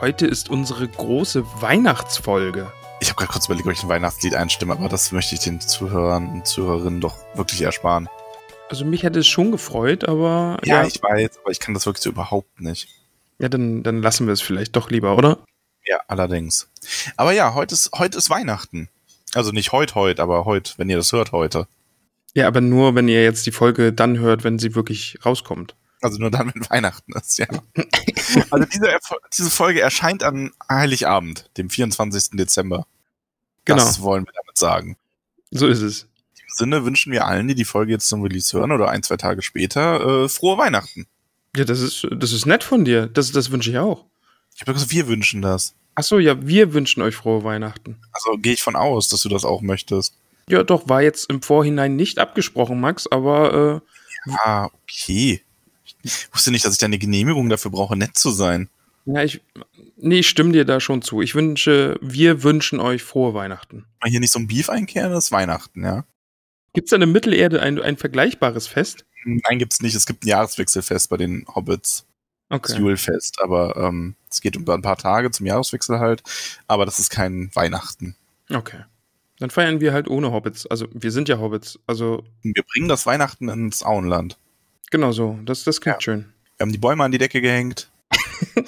heute ist unsere große Weihnachtsfolge. Ich habe gerade kurz überlegt, ob ich ein Weihnachtslied einstimme, aber das möchte ich den Zuhörern und Zuhörerinnen doch wirklich ersparen. Also mich hätte es schon gefreut, aber. Ja, ich weiß, aber ich kann das wirklich so überhaupt nicht. Ja, dann, dann lassen wir es vielleicht doch lieber, oder? Ja, allerdings. Aber ja, heute ist, heute ist Weihnachten. Also nicht heute, heute, aber heute, wenn ihr das hört, heute. Ja, aber nur, wenn ihr jetzt die Folge dann hört, wenn sie wirklich rauskommt. Also nur dann, wenn Weihnachten ist, ja. also diese, diese Folge erscheint an Heiligabend, dem 24. Dezember. Genau. Das wollen wir damit sagen. So ist es. In diesem Sinne wünschen wir allen, die die Folge jetzt zum Release hören oder ein, zwei Tage später, äh, frohe Weihnachten. Ja, das ist, das ist nett von dir. Das, das wünsche ich auch. Ich habe gesagt, wir wünschen das. Ach so, ja, wir wünschen euch frohe Weihnachten. Also gehe ich von aus, dass du das auch möchtest. Ja, doch, war jetzt im Vorhinein nicht abgesprochen, Max, aber äh, Ah, okay. Ich wusste nicht, dass ich da eine Genehmigung dafür brauche, nett zu sein. ja, ich, nee, ich stimme dir da schon zu. Ich wünsche, wir wünschen euch frohe Weihnachten. Mal hier nicht so ein Beef einkehren, das ist Weihnachten, ja. Gibt es da in Mittelerde ein, ein vergleichbares Fest? Nein, gibt's nicht. Es gibt ein Jahreswechselfest bei den Hobbits. Das Okay. Julfest, aber ähm, es geht über ein paar Tage zum Jahreswechsel halt. Aber das ist kein Weihnachten. Okay. Dann feiern wir halt ohne Hobbits. Also, wir sind ja Hobbits. Also, Wir bringen das Weihnachten ins Auenland. Genau so. Das, das klingt Ja. schön. Wir haben die Bäume an die Decke gehängt.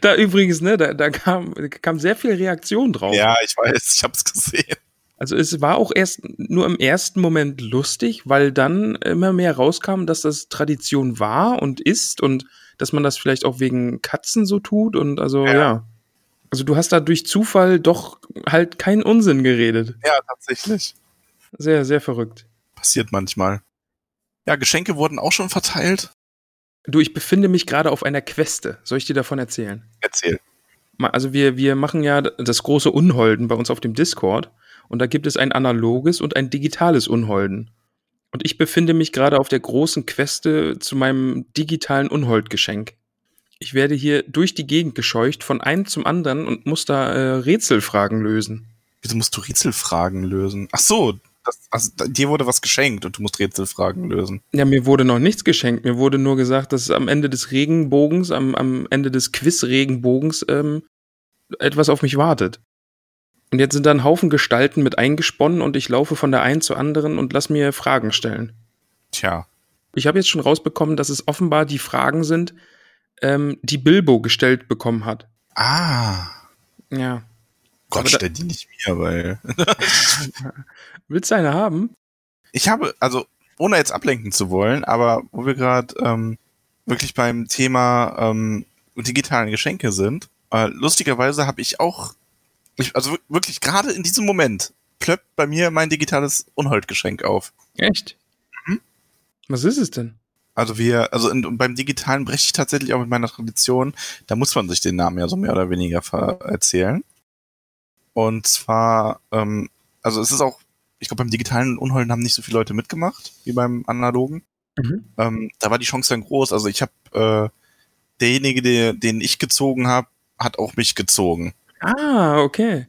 Da übrigens, ne, da, da kam, kam sehr viel Reaktion drauf. Ja, ich weiß, ich hab's gesehen. Also es war auch erst nur im ersten Moment lustig, weil dann immer mehr rauskam, dass das Tradition war und ist und dass man das vielleicht auch wegen Katzen so tut und also ja. Ja. Also du hast da durch Zufall doch halt keinen Unsinn geredet. Ja, tatsächlich. Sehr, sehr verrückt. Passiert manchmal. Ja, Geschenke wurden auch schon verteilt. Du, ich befinde mich gerade auf einer Queste. Soll ich dir davon erzählen? Erzähl. Also wir, wir machen ja das große Unholden bei uns auf dem Discord und da gibt es ein analoges und ein digitales Unholden. Und ich befinde mich gerade auf der großen Queste zu meinem digitalen Unholdgeschenk. Ich werde hier durch die Gegend gescheucht von einem zum anderen und muss da äh, Rätselfragen lösen. Wieso musst du Rätselfragen lösen? Ach so, das, also, dir wurde was geschenkt und du musst Rätselfragen lösen. Ja, mir wurde noch nichts geschenkt. Mir wurde nur gesagt, dass am Ende des Regenbogens, am, am Ende des Quiz-Regenbogens ähm, etwas auf mich wartet. Und jetzt sind da ein Haufen Gestalten mit eingesponnen und ich laufe von der einen zur anderen und lass mir Fragen stellen. Tja, Ich habe jetzt schon rausbekommen, dass es offenbar die Fragen sind, ähm, die Bilbo gestellt bekommen hat. ah. Ja. Gott, stell die nicht mir, weil. Willst du eine haben? Ich habe, also, ohne jetzt ablenken zu wollen, aber wo wir gerade ähm, wirklich beim Thema ähm, digitalen Geschenke sind, äh, lustigerweise habe ich auch, ich, also wir- wirklich gerade in diesem Moment plöppt bei mir mein digitales Unholdgeschenk auf. Echt? Mhm. Was ist es denn? Also wir, also in, beim Digitalen breche ich tatsächlich auch mit meiner Tradition, da muss man sich den Namen ja so mehr oder weniger erzählen. Und zwar, ähm, also es ist auch, ich glaube beim digitalen Unholden haben nicht so viele Leute mitgemacht wie beim analogen. Mhm. Ähm, da war die Chance dann groß. Also ich habe äh, derjenige, der, den ich gezogen habe, hat auch mich gezogen. Ah, okay.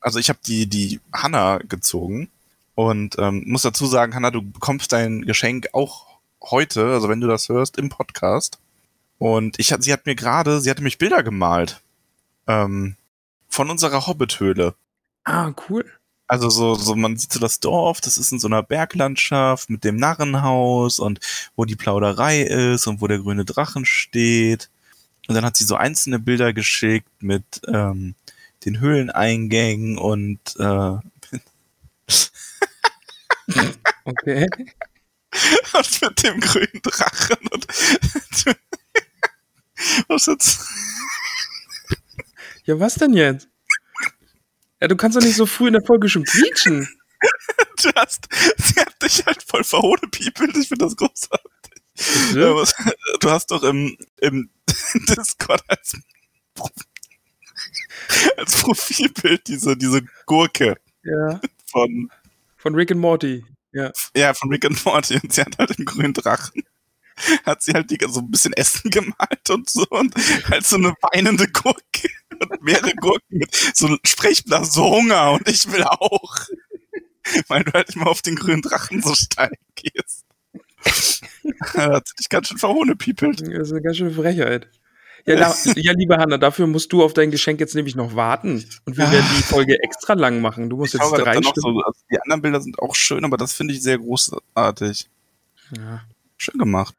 Also ich habe die die Hanna gezogen und ähm, muss dazu sagen, Hanna, du bekommst dein Geschenk auch heute, also wenn du das hörst, im Podcast. Und ich hat, sie hat mir gerade, sie hatte mich Bilder gemalt ähm, von unserer Hobbithöhle. Ah, cool. Also so, so, man sieht so das Dorf, das ist in so einer Berglandschaft mit dem Narrenhaus und wo die Plauderei ist und wo der grüne Drachen steht. Und dann hat sie so einzelne Bilder geschickt mit ähm, den Höhleneingängen und äh, Okay. und mit dem grünen Drachen und was jetzt? Ja, was denn jetzt? Ja, du kannst doch nicht so früh in der Folge schon quietschen. Du hast, sie hat dich halt voll verhohnepiepelt. Ich finde das großartig. Ja, was- Du hast doch im, im Discord als, als Profilbild diese, diese Gurke Ja. von, Von Rick and Morty. Ja. ja, von Rick and Morty und sie hat halt den grünen Drachen. Hat sie halt die, so ein bisschen Essen gemalt und so und halt so eine weinende Gurke und mehrere Gurken mit so einem Sprechblatt, so Hunger und ich will auch. Weil du halt immer auf den grünen Drachen so steil gehst. Da hat dich ganz schön verhohnepiepelt. Das ist eine ganz schöne Frechheit. Ja, la, ja, liebe Hanna, dafür musst du auf dein Geschenk jetzt nämlich noch warten. Und wir werden die Folge extra lang machen. Du musst Ich jetzt glaube, drei Stunden. so, also die anderen Bilder sind auch schön, aber das finde ich sehr großartig. Ja. Schön gemacht.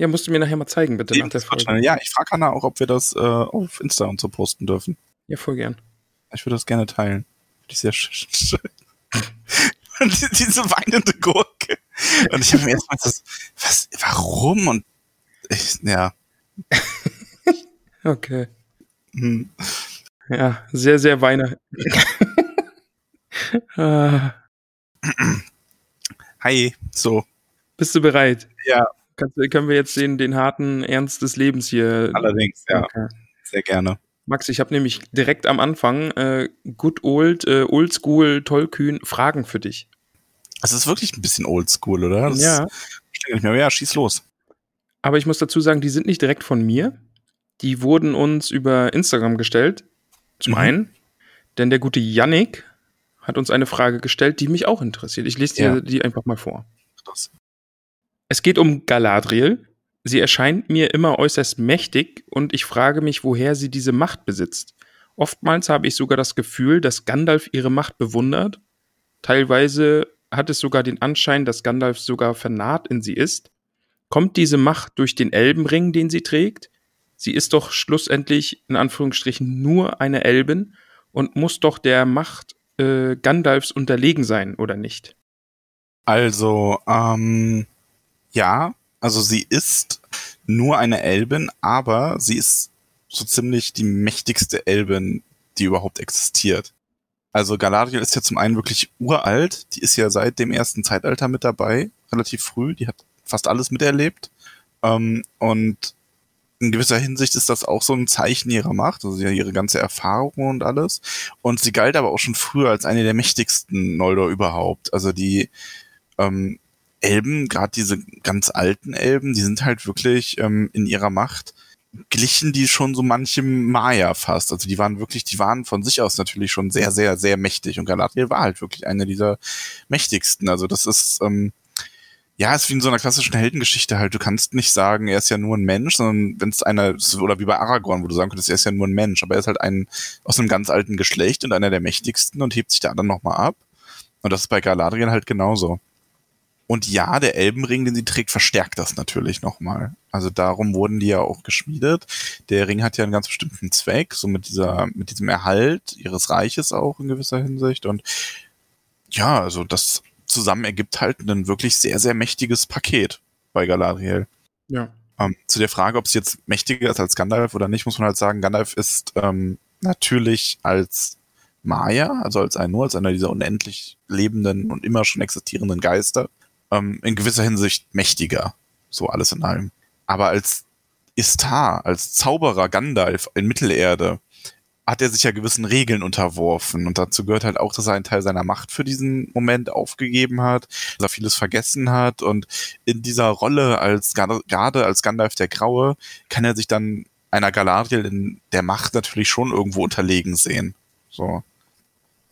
Ja, musst du mir nachher mal zeigen, bitte, nach der Folge. Ja, ich frage Hannah auch, ob wir das äh, auf Insta und so posten dürfen. Ja, voll gern. Ich würde das gerne teilen. Finde ich sehr sch- schön. Diese weinende Gurke. Und ich habe mir erstmal das, was, warum? Und ich, ja. Okay. Hm. Ja, sehr, sehr Weihnachten. ah, Hi, so, bist du bereit? Ja. Kannst, können wir jetzt den, den harten Ernst des Lebens hier. allerdings, ja, Okay. sehr gerne. Max, ich habe nämlich direkt am Anfang äh, good old, äh, old school, tollkühn Fragen für dich. Das ist wirklich ein bisschen oldschool, oder? Das ja. nicht mehr. Ja, schieß los. Aber ich muss dazu sagen, die sind nicht direkt von mir. Die wurden uns über Instagram gestellt. Zum Mhm. einen. Denn der gute Yannick hat uns eine Frage gestellt, die mich auch interessiert. Ich lese dir Ja. die einfach mal vor. Das. Es geht um Galadriel. Sie erscheint mir immer äußerst mächtig und ich frage mich, woher sie diese Macht besitzt. Oftmals habe ich sogar das Gefühl, dass Gandalf ihre Macht bewundert. Teilweise hat es sogar den Anschein, dass Gandalf sogar vernarrt in sie ist. Kommt diese Macht durch den Elbenring, den sie trägt? Sie ist doch schlussendlich in Anführungsstrichen nur eine Elbin und muss doch der Macht äh, Gandalfs unterlegen sein, oder nicht? Also, ähm, ja, also sie ist nur eine Elbin, aber sie ist so ziemlich die mächtigste Elbin, die überhaupt existiert. Also Galadriel ist ja zum einen wirklich uralt, die ist ja seit dem ersten Zeitalter mit dabei, relativ früh, die hat fast alles miterlebt. Ähm, und in gewisser Hinsicht ist das auch so ein Zeichen ihrer Macht, also ihre ganze Erfahrung und alles. Und sie galt aber auch schon früher als eine der mächtigsten Noldor überhaupt. Also die ähm, Elben, gerade diese ganz alten Elben, die sind halt wirklich ähm, in ihrer Macht glichen die schon so manchem Maya fast. Also die waren wirklich, die waren von sich aus natürlich schon sehr, sehr, sehr mächtig. Und Galadriel war halt wirklich eine dieser mächtigsten. Also das ist, ähm, ja, ist wie in so einer klassischen Heldengeschichte halt. Du kannst nicht sagen, er ist ja nur ein Mensch, sondern wenn es einer, oder wie bei Aragorn, wo du sagen könntest, er ist ja nur ein Mensch, aber er ist halt ein aus einem ganz alten Geschlecht und einer der mächtigsten und hebt sich da dann nochmal ab. Und das ist bei Galadriel halt genauso. Und ja, der Elbenring, den sie trägt, verstärkt das natürlich nochmal. Also darum wurden die ja auch geschmiedet. Der Ring hat ja einen ganz bestimmten Zweck, so mit dieser, mit diesem Erhalt ihres Reiches auch in gewisser Hinsicht. Und ja, also das zusammen ergibt halt ein wirklich sehr, sehr mächtiges Paket bei Galadriel. Ja. Ähm, zu der Frage, ob sie jetzt mächtiger ist als Gandalf oder nicht, muss man halt sagen, Gandalf ist ähm, natürlich als Maya, also als ein, nur als einer dieser unendlich lebenden und immer schon existierenden Geister, ähm, in gewisser Hinsicht mächtiger. So alles in allem. Aber als Istar, als Zauberer Gandalf in Mittelerde, hat er sich ja gewissen Regeln unterworfen. Und dazu gehört halt auch, dass er einen Teil seiner Macht für diesen Moment aufgegeben hat, dass er vieles vergessen hat. Und in dieser Rolle als, gerade als Gandalf der Graue, kann er sich dann einer Galadriel in der Macht natürlich schon irgendwo unterlegen sehen. So.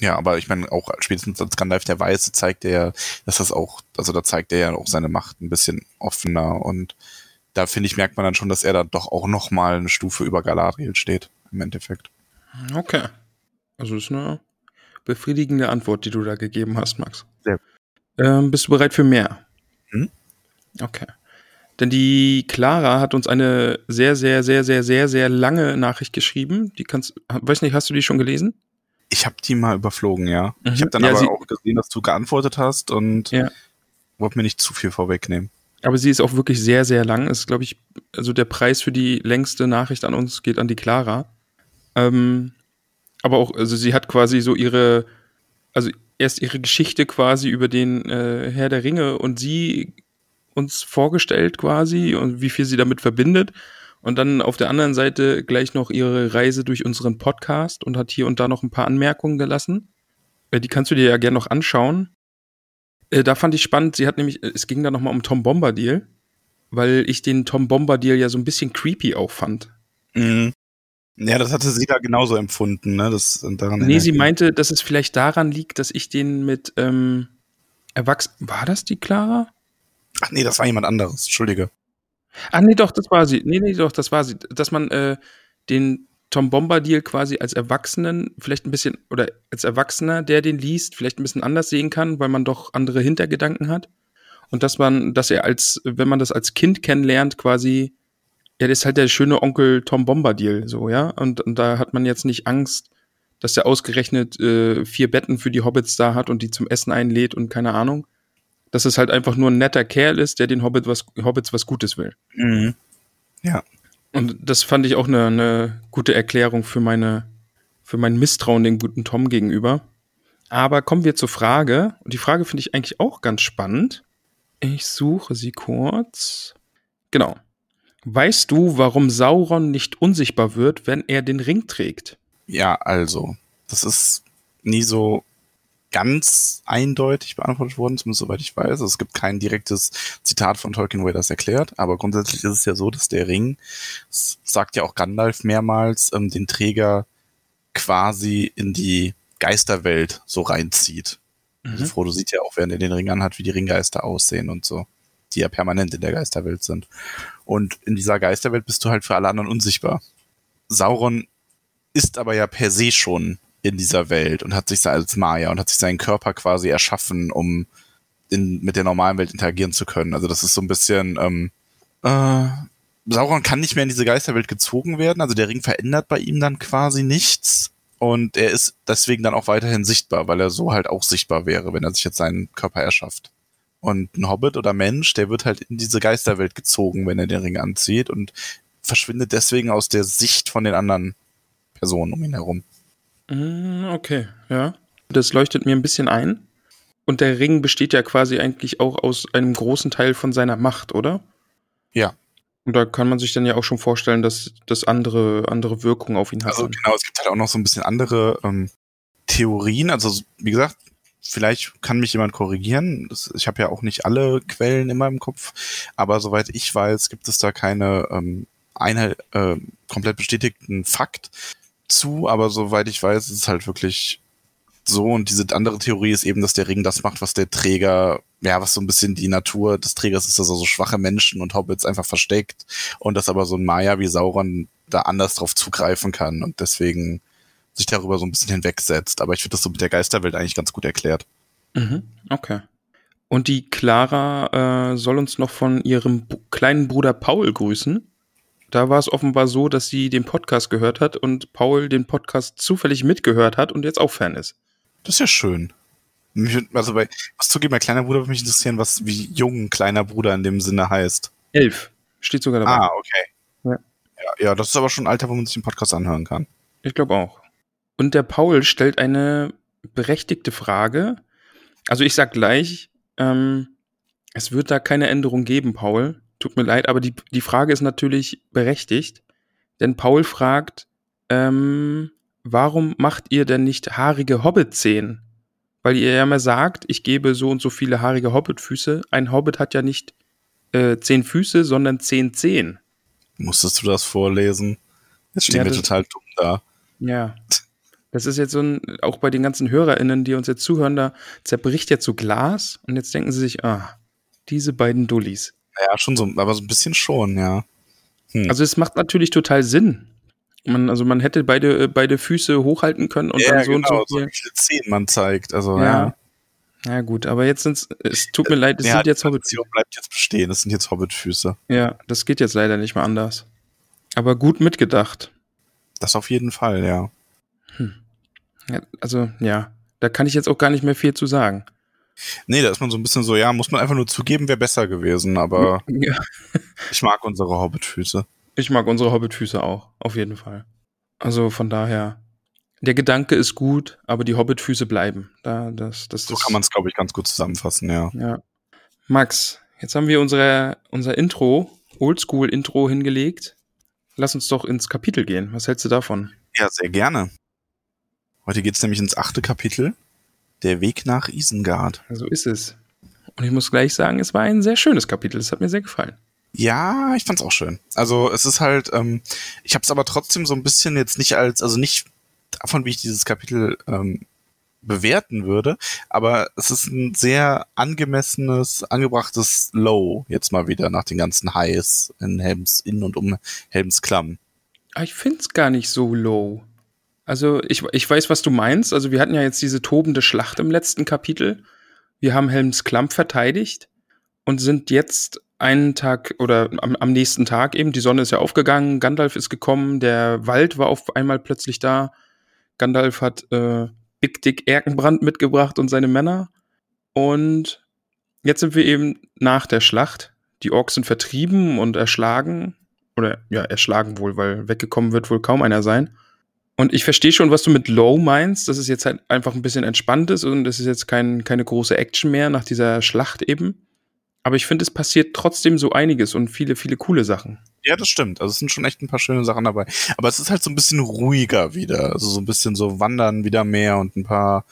Ja, aber ich meine, auch spätestens als Gandalf der Weiße zeigt er ja, dass das auch, also da zeigt er ja auch seine Macht ein bisschen offener und da finde ich, merkt man dann schon, dass er dann doch auch noch mal eine Stufe über Galadriel steht, im Endeffekt. Okay. Also ist eine befriedigende Antwort, die du da gegeben hast, Max. Sehr Ähm, bist du bereit für mehr? Hm? Okay. Denn die Clara hat uns eine sehr, sehr, sehr, sehr, sehr, sehr lange Nachricht geschrieben. Die kannst, weiß nicht, hast du die schon gelesen? Ich habe die mal überflogen, ja. Mhm. Ich habe dann Ja, aber sie- auch gesehen, dass du geantwortet hast und Ja. wollte mir nicht zu viel vorwegnehmen. Aber sie ist auch wirklich sehr, sehr lang. Ist, glaube ich, also der Preis für die längste Nachricht an uns geht an die Clara. Ähm, aber auch, also sie hat quasi so ihre, also erst ihre Geschichte quasi über den äh, Herr der Ringe und sie uns vorgestellt quasi und wie viel sie damit verbindet. Und dann auf der anderen Seite gleich noch ihre Reise durch unseren Podcast und hat hier und da noch ein paar Anmerkungen gelassen. Äh, die kannst du dir ja gerne noch anschauen. Äh, da fand ich spannend, sie hat nämlich, äh, es ging da nochmal um Tom Bombadil, weil ich den Tom Bombadil ja so ein bisschen creepy auch fand. Mhm. Ja, das hatte sie da genauso empfunden, ne? Das daran Nee, sie meinte, dass es vielleicht daran liegt, dass ich den mit ähm, Erwachs... War das die Clara? Ach nee, das war jemand anderes. Entschuldige. Ah, nee, doch, das war sie. Nee, nee, doch, das war sie. Dass man äh, den Tom Bombadil quasi als Erwachsenen vielleicht ein bisschen, oder als Erwachsener, der den liest, vielleicht ein bisschen anders sehen kann, weil man doch andere Hintergedanken hat. Und dass man, dass er als, wenn man das als Kind kennenlernt, quasi, ja, das ist halt der schöne Onkel Tom Bombadil, so, ja. Und, und da hat man jetzt nicht Angst, dass er ausgerechnet äh, vier Betten für die Hobbits da hat und die zum Essen einlädt und keine Ahnung. Dass es halt einfach nur ein netter Kerl ist, der den Hobbit was, Hobbits was Gutes will. Mhm. Ja. Und das fand ich auch eine, eine gute Erklärung für meine, für mein Misstrauen dem guten Tom gegenüber. Aber kommen wir zur Frage. Und die Frage finde ich eigentlich auch ganz spannend. Ich suche sie kurz. Genau. Weißt du, warum Sauron nicht unsichtbar wird, wenn er den Ring trägt? Ja, also, das ist nie so ganz eindeutig beantwortet worden, zumindest soweit ich weiß. Also es gibt kein direktes Zitat von Tolkien, wo er das erklärt, aber grundsätzlich ist es ja so, dass der Ring, sagt ja auch Gandalf mehrmals, ähm, den Träger quasi in die Geisterwelt so reinzieht. Also Mhm. Frodo sieht ja auch, während er den Ring anhat, wie die Ringgeister aussehen und so, die ja permanent in der Geisterwelt sind. Und in dieser Geisterwelt bist du halt für alle anderen unsichtbar. Sauron ist aber ja per se schon in dieser Welt und hat sich da als Maya und hat sich seinen Körper quasi erschaffen, um in, mit der normalen Welt interagieren zu können. Also das ist so ein bisschen, ähm, äh, Sauron kann nicht mehr in diese Geisterwelt gezogen werden, also der Ring verändert bei ihm dann quasi nichts und er ist deswegen dann auch weiterhin sichtbar, weil er so halt auch sichtbar wäre, wenn er sich jetzt seinen Körper erschafft. Und ein Hobbit oder Mensch, der wird halt in diese Geisterwelt gezogen, wenn er den Ring anzieht und verschwindet deswegen aus der Sicht von den anderen Personen um ihn herum. Mm, Okay, ja. Das leuchtet mir ein bisschen ein. Und der Ring besteht ja quasi eigentlich auch aus einem großen Teil von seiner Macht, oder? Ja. Und da kann man sich dann ja auch schon vorstellen, dass das andere, andere Wirkung auf ihn hat. Also genau, es gibt halt auch noch so ein bisschen andere ähm, Theorien. Also wie gesagt, vielleicht kann mich jemand korrigieren. Ich habe ja auch nicht alle Quellen immer im Kopf, aber soweit ich weiß, gibt es da keine ähm, Einheit, äh, komplett bestätigten Fakt zu. Aber soweit ich weiß, ist es halt wirklich so. Und diese andere Theorie ist eben, dass der Ring das macht, was der Träger, ja, was so ein bisschen die Natur des Trägers ist, dass er so schwache Menschen und Hobbits einfach versteckt und dass aber so ein Maya wie Sauron da anders drauf zugreifen kann und deswegen sich darüber so ein bisschen hinwegsetzt. Aber ich finde das so mit der Geisterwelt eigentlich ganz gut erklärt. Mhm, okay. Und die Clara äh, soll uns noch von ihrem Bu- kleinen Bruder Paul grüßen. Da war es offenbar so, dass sie den Podcast gehört hat und Paul den Podcast zufällig mitgehört hat und jetzt auch Fan ist. Das ist ja schön. Also bei, was zugeben, mein kleiner Bruder würde mich interessieren, was wie jung ein kleiner Bruder in dem Sinne heißt. Elf. Steht sogar dabei. Ah, okay. Ja. ja. Ja, das ist aber schon ein Alter, wo man sich den Podcast anhören kann. Ich glaube auch. Und der Paul stellt eine berechtigte Frage. Also ich sag gleich, ähm, es wird da keine Änderung geben, Paul. Tut mir leid, aber die, die Frage ist natürlich berechtigt. Denn Paul fragt, ähm, warum macht ihr denn nicht haarige Hobbit-Zehen? Weil ihr ja immer sagt, ich gebe so und so viele haarige Hobbit-Füße. Ein Hobbit hat ja nicht äh, zehn Füße, sondern zehn Zehen. Musstest du das vorlesen? Jetzt stehen Ja, wir total dumm da. Ja. Das ist jetzt so ein, auch bei den ganzen HörerInnen, die uns jetzt zuhören, da zerbricht jetzt so Glas und jetzt denken sie sich, ah, diese beiden Dullis. Ja, schon so, aber so ein bisschen schon, ja. Hm. Also es macht natürlich total Sinn. Man, also man hätte beide, äh, beide Füße hochhalten können und ja, dann so genau, und so so viel. wie viele Zehen man zeigt. Also, Ja. ja. Na gut, aber jetzt sind's, es tut mir leid, es Ja, sind jetzt die Hobbit. Tradition bleibt jetzt bestehen. Das sind jetzt Hobbitfüße. Ja, das geht jetzt leider nicht mehr anders. Aber gut mitgedacht. Das auf jeden Fall, ja. Ja, also, ja, da kann ich jetzt auch gar nicht mehr viel zu sagen. Nee, da ist man so ein bisschen so, ja, muss man einfach nur zugeben, wäre besser gewesen, aber Ja. ich mag unsere Hobbitfüße. Ich mag unsere Hobbitfüße auch, auf jeden Fall. Also von daher, der Gedanke ist gut, aber die Hobbitfüße bleiben. Da, das, das, So das, kann man es, glaube ich, ganz gut zusammenfassen, ja. Ja. Max, jetzt haben wir unsere, unser Intro, Oldschool-Intro hingelegt. Lass uns doch ins Kapitel gehen. Was hältst du davon? Ja, sehr gerne. Heute geht's nämlich ins achte Kapitel. Der Weg nach Isengard. So ist es. Und ich muss gleich sagen, es war ein sehr schönes Kapitel. Es hat mir sehr gefallen. Ja, ich fand's auch schön. Also es ist halt, ähm, ich habe es aber trotzdem so ein bisschen jetzt nicht als, also nicht davon, wie ich dieses Kapitel ähm, bewerten würde, aber es ist ein sehr angemessenes, angebrachtes Low jetzt mal wieder nach den ganzen Highs in Helms in und um Helms Klamm. Aber ich finde es gar nicht so low. Also ich, ich weiß, was du meinst. Also wir hatten ja jetzt diese tobende Schlacht im letzten Kapitel. Wir haben Helms Klamm verteidigt und sind jetzt einen Tag oder am, am nächsten Tag eben, die Sonne ist ja aufgegangen, Gandalf ist gekommen, der Wald war auf einmal plötzlich da. Gandalf hat äh, Big Dick Erkenbrand mitgebracht und seine Männer. Und jetzt sind wir eben nach der Schlacht. Die Orks sind vertrieben und erschlagen. Oder ja, erschlagen wohl, weil weggekommen wird wohl kaum einer sein. Und ich verstehe schon, was du mit Low meinst, dass es jetzt halt einfach ein bisschen entspannt ist und es ist jetzt kein, keine große Action mehr nach dieser Schlacht eben. Aber ich finde, es passiert trotzdem so einiges und viele, viele coole Sachen. Ja, das stimmt. Also es sind schon echt ein paar schöne Sachen dabei. Aber es ist halt so ein bisschen ruhiger wieder. Also so ein bisschen so Wandern wieder mehr und ein paar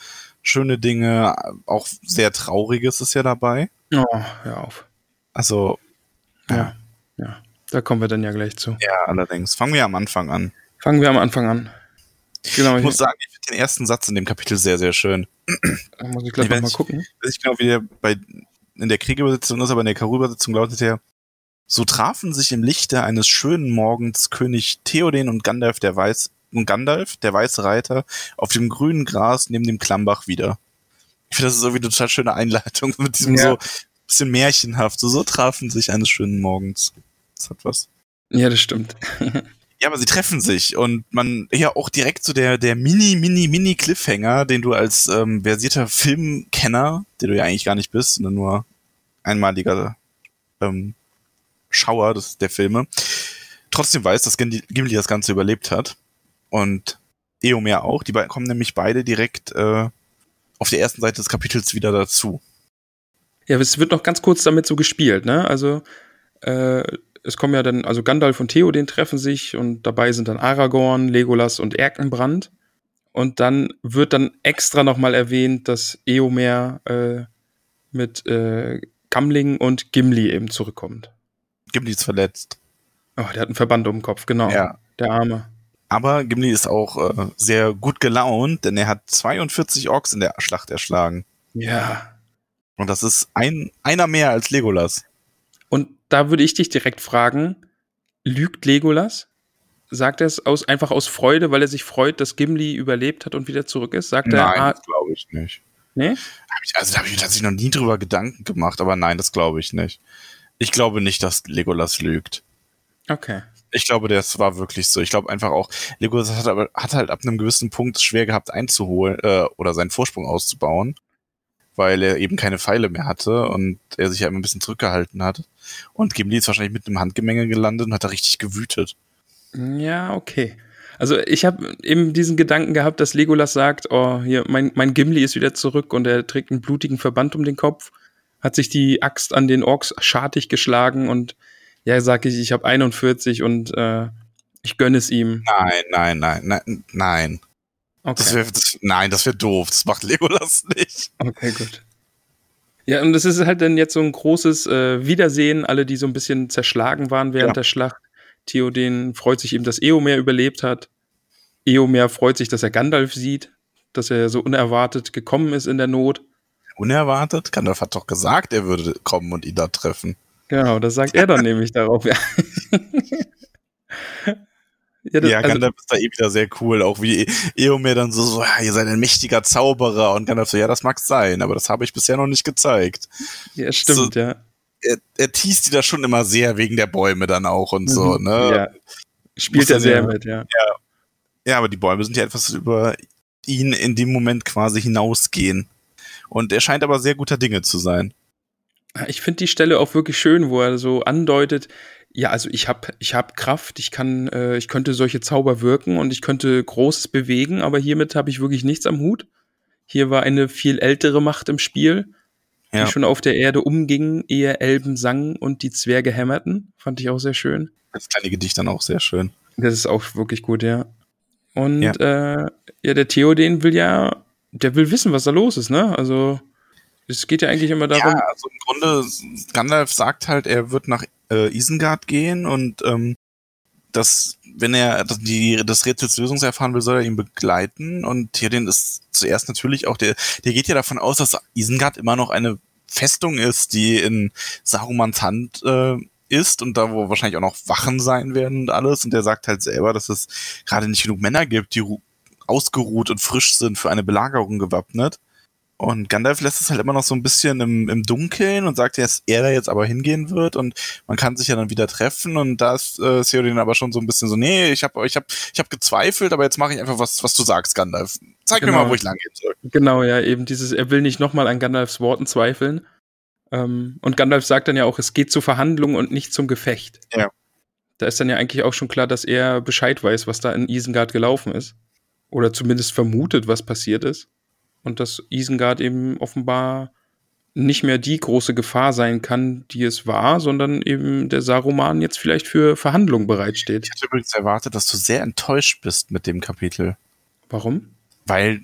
schöne Dinge. Auch sehr Trauriges ist ja dabei. Oh, hör auf. Also, Ja, ja. Da kommen wir dann ja gleich zu. ja, allerdings. Fangen wir am Anfang an. Fangen wir am Anfang an. Genau, Ich muss sagen, ich finde den ersten Satz in dem Kapitel sehr, sehr schön. da muss ich gleich nochmal gucken. Ich weiß nicht genau, wie der bei, in der Kriegübersetzung ist, aber in der Karu-Übersetzung lautet der, so trafen sich im Lichte eines schönen Morgens König Theoden und Gandalf der Weiß, und Gandalf, der weiße Reiter, auf dem grünen Gras neben dem Klammbach wieder. Ich finde, das ist irgendwie eine total schöne Einleitung mit diesem Ja. so bisschen märchenhaft. So, so trafen sich eines schönen Morgens. Das hat was. Ja, das stimmt. Ja, aber sie treffen sich und man ja auch direkt so der der Mini Mini Mini Cliffhanger, den du als ähm, versierter Filmkenner, der du ja eigentlich gar nicht bist, sondern nur einmaliger ähm, Schauer des, der Filme, trotzdem weißt, dass Gimli das Ganze überlebt hat und Eomer auch. Die beiden kommen nämlich beide direkt äh, auf der ersten Seite des Kapitels wieder dazu. Ja, es wird noch ganz kurz damit so gespielt, ne? Also, äh, es kommen ja dann, also Gandalf und Theoden treffen sich und dabei sind dann Aragorn, Legolas und Erkenbrand. Und dann wird dann extra nochmal erwähnt, dass Eomer äh, mit äh, Gamling und Gimli eben zurückkommt. Gimli ist verletzt. Oh, der hat einen Verband um den Kopf, genau. Ja. Der Arme. Aber Gimli ist auch äh, sehr gut gelaunt, denn er hat 42 Orks in der Schlacht erschlagen. Ja. Und das ist ein, einer mehr als Legolas. Und da würde ich dich direkt fragen, lügt Legolas? Sagt er es aus, einfach aus Freude, weil er sich freut, dass Gimli überlebt hat und wieder zurück ist? Sagt er, nein, ah, das glaube ich nicht. nee? Hab ich, also da habe ich mir tatsächlich noch nie drüber Gedanken gemacht, aber nein, das glaube ich nicht. Ich glaube nicht, dass Legolas lügt. Okay. Ich glaube, das war wirklich so. Ich glaube einfach auch, Legolas hat, aber, hat halt ab einem gewissen Punkt schwer gehabt einzuholen äh, oder seinen Vorsprung auszubauen, weil er eben keine Pfeile mehr hatte und er sich ja immer ein bisschen zurückgehalten hat. Und Gimli ist wahrscheinlich mit einem Handgemenge gelandet und hat da richtig gewütet. Ja, okay. Also ich habe eben diesen Gedanken gehabt, dass Legolas sagt, oh, hier, mein, mein Gimli ist wieder zurück und er trägt einen blutigen Verband um den Kopf, hat sich die Axt an den Orks schartig geschlagen und ja, sag ich, ich habe 41 und äh, ich gönne es ihm. Nein, nein, nein, nein, nein. Okay. Das wär, das, nein, das wäre doof. Das macht Legolas nicht. Okay, gut. Ja, und das ist halt dann jetzt so ein großes äh, Wiedersehen, alle, die so ein bisschen zerschlagen waren während Ja. der Schlacht. Theoden freut sich eben, dass Eomer überlebt hat. Eomer freut sich, dass er Gandalf sieht, dass er so unerwartet gekommen ist in der Not. Unerwartet? Gandalf hat doch gesagt, er würde kommen und ihn da treffen. Genau, das sagt er dann nämlich darauf. Ja. Das, ja also, Gandalf ist da eh wieder sehr cool, auch wie Eomer dann so, so, ja, ihr seid ein mächtiger Zauberer und Gandalf so, ja, das mag sein, aber das habe ich bisher noch nicht gezeigt. Ja, stimmt, so, ja. Er, er teast die da schon immer sehr wegen der Bäume dann auch und so, mhm, ne? Ja. Spielt er sehr mit, ja. ja. Ja, aber die Bäume sind ja etwas über ihn in dem Moment quasi hinausgehen. Und er scheint aber sehr guter Dinge zu sein. Ich finde die Stelle auch wirklich schön, wo er so andeutet, ja, also ich habe ich hab Kraft, ich kann, äh, ich könnte solche Zauber wirken und ich könnte Großes bewegen, aber hiermit habe ich wirklich nichts am Hut. Hier war eine viel ältere Macht im Spiel, ja. die schon auf der Erde umging, ehe Elben sangen und die Zwerge hämmerten. Fand ich auch sehr schön. Das kleine Gedicht dann auch sehr schön. Das ist auch wirklich gut, ja. Und ja, äh, ja der Theoden will ja, der will wissen, was da los ist, ne? Also es geht ja eigentlich immer darum. Ja, also im Grunde, Gandalf sagt halt, er wird nach äh, Isengard gehen und ähm, dass, wenn er die, das Rätsels Lösung erfahren will, soll er ihn begleiten. Und Theoden ist zuerst natürlich auch, der, der geht ja davon aus, dass Isengard immer noch eine Festung ist, die in Sarumans Hand äh, ist und da, wo wahrscheinlich auch noch Wachen sein werden und alles. Und der sagt halt selber, dass es gerade nicht genug Männer gibt, die ausgeruht und frisch sind für eine Belagerung gewappnet. Und Gandalf lässt es halt immer noch so ein bisschen im, im Dunkeln und sagt, dass er da jetzt aber hingehen wird und man kann sich ja dann wieder treffen und da ist äh, Theoden aber schon so ein bisschen so, nee, ich habe ich hab, ich hab gezweifelt, aber jetzt mache ich einfach was, was du sagst, Gandalf. Zeig genau. mir mal, wo ich lang gehen soll. Genau, ja, eben dieses, er will nicht nochmal an Gandalfs Worten zweifeln. Ähm, und Gandalf sagt dann ja auch, es geht zu Verhandlungen und nicht zum Gefecht. Ja. Da ist dann ja eigentlich auch schon klar, dass er Bescheid weiß, was da in Isengard gelaufen ist. Oder zumindest vermutet, was passiert ist und dass Isengard eben offenbar nicht mehr die große Gefahr sein kann, die es war, sondern eben der Saruman jetzt vielleicht für Verhandlungen bereitsteht. Ich hatte übrigens erwartet, dass du sehr enttäuscht bist mit dem Kapitel. Warum? Weil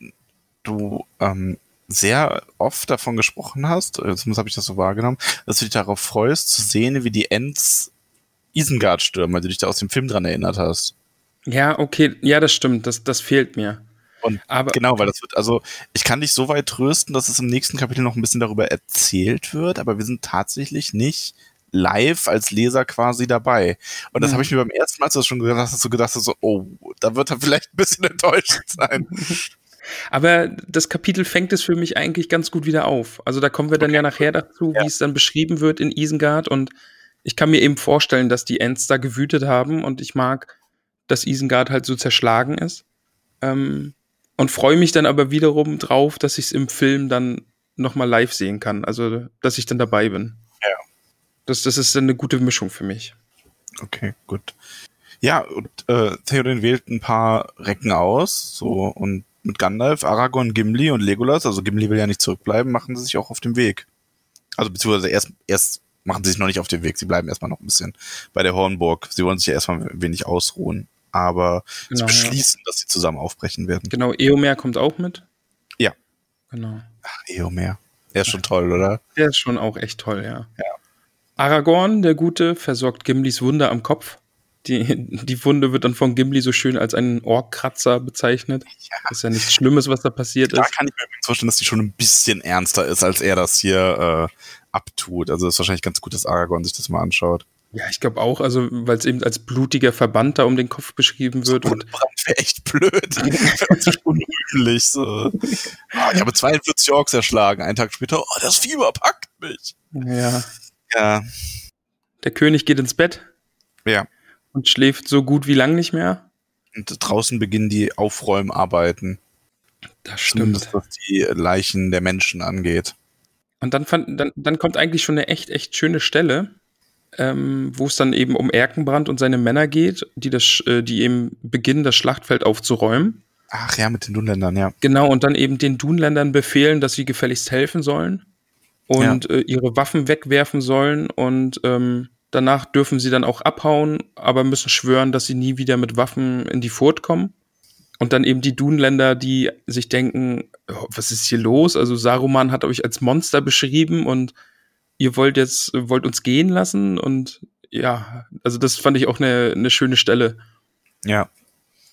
du ähm, sehr oft davon gesprochen hast, zumindest habe ich das so wahrgenommen, dass du dich darauf freust, zu sehen, wie die Ents Isengard stürmen, weil du dich da aus dem Film dran erinnert hast. Ja, okay, ja, das stimmt, das, das fehlt mir. Und aber, genau, weil das wird, also ich kann dich so weit trösten, dass es im nächsten Kapitel noch ein bisschen darüber erzählt wird, aber wir sind tatsächlich nicht live als Leser quasi dabei. Und das mhm. habe ich mir beim ersten Mal, als du das schon gedacht hast, so gedacht, so, oh, da wird er vielleicht ein bisschen enttäuscht sein. Aber das Kapitel fängt es für mich eigentlich ganz gut wieder auf. Also da kommen wir dann okay. ja nachher dazu, ja. wie es dann beschrieben wird in Isengard. Und ich kann mir eben vorstellen, dass die Ents da gewütet haben und ich mag, dass Isengard halt so zerschlagen ist. Ähm, und freue mich dann aber wiederum drauf, dass ich es im Film dann nochmal live sehen kann. Also, dass ich dann dabei bin. Ja. Das, das ist dann eine gute Mischung für mich. Okay, gut. Ja, und äh, Theoden wählt ein paar Recken aus, so und mit Gandalf, Aragorn, Gimli und Legolas, also Gimli will ja nicht zurückbleiben, machen sie sich auch auf den Weg. Also beziehungsweise erst, erst machen sie sich noch nicht auf den Weg, sie bleiben erstmal noch ein bisschen bei der Hornburg. Sie wollen sich ja erstmal ein wenig ausruhen aber genau, sie beschließen, ja. dass sie zusammen aufbrechen werden. Genau, Eomer kommt auch mit. Ja. Genau. Ach, Eomer. Er ist schon toll, oder? Der ist schon auch echt toll, ja. Ja. Aragorn, der Gute, versorgt Gimlis Wunde am Kopf. Die, die Wunde wird dann von Gimli so schön als einen Ohrkratzer bezeichnet. Ja. Das ist ja nichts Schlimmes, was da passiert da ist. Da kann ich mir vorstellen, dass die schon ein bisschen ernster ist, als er das hier äh, abtut. Also ist wahrscheinlich ganz gut, dass Aragorn sich das mal anschaut. Ja, ich glaube auch, also weil es eben als blutiger Verband da um den Kopf beschrieben wird. So und wäre echt blöd. unrühmlich. So. Oh, ich habe 42 Orks erschlagen. Einen Tag später, oh, das Fieber packt mich. Ja. Ja. Der König geht ins Bett. Ja. Und schläft so gut wie lang nicht mehr. Und draußen beginnen die Aufräumarbeiten. Das stimmt. Zumindest was die Leichen der Menschen angeht. Und dann, fand, dann, dann kommt eigentlich schon eine echt, echt schöne Stelle ähm, wo es dann eben um Erkenbrand und seine Männer geht, die, das, äh, die eben beginnen, das Schlachtfeld aufzuräumen. Ach ja, mit den Dunländern, ja. Genau, und dann eben den Dunländern befehlen, dass sie gefälligst helfen sollen und ja. äh, ihre Waffen wegwerfen sollen und ähm, danach dürfen sie dann auch abhauen, aber müssen schwören, dass sie nie wieder mit Waffen in die Furt kommen. Und dann eben die Dunländer, die sich denken, oh, was ist hier los? Also Saruman hat euch als Monster beschrieben und ihr wollt jetzt, wollt uns gehen lassen und ja, also das fand ich auch eine, eine schöne Stelle. Ja.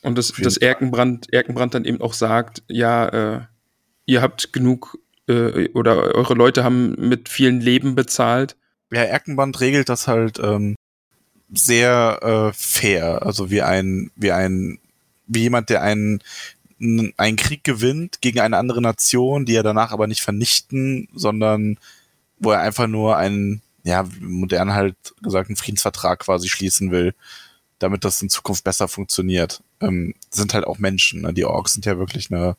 Und das, das Erkenbrand, Erkenbrand dann eben auch sagt, ja, äh, ihr habt genug äh, oder eure Leute haben mit vielen Leben bezahlt. Ja, Erkenbrand regelt das halt ähm, sehr äh, fair, also wie ein, wie ein, wie jemand, der einen, einen Krieg gewinnt gegen eine andere Nation, die er danach aber nicht vernichten, sondern wo er einfach nur einen, ja, modern halt gesagt, einen Friedensvertrag quasi schließen will, damit das in Zukunft besser funktioniert. Ähm, sind halt auch Menschen. Ne? Die Orks sind ja wirklich eine,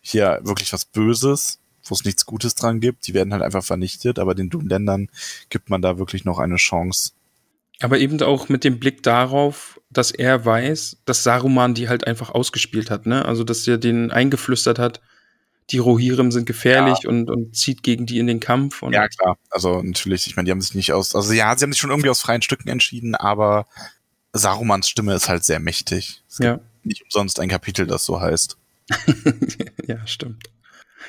hier wirklich was Böses, wo es nichts Gutes dran gibt. Die werden halt einfach vernichtet, aber den Dunländern gibt man da wirklich noch eine Chance. Aber eben auch mit dem Blick darauf, dass er weiß, dass Saruman die halt einfach ausgespielt hat, ne? Also, dass er den eingeflüstert hat, die Rohirrim sind gefährlich ja. und, und zieht gegen die in den Kampf. ja, klar. Also, natürlich, ich meine, die haben sich nicht aus, also ja, sie haben sich schon irgendwie aus freien Stücken entschieden, aber Sarumans Stimme ist halt sehr mächtig. Es ja. nicht umsonst ein Kapitel, das so heißt. ja, stimmt.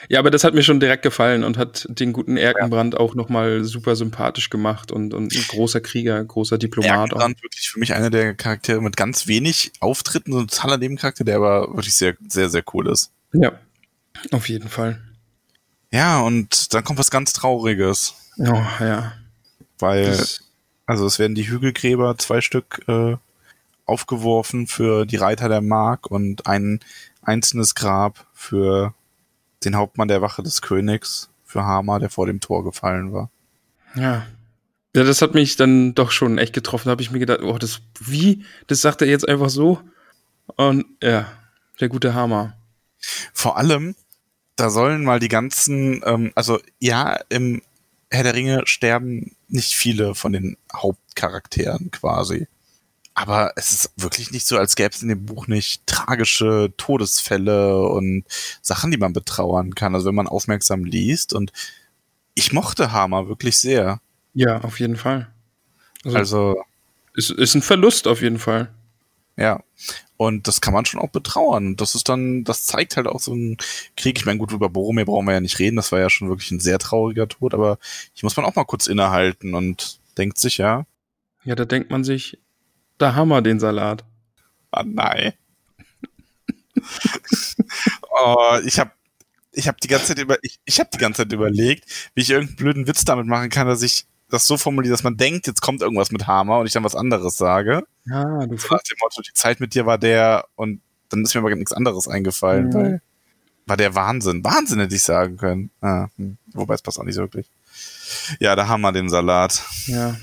Ja, aber das hat mir schon direkt gefallen und hat den guten Erkenbrand ja. auch nochmal super sympathisch gemacht und, und ein großer Krieger, großer Diplomat. Erkenbrand auch. wirklich für mich einer der Charaktere mit ganz wenig Auftritten, so ein totaler Nebencharakter, der aber wirklich sehr, sehr, sehr cool ist. Ja, auf jeden Fall. Ja, und dann kommt was ganz Trauriges. Oh, ja. Weil, das also es werden die Hügelgräber zwei Stück äh, aufgeworfen für die Reiter der Mark und ein einzelnes Grab für den Hauptmann der Wache des Königs, für Hama, der vor dem Tor gefallen war. Ja. Ja, das hat mich dann doch schon echt getroffen. Da habe ich mir gedacht, oh, das, wie? Das sagt er jetzt einfach so? Und ja, der gute Hama. Vor allem, da sollen mal die ganzen, ähm, also ja, im Herr der Ringe sterben nicht viele von den Hauptcharakteren quasi. Aber es ist wirklich nicht so, als gäbe es in dem Buch nicht tragische Todesfälle und Sachen, die man betrauern kann. Also wenn man aufmerksam liest und ich mochte Hammer wirklich sehr. Ja, auf jeden Fall. Also, also ist, ist ein Verlust auf jeden Fall. Ja. Und das kann man schon auch betrauern. Das ist dann, das zeigt halt auch so ein Krieg. Ich meine, gut, über Boromir brauchen wir ja nicht reden. Das war ja schon wirklich ein sehr trauriger Tod. Aber hier muss man auch mal kurz innehalten und denkt sich, ja. Ja, da denkt man sich, da haben wir den Salat. Ah, nein. oh, ich habe ich hab die ganze Zeit über, ich, ich habe die ganze Zeit überlegt, wie ich irgendeinen blöden Witz damit machen kann, dass ich das so formuliere, dass man denkt, jetzt kommt irgendwas mit Hammer und ich dann was anderes sage. Ja, du so nach dem Motto, die Zeit mit dir war der und dann ist mir aber nichts anderes eingefallen, mhm. weil war der Wahnsinn. Wahnsinn hätte ich sagen können. Ah, hm. Wobei es passt auch nicht so wirklich. Ja, da haben wir den Salat. Ja.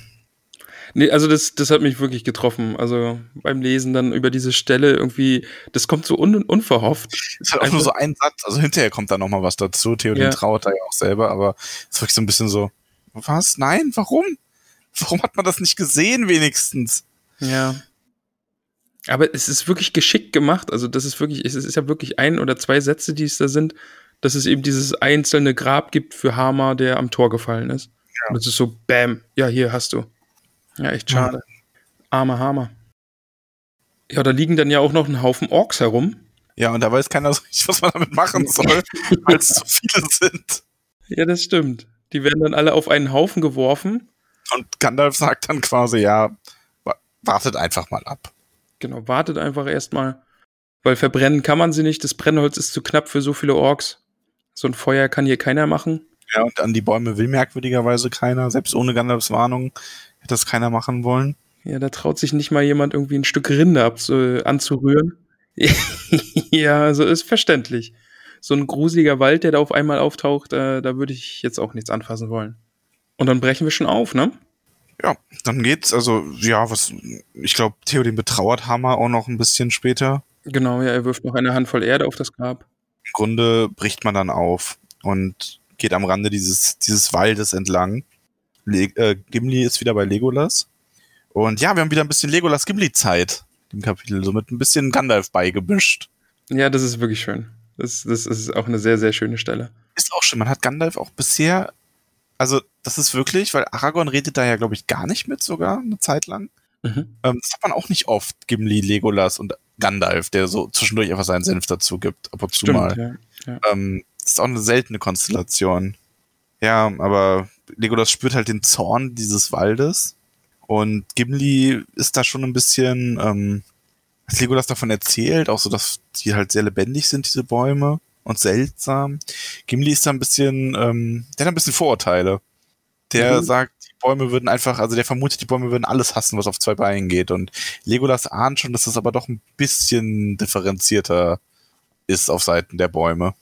Nee, also das, das hat mich wirklich getroffen. Also beim Lesen dann über diese Stelle irgendwie, das kommt so un unverhofft. Es ist halt auch Einfach. nur so ein Satz. Also hinterher kommt da nochmal was dazu. Theodin ja. trauert da ja auch selber, aber es ist wirklich so ein bisschen so, was? Nein? Warum? Warum hat man das nicht gesehen wenigstens? Ja. Aber es ist wirklich geschickt gemacht. Also das ist wirklich, es ist ja wirklich ein oder zwei Sätze, die es da sind, dass es eben dieses einzelne Grab gibt für Hammer, der am Tor gefallen ist. Ja. Und es ist so, bam, ja, hier hast du. Ja, echt schade. Ja. Armer Hammer. Ja, da liegen dann ja auch noch ein Haufen Orks herum. Ja, und da weiß keiner so richtig, was man damit machen soll, weil es zu viele sind. Ja, das stimmt. Die werden dann alle auf einen Haufen geworfen. Und Gandalf sagt dann quasi, ja, wartet einfach mal ab. Genau, wartet einfach erstmal. Weil verbrennen kann man sie nicht. Das Brennholz ist zu knapp für so viele Orks. So ein Feuer kann hier keiner machen. Ja, und an die Bäume will merkwürdigerweise keiner. Selbst ohne Gandalfs Warnung hätte das keiner machen wollen. Ja, da traut sich nicht mal jemand irgendwie ein Stück Rinde ab, anzurühren. ja, also ist verständlich so ein gruseliger Wald, der da auf einmal auftaucht, äh, da würde ich jetzt auch nichts anfassen wollen. Und dann brechen wir schon auf, ne? Ja, dann geht's. Also, ja, was, ich glaube, Theo den betrauert Hammer auch noch ein bisschen später. Genau, ja, er wirft noch eine Handvoll Erde auf das Grab. Im Grunde bricht man dann auf und geht am Rande dieses, dieses Waldes entlang. Le äh, Gimli ist wieder bei Legolas. Und ja, wir haben wieder ein bisschen Legolas-Gimli-Zeit im Kapitel, so mit ein bisschen Gandalf beigemischt. Ja, das ist wirklich schön. Das, das ist auch eine sehr, sehr schöne Stelle. Ist auch schön. Man hat Gandalf auch bisher, also das ist wirklich, weil Aragorn redet da ja, glaube ich, gar nicht mit sogar eine Zeit lang. Mhm. Ähm, das hat man auch nicht oft, Gimli, Legolas und Gandalf, der so zwischendurch einfach seinen Senf dazu gibt, ab und zu mal. Ja, ja. Ähm, das ist auch eine seltene Konstellation. Ja, aber Legolas spürt halt den Zorn dieses Waldes und Gimli ist da schon ein bisschen ähm, als Legolas davon erzählt, auch so, dass die halt sehr lebendig sind, diese Bäume und seltsam. Gimli ist da ein bisschen, ähm, der hat ein bisschen Vorurteile. Der Mhm. sagt, die Bäume würden einfach, also der vermutet, die Bäume würden alles hassen, was auf zwei Beinen geht. Und Legolas ahnt schon, dass das aber doch ein bisschen differenzierter ist auf Seiten der Bäume.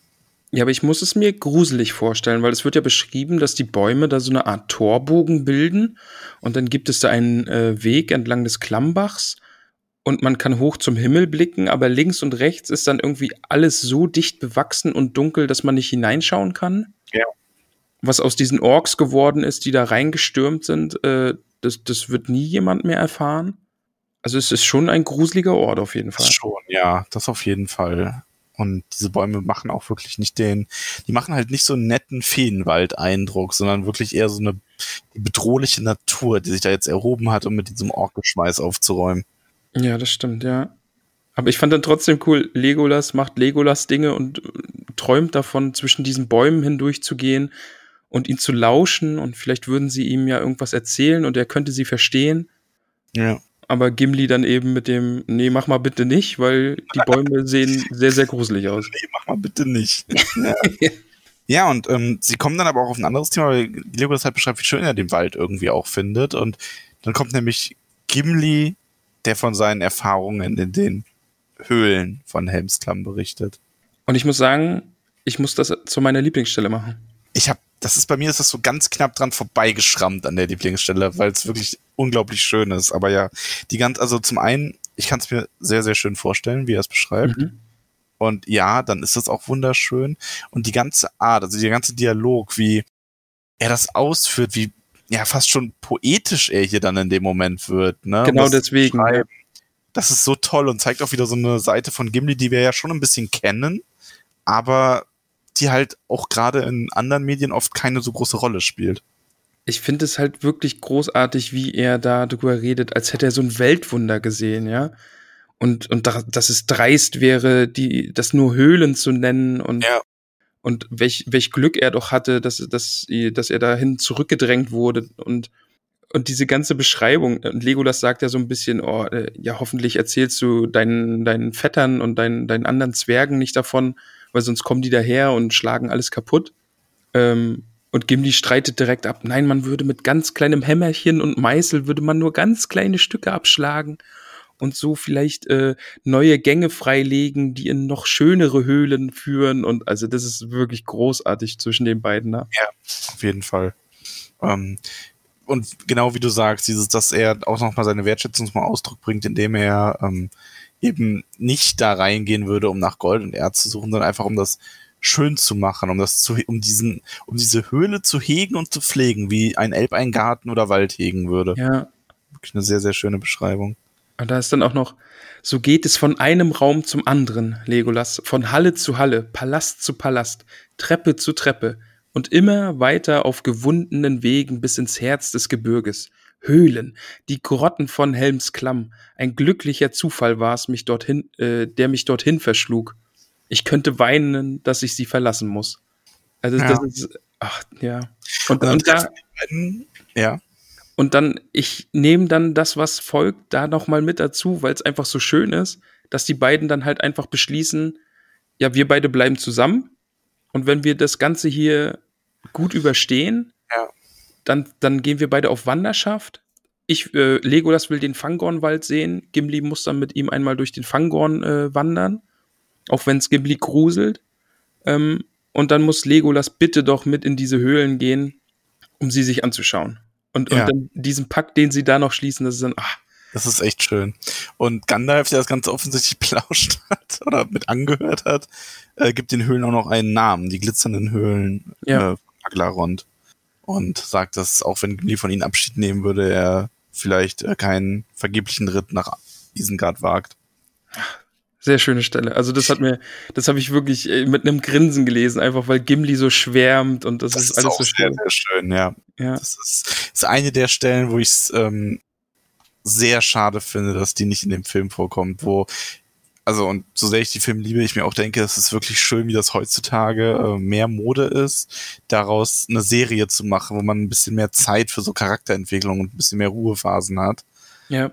Ja, aber ich muss es mir gruselig vorstellen, weil es wird ja beschrieben, dass die Bäume da so eine Art Torbogen bilden und dann gibt es da einen äh, Weg entlang des Klammbachs und man kann hoch zum Himmel blicken, aber links und rechts ist dann irgendwie alles so dicht bewachsen und dunkel, dass man nicht hineinschauen kann. Ja. Was aus diesen Orks geworden ist, die da reingestürmt sind, äh, das, das wird nie jemand mehr erfahren. Also es ist schon ein gruseliger Ort auf jeden Fall. Das schon, ja, das auf jeden Fall. Und diese Bäume machen auch wirklich nicht den, die machen halt nicht so einen netten Feenwald-Eindruck, sondern wirklich eher so eine bedrohliche Natur, die sich da jetzt erhoben hat, um mit diesem Orkgeschmeiß aufzuräumen. Ja, das stimmt, ja. Aber ich fand dann trotzdem cool, Legolas macht Legolas-Dinge und äh, träumt davon, zwischen diesen Bäumen hindurch zu gehen und ihn zu lauschen und vielleicht würden sie ihm ja irgendwas erzählen und er könnte sie verstehen. Ja. Aber Gimli dann eben mit dem, nee, mach mal bitte nicht, weil die Bäume sehen sehr, sehr gruselig aus. Nee, mach mal bitte nicht. ja. ja, und ähm, sie kommen dann aber auch auf ein anderes Thema, weil Legolas halt beschreibt, wie schön er den Wald irgendwie auch findet. Und dann kommt nämlich Gimli, der von seinen Erfahrungen in den Höhlen von Helmsklamm berichtet. Und ich muss sagen, ich muss das zu meiner Lieblingsstelle machen. Ich habe, das ist bei mir ist das so ganz knapp dran vorbeigeschrammt an der Lieblingsstelle, weil es wirklich unglaublich schön ist. Aber ja, die ganz, also zum einen, ich kann es mir sehr, sehr schön vorstellen, wie er es beschreibt. Mhm. Und ja, dann ist das auch wunderschön. Und die ganze Art, also der ganze Dialog, wie er das ausführt, wie ja fast schon poetisch er hier dann in dem Moment wird. Ne? Genau das deswegen. Das ist so toll und zeigt auch wieder so eine Seite von Gimli, die wir ja schon ein bisschen kennen, aber die halt auch gerade in anderen Medien oft keine so große Rolle spielt. ich finde es halt wirklich großartig, wie er da drüber redet, als hätte er so ein Weltwunder gesehen, ja. Und, und da, dass es dreist wäre, die, das nur Höhlen zu nennen und, Ja. Und welch, welch Glück er doch hatte, dass, dass, dass er dahin zurückgedrängt wurde und, und diese ganze Beschreibung. Und Legolas sagt ja so ein bisschen, oh, äh, ja, hoffentlich erzählst du deinen, deinen Vettern und deinen, deinen anderen Zwergen nicht davon, weil sonst kommen die daher und schlagen alles kaputt. Ähm, und Gimli streitet direkt ab. Nein, man würde mit ganz kleinem Hämmerchen und Meißel würde man nur ganz kleine Stücke abschlagen und so vielleicht äh, neue Gänge freilegen, die in noch schönere Höhlen führen. Und also das ist wirklich großartig zwischen den beiden. Ne? Auf jeden Fall. Ähm, und genau wie du sagst, dieses, dass er auch nochmal seine Wertschätzung zum Ausdruck bringt, indem er ähm, eben nicht da reingehen würde, um nach Gold und Erz zu suchen, sondern einfach um das schön zu machen, um das zu, um diesen, um diese Höhle zu hegen und zu pflegen, wie ein Elb einen Garten oder Wald hegen würde. Ja, Wirklich eine sehr, sehr schöne Beschreibung. Und da ist dann auch noch, so geht es von einem Raum zum anderen, Legolas, von Halle zu Halle, Palast zu Palast, Treppe zu Treppe und immer weiter auf gewundenen Wegen bis ins Herz des Gebirges. Höhlen, die Grotten von Helmsklamm. Ein glücklicher Zufall war es, mich dorthin, äh, der mich dorthin verschlug. Ich könnte weinen, dass ich sie verlassen muss. Also Ja. das ist, ach ja. Und, Und dann und da, ja, und dann, ich nehme dann das, was folgt, da nochmal mit dazu, weil es einfach so schön ist, dass die beiden dann halt einfach beschließen, ja, wir beide bleiben zusammen. Und wenn wir das Ganze hier gut überstehen, Ja. dann, dann gehen wir beide auf Wanderschaft. Ich, äh, Legolas will den Fangornwald sehen. Gimli muss dann mit ihm einmal durch den Fangorn äh, wandern. Auch wenn es Gimli gruselt. Ähm, und dann muss Legolas bitte doch mit in diese Höhlen gehen, um sie sich anzuschauen. Und, Ja. und dann diesen Pakt, den sie da noch schließen, das ist dann, ach, das ist echt schön. Und Gandalf, der das Ganze offensichtlich belauscht hat oder mit angehört hat, äh, gibt den Höhlen auch noch einen Namen, die glitzernden Höhlen Ja. äh, Aglarond. Und sagt, dass auch wenn Gimli von ihnen Abschied nehmen würde, er vielleicht äh, keinen vergeblichen Ritt nach Isengard wagt. Sehr schöne Stelle. Also das hat mir, das habe ich wirklich äh, mit einem Grinsen gelesen, einfach weil Gimli so schwärmt und das, Das ist ist, alles auch so sehr, schön. sehr schön, ja. Ja. Das ist, ist eine der Stellen, wo ich es ähm, sehr schade finde, dass die nicht in dem Film vorkommt, wo, also und so sehr ich die Filme liebe, ich mir auch denke, es ist wirklich schön, wie das heutzutage äh, mehr Mode ist, daraus eine Serie zu machen, wo man ein bisschen mehr Zeit für so Charakterentwicklung und ein bisschen mehr Ruhephasen hat. ja.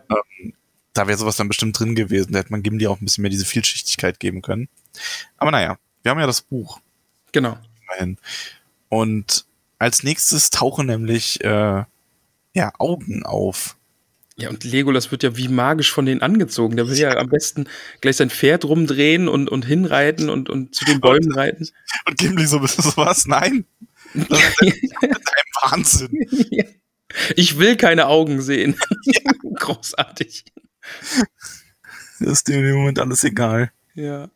Da wäre sowas dann bestimmt drin gewesen, da hätte man Gimli auch ein bisschen mehr diese Vielschichtigkeit geben können. Aber naja, wir haben ja das Buch Genau. immerhin. Und als nächstes tauchen nämlich äh, ja, Augen auf. Ja, und Legolas wird ja wie magisch von denen angezogen. Der will ja am besten gleich sein Pferd rumdrehen und, und hinreiten und, und zu den Bäumen reiten. Und Gimli so, so was? Nein. Das ist ein Wahnsinn. Ja. Ich will keine Augen sehen. Großartig. Das ist dir im Moment alles egal. Ja.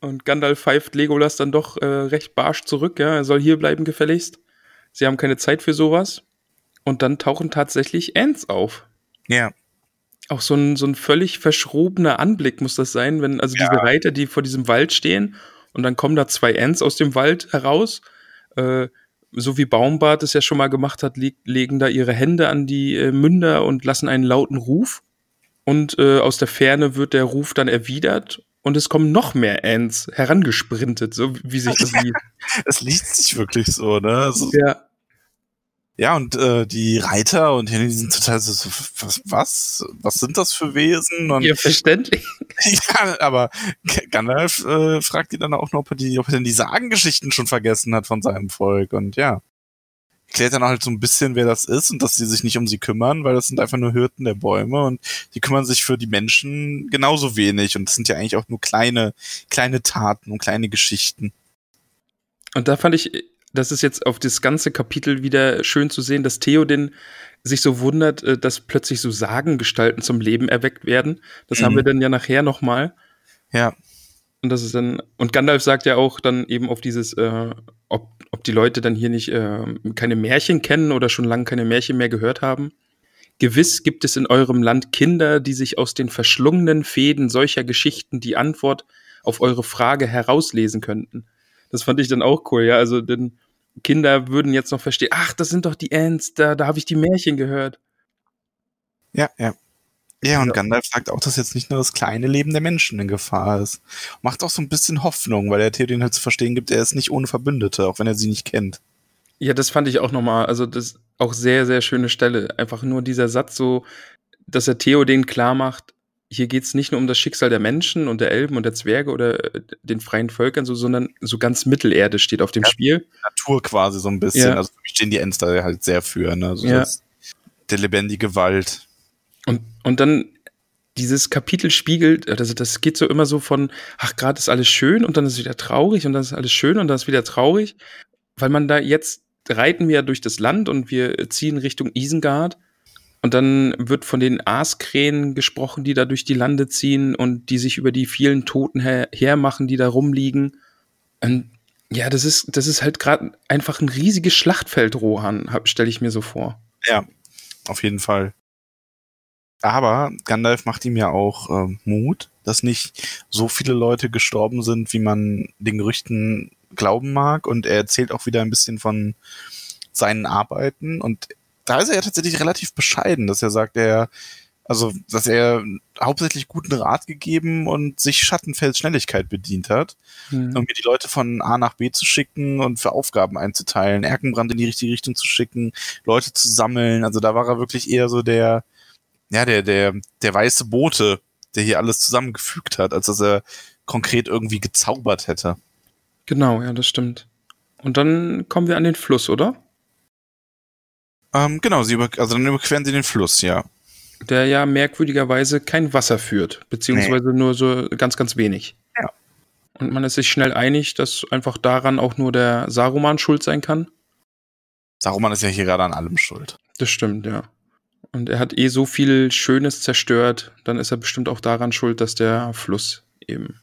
Und Gandalf pfeift Legolas dann doch äh, recht barsch zurück. Ja, er soll hier bleiben gefälligst. Sie haben keine Zeit für sowas. Und dann tauchen tatsächlich Ents auf. Ja. Auch so ein, so ein völlig verschrobener Anblick muss das sein, wenn also Ja. diese Reiter, die vor diesem Wald stehen und dann kommen da zwei Ents aus dem Wald heraus. Äh, so wie Baumbart es ja schon mal gemacht hat, leg, legen da ihre Hände an die äh, Münder und lassen einen lauten Ruf. Und äh, aus der Ferne wird der Ruf dann erwidert und es kommen noch mehr Ents herangesprintet, so wie sich das liest. Es liest sich wirklich so, ne? Also, ja. ja, und äh, die Reiter und die sind total so, so was, was? Was sind das für Wesen? Und ja, verständlich. Ja, aber Gandalf äh, fragt ihn dann auch noch, ob er, die, ob er denn die Sagengeschichten schon vergessen hat von seinem Volk. Und ja, erklärt dann halt so ein bisschen, wer das ist und dass sie sich nicht um sie kümmern, weil das sind einfach nur Hirten der Bäume und die kümmern sich für die Menschen genauso wenig. Und das sind ja eigentlich auch nur kleine, kleine Taten und kleine Geschichten. Und da fand ich, das ist jetzt auf das ganze Kapitel wieder schön zu sehen, dass Theoden sich so wundert, äh, dass plötzlich so Sagengestalten zum Leben erweckt werden. Das Mhm. haben wir dann ja nachher noch mal. Ja, Und das ist dann und Gandalf sagt ja auch dann eben auf dieses, äh, ob, ob die Leute dann hier nicht äh, keine Märchen kennen oder schon lange keine Märchen mehr gehört haben. Gewiss gibt es in eurem Land Kinder, die sich aus den verschlungenen Fäden solcher Geschichten die Antwort auf eure Frage herauslesen könnten. Das fand ich dann auch cool, ja. Also denn Kinder würden jetzt noch verstehen, ach, das sind doch die Ents, da, da habe ich die Märchen gehört. ja, ja. Ja, und Ja. Gandalf sagt auch, dass jetzt nicht nur das kleine Leben der Menschen in Gefahr ist. Macht auch so ein bisschen Hoffnung, weil er Theoden halt zu verstehen gibt, er ist nicht ohne Verbündete, auch wenn er sie nicht kennt. Ja, das fand ich auch nochmal. Also, das ist auch sehr, sehr schöne Stelle. Einfach nur dieser Satz so, dass er Theo den klar macht, hier geht's nicht nur um das Schicksal der Menschen und der Elben und der Zwerge oder äh, den freien Völkern, so, sondern so ganz Mittelerde steht auf dem Ja. Spiel. Natur quasi so ein bisschen. Ja. Also für mich stehen die da halt sehr für, ne? Also Ja. der lebendige Wald. Und, dann dieses Kapitel spiegelt, also das geht so immer so von, ach, gerade ist alles schön und dann ist wieder traurig und dann ist alles schön und dann ist wieder traurig, weil man da jetzt reiten wir durch das Land und wir ziehen Richtung Isengard und dann wird von den Aaskrähen gesprochen, die da durch die Lande ziehen und die sich über die vielen Toten her hermachen, die da rumliegen. Und ja, das ist, das ist halt gerade einfach ein riesiges Schlachtfeld, Rohan, stelle ich mir so vor. Ja, auf jeden Fall. Aber Gandalf macht ihm ja auch ähm, Mut, dass nicht so viele Leute gestorben sind, wie man den Gerüchten glauben mag. Und er erzählt auch wieder ein bisschen von seinen Arbeiten. Und da ist er ja tatsächlich relativ bescheiden, dass er sagt, er, also, dass er hauptsächlich guten Rat gegeben und sich Schattenfels Schnelligkeit bedient hat. Mhm. um mir die Leute von A nach B zu schicken und für Aufgaben einzuteilen, Erkenbrand in die richtige Richtung zu schicken, Leute zu sammeln. Also da war er wirklich eher so der, ja, der, der, der weiße Bote, der hier alles zusammengefügt hat, als dass er konkret irgendwie gezaubert hätte. Genau, ja, das stimmt. Und dann kommen wir an den Fluss, oder? Ähm, genau, sie über, also dann überqueren sie den Fluss, ja. Der ja merkwürdigerweise kein Wasser führt, beziehungsweise nur so ganz, ganz wenig. Ja. Und man ist sich schnell einig, dass einfach daran auch nur der Saruman schuld sein kann. Saruman ist ja hier gerade an allem schuld. Das stimmt, ja. Und er hat eh so viel Schönes zerstört, dann ist er bestimmt auch daran schuld, dass der Fluss eben.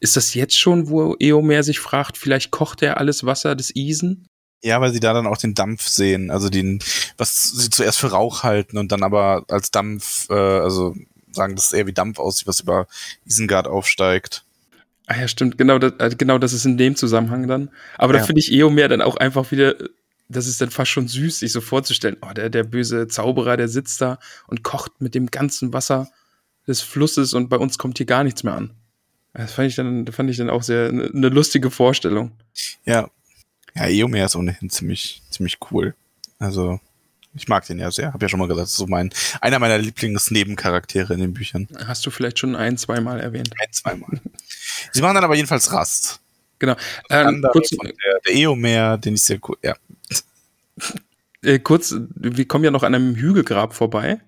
Ist das jetzt schon, wo Eomer sich fragt, vielleicht kocht er alles Wasser des Isen? Ja, weil sie da dann auch den Dampf sehen, also den, was sie zuerst für Rauch halten und dann aber als Dampf, äh, also sagen, dass es eher wie Dampf aussieht, was über Isengard aufsteigt. Ah ja, stimmt, genau das, äh, genau das ist in dem Zusammenhang dann. Aber da Ja. finde ich Eomer dann auch einfach wieder, das ist dann fast schon süß, sich so vorzustellen. Oh, der, der böse Zauberer, der sitzt da und kocht mit dem ganzen Wasser des Flusses und bei uns kommt hier gar nichts mehr an. Das fand ich dann, fand ich dann auch sehr eine ne lustige Vorstellung. Ja. Ja, Eomer ist ohnehin ziemlich, ziemlich cool. Also, ich mag den ja sehr. Hab ja schon mal gesagt, das ist so mein, einer meiner Lieblingsnebencharaktere in den Büchern. Hast du vielleicht schon ein, zweimal erwähnt. Ein, zweimal. sie machen dann aber jedenfalls Rast. Genau. Der Ähm, kurz, der, der Eomer, den ich sehr cool, ja. Äh, kurz, wir kommen ja noch an einem Hügelgrab vorbei.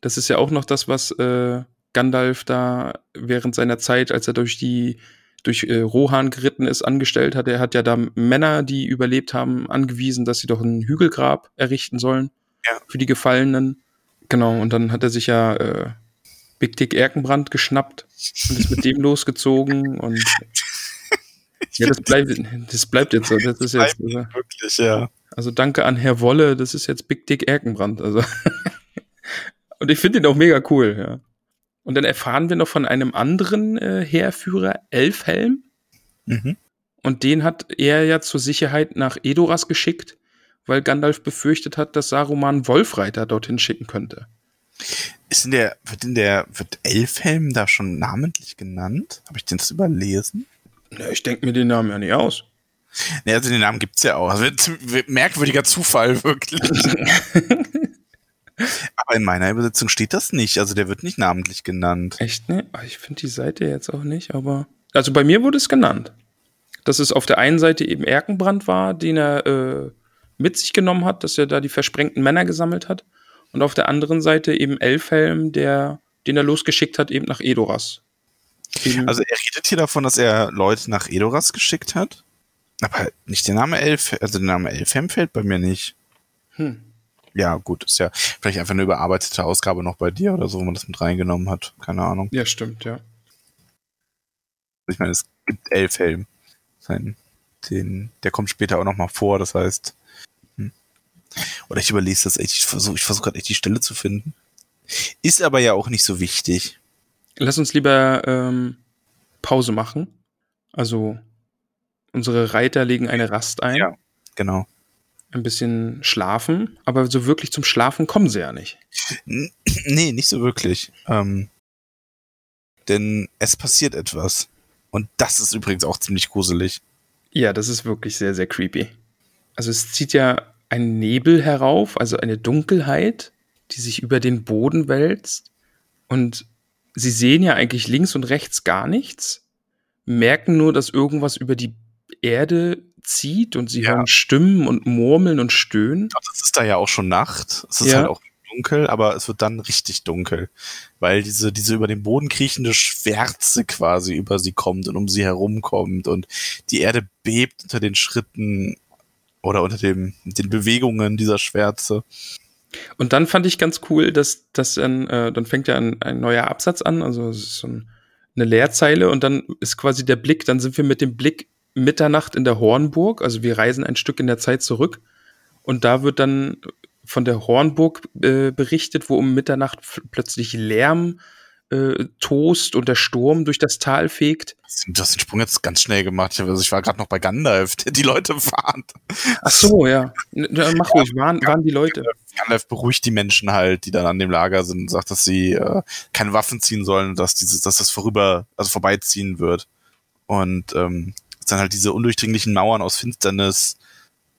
Das ist ja auch noch das, was äh, Gandalf da während seiner Zeit, als er durch die durch äh, Rohan geritten ist, angestellt hat. Er hat ja da Männer, die überlebt haben, angewiesen, dass sie doch ein Hügelgrab errichten sollen Ja. für die Gefallenen. Genau, und dann hat er sich ja äh, Big Dick Erkenbrand geschnappt und ist mit dem losgezogen und ja, das bleibt, das bleibt jetzt so. Das ist jetzt, also, Wirklich, ja. Also danke an Herr Wolle, das ist jetzt Big Dick Erkenbrand. Also. und ich finde ihn auch mega cool, ja. Und dann erfahren wir noch von einem anderen äh, Heerführer, Elfhelm. Mhm. Und den hat er ja zur Sicherheit nach Edoras geschickt, weil Gandalf befürchtet hat, dass Saruman Wolfreiter dorthin schicken könnte. Ist in der, wird in der, wird Elfhelm da schon namentlich genannt? Habe ich den das überlesen? Ja, ich denke mir den Namen ja nicht aus. Ne, also den Namen gibt's ja auch. Also, merkwürdiger Zufall, wirklich. Aber in meiner Übersetzung steht das nicht. Also der wird nicht namentlich genannt. Echt, ne? Ich finde die Seite jetzt auch nicht, aber. Also bei mir wurde es genannt. Dass es auf der einen Seite eben Erkenbrand war, den er äh, mit sich genommen hat, dass er da die versprengten Männer gesammelt hat. Und auf der anderen Seite eben Elfhelm, der, den er losgeschickt hat, eben nach Edoras. Eben, Also er redet hier davon, dass er Leute nach Edoras geschickt hat. Aber nicht der Name Elf, also der Name Elfhelm fällt bei mir nicht. hm. Ja, gut, ist ja vielleicht einfach eine überarbeitete Ausgabe noch bei dir oder so, wo man das mit reingenommen hat. Keine Ahnung. Ja, stimmt, ja. Ich meine, es gibt Elfhelm. Sein, den, der kommt später auch noch mal vor, das heißt. Hm. Oder ich überlese das echt, ich versuche ich versuch gerade echt die Stelle zu finden. Ist aber ja auch nicht so wichtig. Lass uns lieber ähm, Pause machen. Also unsere Reiter legen eine Rast ein, Ja. Genau. ein bisschen schlafen, aber so wirklich zum Schlafen kommen sie ja nicht. Nee, nicht so wirklich. Ähm, denn es passiert etwas. Und das ist übrigens auch ziemlich gruselig. Ja, das ist wirklich sehr, sehr creepy. Also es zieht ja ein Nebel herauf, also eine Dunkelheit, die sich über den Boden wälzt. Und sie sehen ja eigentlich links und rechts gar nichts, merken nur, dass irgendwas über die Erde zieht und sie Ja. hören Stimmen und Murmeln und Stöhnen. Also es ist da ja auch schon Nacht. Es ist Ja. halt auch dunkel, aber es wird dann richtig dunkel. Weil diese, diese über den Boden kriechende Schwärze quasi über sie kommt und um sie herum kommt und die Erde bebt unter den Schritten oder unter dem, den Bewegungen dieser Schwärze. Und dann fand ich ganz cool, dass, dass dann, äh, dann fängt ja ein, ein neuer Absatz an, also es ist so ein, eine Leerzeile und dann ist quasi der Blick, dann sind wir mit dem Blick Mitternacht in der Hornburg, also wir reisen ein Stück in der Zeit zurück und da wird dann von der Hornburg äh, berichtet, wo um Mitternacht plötzlich Lärm, äh, Toast und der Sturm durch das Tal fegt. Du hast den Sprung jetzt ganz schnell gemacht. Ich- Also ich war gerade noch bei Gandalf, der die Leute warnt. Ach so, ja. Mach ruhig, waren, waren die Leute. Gandalf beruhigt die Menschen halt, die dann an dem Lager sind und sagt, dass sie äh, keine Waffen ziehen sollen, dass dieses, dass das vorüber, also vorbeiziehen wird. Und ähm, dann halt diese undurchdringlichen Mauern aus Finsternis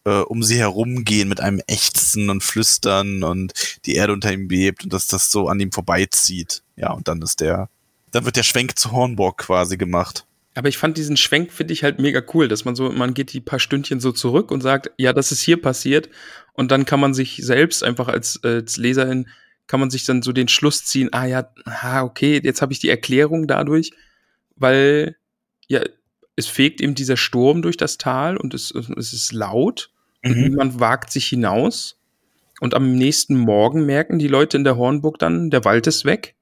äh, um sie herumgehen mit einem Ächzen und Flüstern und die Erde unter ihm bebt und dass das so an ihm vorbeizieht. Ja, und dann ist der, dann wird der Schwenk zu Hornburg quasi gemacht. Aber ich fand diesen Schwenk, finde ich halt mega cool, dass man so, man geht die paar Stündchen so zurück und sagt, ja, das ist hier passiert. Und dann kann man sich selbst einfach als, als Leserin, kann man sich dann so den Schluss ziehen, ah ja, ah, okay, jetzt habe ich die Erklärung dadurch, weil ja, es fegt eben dieser Sturm durch das Tal und es, es ist laut und Mhm. niemand wagt sich hinaus. Und am nächsten Morgen merken die Leute in der Hornburg dann, der Wald ist weg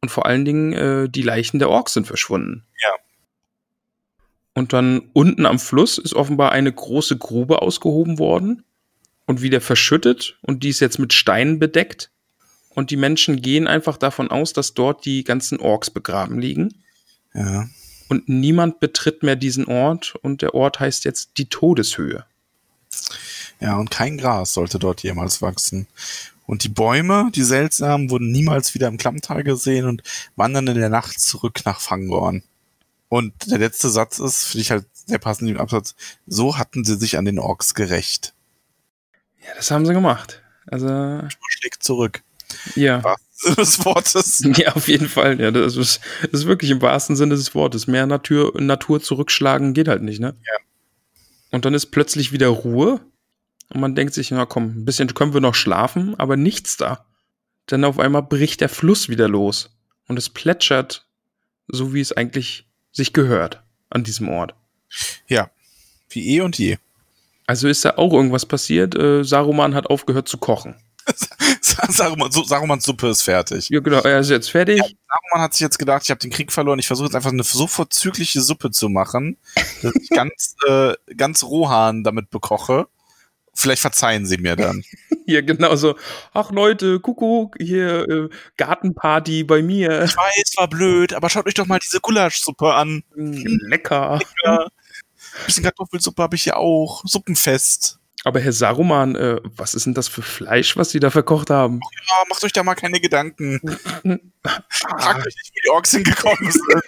und vor allen Dingen äh, die Leichen der Orks sind verschwunden. Ja. Und dann unten am Fluss ist offenbar eine große Grube ausgehoben worden und wieder verschüttet und die ist jetzt mit Steinen bedeckt. Und die Menschen gehen einfach davon aus, dass dort die ganzen Orks begraben liegen. Ja. Und niemand betritt mehr diesen Ort und der Ort heißt jetzt die Todeshöhe. Ja, und kein Gras sollte dort jemals wachsen. Und die Bäume, die seltsamen, wurden niemals wieder im Klammtal gesehen und wandern in der Nacht zurück nach Fangorn. Und der letzte Satz ist, finde ich halt sehr passend im Absatz, so hatten sie sich an den Orks gerecht. Ja, das haben sie gemacht. Also, Schlägt zurück. ja. Was des Wortes. Ja, auf jeden Fall. Ja, das ist, das ist wirklich im wahrsten Sinne des Wortes. Mehr Natur, Natur zurückschlagen geht halt nicht, ne? Ja. Und dann ist plötzlich wieder Ruhe Und man denkt sich, na komm, ein bisschen können wir noch schlafen, aber nichts da. Denn auf einmal bricht der Fluss wieder los. Und es plätschert, so wie es eigentlich sich gehört an diesem Ort. Ja, wie eh und je. Also ist da auch irgendwas passiert. Äh, Saruman hat aufgehört zu kochen. Saruman, Sarumans Suppe ist fertig. Ja, genau, er ist jetzt fertig. Ja, Saruman hat sich jetzt gedacht, ich habe den Krieg verloren, ich versuche jetzt einfach eine so vorzügliche Suppe zu machen, dass ich ganz, äh, ganz Rohan damit bekoche. Vielleicht verzeihen sie mir dann. Ja, genau so. Ach Leute, Kuckuck, hier äh, Gartenparty bei mir. Ich weiß, war blöd, aber schaut euch doch mal diese Gulaschsuppe an. Mm, Lecker. Ja. Bisschen Kartoffelsuppe habe ich ja auch. Suppenfest. Aber Herr Saruman, äh, was ist denn das für Fleisch, was Sie da verkocht haben? Ja, macht euch da mal keine Gedanken. Fragt euch nicht, wie die Orks hingekommen sind.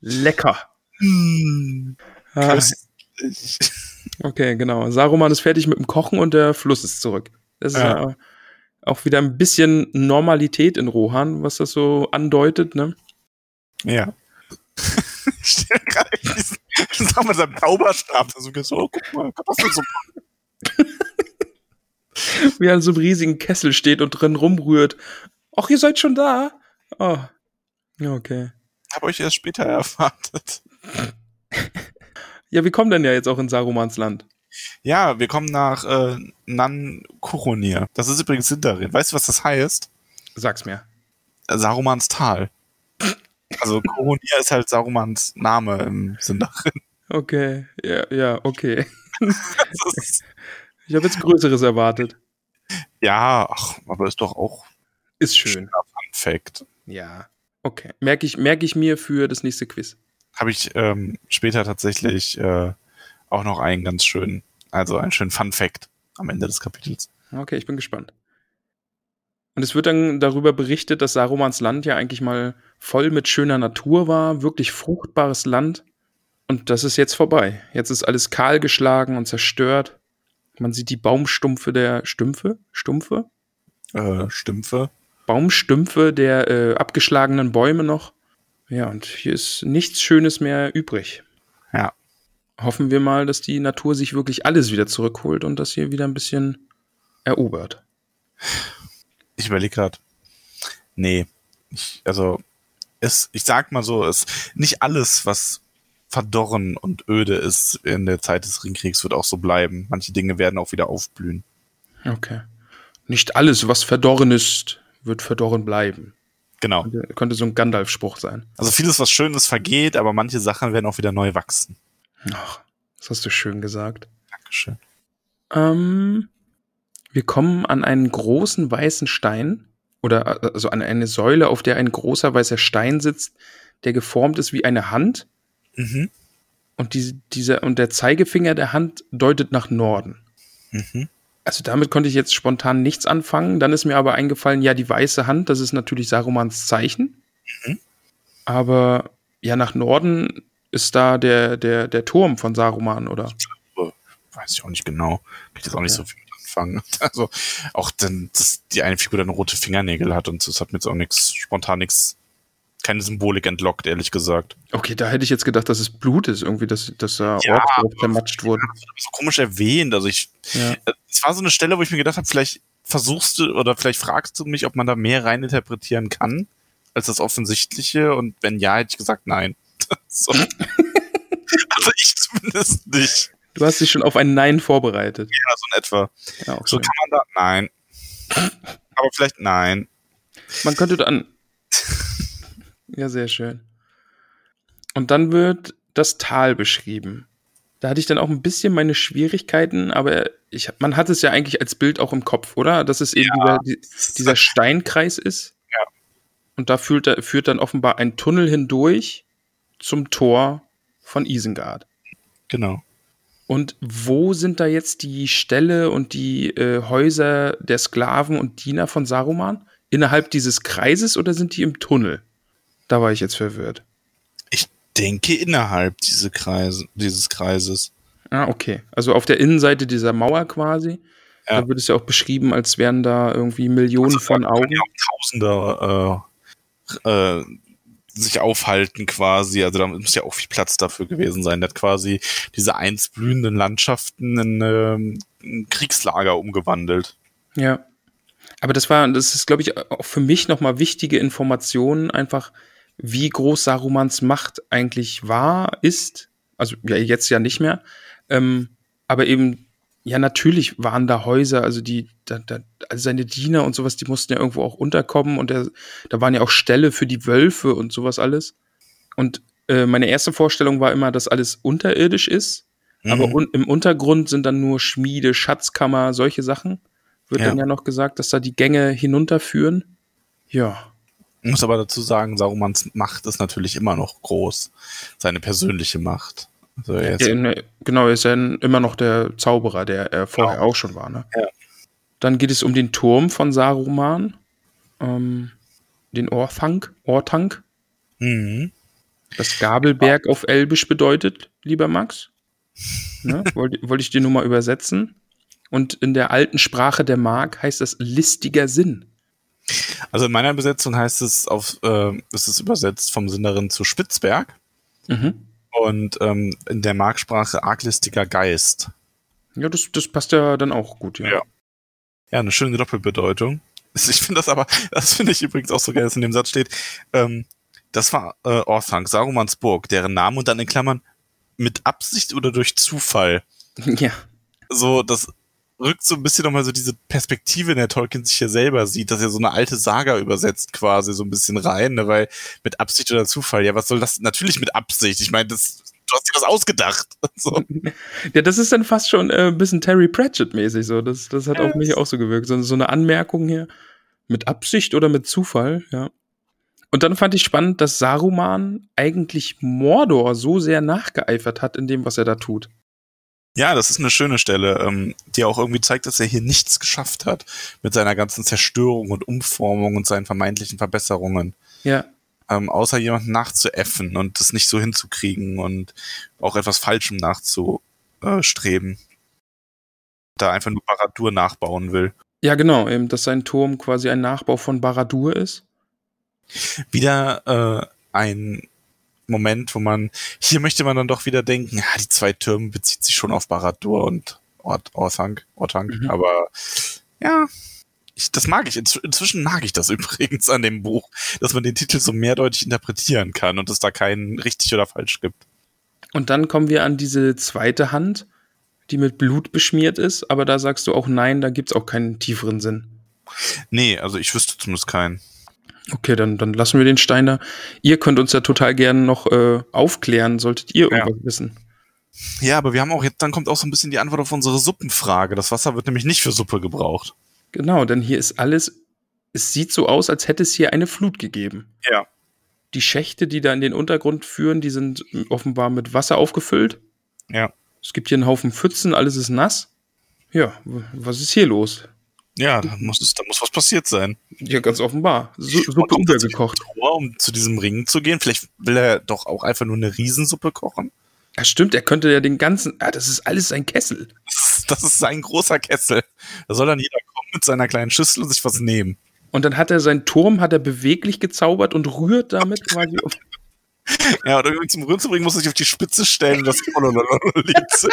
Lecker. Hm. Ah, okay, genau. Saruman ist fertig mit dem Kochen und der Fluss ist zurück. Das ist Ja. ja auch wieder ein bisschen Normalität in Rohan, was das so andeutet, ne? Ja. Diesen, sag mal, seinem Zauberstab, da so, so, oh, guck mal, Kartoffelsuppe. Wie er in so einem riesigen Kessel steht und drin rumrührt. Ach, ihr seid schon da? Oh. Okay. Hab euch erst später erwartet. Ja, wir kommen denn ja jetzt auch in Sarumans Land. Ja, wir kommen nach äh, Nan Kuronir. Das ist übrigens Sindarin. Weißt du, was das heißt? Sag's mir. Sarumans Tal. Also Kuronir ist halt Sarumans Name im Sindarin. Okay. Ja, ja, okay. Ich habe jetzt Größeres erwartet. ja, ach, aber ist doch auch Ist schön. ein Fun Fact. Ja. Okay. Merke ich, merke ich mir für das nächste Quiz. Habe ich ähm, später tatsächlich äh, auch noch einen ganz schönen, also einen schönen Fun Fact am Ende des Kapitels. Okay, ich bin gespannt. Und es wird dann darüber berichtet, dass Sarumans Land ja eigentlich mal voll mit schöner Natur war, wirklich fruchtbares Land. Und das ist jetzt vorbei. Jetzt ist alles kahlgeschlagen und zerstört. Man sieht die Baumstumpfe der Stümpfe? Stumpfe? Äh, Stümpfe. Baumstümpfe der äh, abgeschlagenen Bäume noch. Ja, und hier ist nichts Schönes mehr übrig. Ja. Hoffen wir mal, dass die Natur sich wirklich alles wieder zurückholt und das hier wieder ein bisschen erobert. Ich überlege gerade. Nee. Ich, also, es, ich sag mal so, es nicht alles, was verdorren und öde ist in der Zeit des Ringkriegs, wird auch so bleiben. Manche Dinge werden auch wieder aufblühen. Okay. Nicht alles, was verdorren ist, wird verdorren bleiben. Genau. Könnte, könnte so ein Gandalf-Spruch sein. Also vieles, was Schönes vergeht, aber manche Sachen werden auch wieder neu wachsen. Ach, das hast du schön gesagt. Dankeschön. Ähm, wir kommen an einen großen weißen Stein oder äh, also an eine Säule, auf der ein großer weißer Stein sitzt, der geformt ist wie eine Hand Mhm. und die, dieser und der Zeigefinger der Hand deutet nach Norden. Mhm. Also damit konnte ich jetzt spontan nichts anfangen. Dann ist mir aber eingefallen, ja, die weiße Hand, das ist natürlich Sarumans Zeichen. Mhm. Aber ja, nach Norden ist da der, der, der Turm von Saruman, oder? Weiß ich auch nicht genau. Ich das auch nicht Ja. so viel mit anfangen. Also auch dann, dass die eine Figur dann rote Fingernägel hat und das hat mir jetzt auch nichts, spontan nichts, keine Symbolik entlockt, ehrlich gesagt. Okay, da hätte ich jetzt gedacht, dass es Blut ist, irgendwie, dass, dass da Ja, Orks drauf zermatscht wurden. so komisch erwähnt. Also ich, Ja. es war so eine Stelle, wo ich mir gedacht habe, vielleicht versuchst du oder vielleicht fragst du mich, ob man da mehr reininterpretieren kann als das Offensichtliche. Und wenn ja, hätte ich gesagt, nein. so. also ich zumindest nicht. Du hast dich schon auf ein Nein vorbereitet. Ja, so in etwa. Ja, So schön. kann man da, nein. Aber vielleicht nein. Man könnte dann. Ja, sehr schön. Und dann wird das Tal beschrieben. Da hatte ich dann auch ein bisschen meine Schwierigkeiten, aber ich, man hat es ja eigentlich als Bild auch im Kopf, oder? Dass es eben dieser, die- dieser Steinkreis ist. Ja. Und da führt, da führt dann offenbar ein Tunnel hindurch zum Tor von Isengard. Genau. Und wo sind da jetzt die Ställe und die äh, Häuser der Sklaven und Diener von Saruman? Innerhalb dieses Kreises oder sind die im Tunnel? Da war ich jetzt verwirrt. Ich denke innerhalb diese Kreise, dieses Kreises. Ah, okay. Also auf der Innenseite dieser Mauer quasi. Ja. Da wird es ja auch beschrieben, als wären da irgendwie Millionen von Da Augen. ja auch Tausende äh, äh, sich aufhalten quasi. Also da muss ja auch viel Platz dafür gewesen sein. Der hat quasi diese einst blühenden Landschaften in ähm, ein Kriegslager umgewandelt. Ja. Aber das war, das ist, glaube ich, auch für mich nochmal wichtige Informationen, einfach, wie groß Sarumans Macht eigentlich war, ist. Also ja, jetzt ja nicht mehr. Ähm, aber eben, ja, natürlich waren da Häuser, also die, da, da, also seine Diener und sowas, die mussten ja irgendwo auch unterkommen und der, da waren ja auch Ställe für die Wölfe und sowas alles. Und äh, meine erste Vorstellung war immer, dass alles unterirdisch ist. Mhm. Aber un im Untergrund sind dann nur Schmiede, Schatzkammer, solche Sachen. Wird ja. dann ja noch gesagt, dass da die Gänge hinunterführen. Ja. Ich muss aber dazu sagen, Sarumans Macht ist natürlich immer noch groß. Seine persönliche Macht. Er ist ja, genau, er ist ja immer noch der Zauberer, der er vorher genau. auch schon war. Ne? Ja. Dann geht es um den Turm von Saruman. Ähm, den Orthanc. Orthanc. Mhm. Das Gabelberg auf Elbisch bedeutet, lieber Max. Ne? Wollte wollt ich dir nur mal übersetzen. Und in der alten Sprache der Mark heißt das listiger Sinn. Also in meiner Besetzung heißt es auf, äh, ist es übersetzt vom Sinn darin zu Spitzberg. Mhm. Und ähm, in der Marksprache arglistiger Geist. Ja, das, das passt ja dann auch gut, ja. Ja, ja eine schöne Doppelbedeutung. Ich finde das aber, das finde ich übrigens auch so geil, dass in dem Satz steht, ähm, das war äh, Orthanc, Sarumans Burg, deren Name und dann in Klammern mit Absicht oder durch Zufall. Ja. So, das rückt so ein bisschen nochmal so diese Perspektive, in der Tolkien sich hier selber sieht, dass er so eine alte Saga übersetzt quasi so ein bisschen rein, ne? weil mit Absicht oder Zufall, ja, was soll das? Natürlich mit Absicht. Ich meine, das, du hast dir das ausgedacht. So. Ja, das ist dann fast schon äh, ein bisschen Terry Pratchett-mäßig so. Das, das hat yes. auf mich auch so gewirkt. So, so eine Anmerkung hier. Mit Absicht oder mit Zufall, ja. Und dann fand ich spannend, dass Saruman eigentlich Mordor so sehr nachgeeifert hat in dem, was er da tut. Ja, das ist eine schöne Stelle, ähm, die auch irgendwie zeigt, dass er hier nichts geschafft hat mit seiner ganzen Zerstörung und Umformung und seinen vermeintlichen Verbesserungen. Ja. Ähm, außer jemanden nachzuäffen und das nicht so hinzukriegen und auch etwas Falschem nachzustreben. Da einfach nur Baradur nachbauen will. Ja, genau, eben, dass sein Turm quasi ein Nachbau von Baradur ist. Wieder äh, ein Moment, wo man, hier möchte man dann doch wieder denken, ja, die zwei Türme bezieht sich schon auf Baradur und Ort, Orthanc, Orthanc, mhm. aber ja, ich, das mag ich. inzwischen mag ich das übrigens an dem Buch, dass man den Titel so mehrdeutig interpretieren kann und es da keinen richtig oder falsch gibt. Und dann kommen wir an diese zweite Hand, die mit Blut beschmiert ist, aber da sagst du auch nein, da gibt es auch keinen tieferen Sinn. Nee, also ich wüsste zumindest keinen. Okay, dann, dann lassen wir den Stein da. Ihr könnt uns ja total gerne noch äh, aufklären, solltet ihr irgendwas ja. wissen. Ja, aber wir haben auch jetzt, dann kommt auch so ein bisschen die Antwort auf unsere Suppenfrage. Das Wasser wird nämlich nicht für Suppe gebraucht. Genau, denn hier ist alles, es sieht so aus, als hätte es hier eine Flut gegeben. Ja. Die Schächte, die da in den Untergrund führen, die sind offenbar mit Wasser aufgefüllt. Ja. Es gibt hier einen Haufen Pfützen, alles ist nass. Ja, was ist hier los? Ja, da muss, da muss was passiert sein. Ja, ganz offenbar. Su Suppe untergekocht. Tor, um zu diesem Ring zu gehen. Vielleicht will er doch auch einfach nur eine Riesensuppe kochen. Ja, stimmt. Er könnte ja den ganzen. Ah, das ist alles sein Kessel. Das ist sein großer Kessel. Da soll dann jeder kommen mit seiner kleinen Schüssel und sich was nehmen. Und dann hat er seinen Turm, hat er beweglich gezaubert und rührt damit quasi auf. Ja, oder zum Rühren zu bringen, muss er sich auf die Spitze stellen und das Lied singen.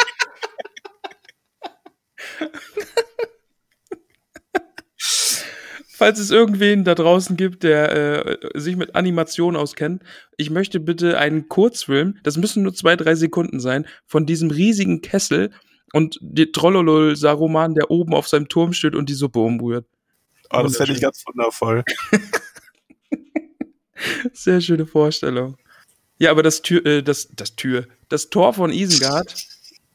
Falls es irgendwen da draußen gibt, der äh, sich mit Animation auskennt, ich möchte bitte einen Kurzfilm, das müssen nur zwei, drei Sekunden sein, von diesem riesigen Kessel und die Trollolol Saruman, der oben auf seinem Turm steht und die Suppe umrührt. Oh, das fände ich ganz wundervoll. Sehr schöne Vorstellung. Ja, aber das Tür, äh, das, das Tür, das Tor von Isengard,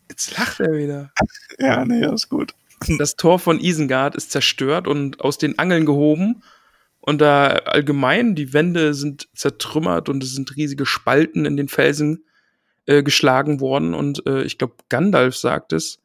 jetzt lacht er wieder. Ja, nee, das ist gut. Das Tor von Isengard ist zerstört und aus den Angeln gehoben. Und da allgemein, die Wände sind zertrümmert und es sind riesige Spalten in den Felsen äh, geschlagen worden. Und äh, ich glaube, Gandalf sagt es,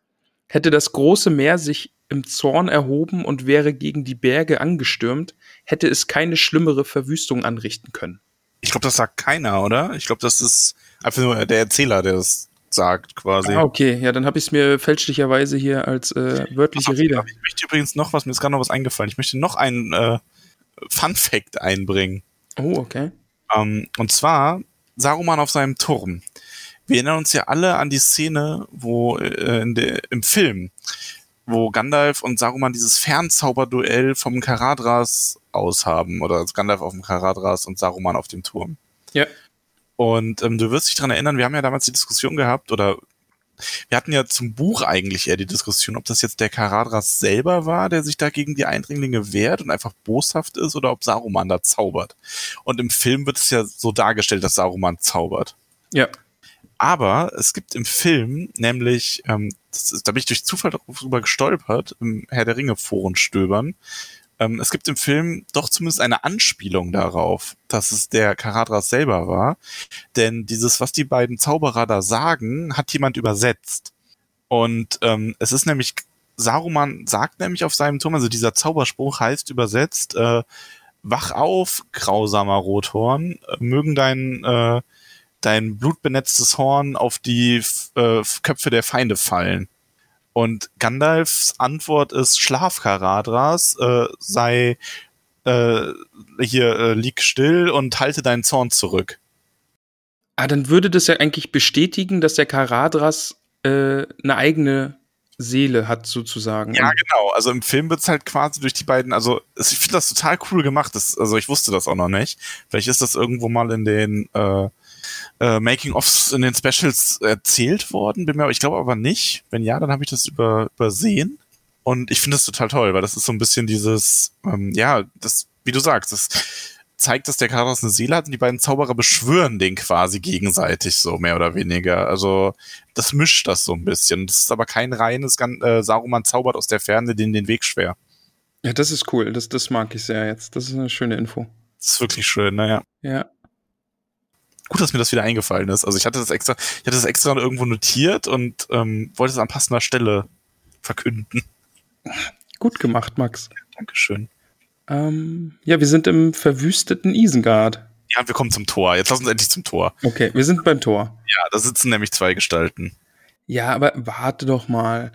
hätte das große Meer sich im Zorn erhoben und wäre gegen die Berge angestürmt, hätte es keine schlimmere Verwüstung anrichten können. Ich glaube, das sagt keiner, oder? Ich glaube, das ist einfach nur der Erzähler, der das sagt quasi. Ah, okay, ja, dann habe ich es mir fälschlicherweise hier als äh, wörtliche Ach, Rede. Ich möchte übrigens noch was, mir ist gerade noch was eingefallen. Ich möchte noch einen äh, Fun Fact einbringen. Oh, okay. Ähm, und zwar Saruman auf seinem Turm. Wir erinnern uns ja alle an die Szene, wo äh, in der, im Film, wo Gandalf und Saruman dieses Fernzauberduell vom Karadras aus haben. Oder Gandalf auf dem Karadras und Saruman auf dem Turm. Ja. Und ähm, du wirst dich dran erinnern, wir haben ja damals die Diskussion gehabt, oder wir hatten ja zum Buch eigentlich eher die Diskussion, ob das jetzt der Karadras selber war, der sich da gegen die Eindringlinge wehrt und einfach boshaft ist, oder ob Saruman da zaubert. Und im Film wird es ja so dargestellt, dass Saruman zaubert. Ja. Aber es gibt im Film nämlich, ähm, das ist, da bin ich durch Zufall drüber gestolpert, im Herr der Ringe Foren stöbern. Ähm, es gibt im Film doch zumindest eine Anspielung darauf, dass es der Karadras selber war. Denn dieses, was die beiden Zauberer da sagen, hat jemand übersetzt. Und ähm, es ist nämlich, Saruman sagt nämlich auf seinem Turm, also dieser Zauberspruch heißt übersetzt, äh, wach auf, grausamer Rothorn, mögen dein, äh, dein blutbenetztes Horn auf die äh, Köpfe der Feinde fallen. Und Gandalfs Antwort ist Schlaf, Karadras, äh, sei äh, hier, äh, lieg still und halte deinen Zorn zurück. Ah, dann würde das ja eigentlich bestätigen, dass der Karadras äh, eine eigene Seele hat, sozusagen. Ja, genau. Also im Film wird's halt quasi durch die beiden, also ich finde das total cool gemacht. Das, also ich wusste das auch noch nicht. Vielleicht ist das irgendwo mal in den äh, äh, Making-ofs in den Specials erzählt worden, bin mir, aber ich glaube aber nicht. Wenn ja, dann habe ich das über, übersehen. Und ich finde das total toll, weil das ist so ein bisschen dieses, ähm, ja, das, wie du sagst, das zeigt, dass der Karas eine Seele hat und die beiden Zauberer beschwören den quasi gegenseitig so mehr oder weniger. Also das mischt das so ein bisschen. Das ist aber kein reines äh, Saruman zaubert aus der Ferne den, den Weg schwer. Ja, das ist cool. Das, das mag ich sehr jetzt. Das ist eine schöne Info. Das ist wirklich schön, naja. Ja. Gut, dass mir das wieder eingefallen ist. Also ich hatte das extra, ich hatte das extra irgendwo notiert und ähm, wollte es an passender Stelle verkünden. Gut gemacht, Max. Dankeschön. Ähm, ja, wir sind im verwüsteten Isengard. Ja, wir kommen zum Tor. Jetzt lassen wir endlich zum Tor. Okay, wir sind beim Tor. Ja, da sitzen nämlich zwei Gestalten. Ja, aber warte doch mal.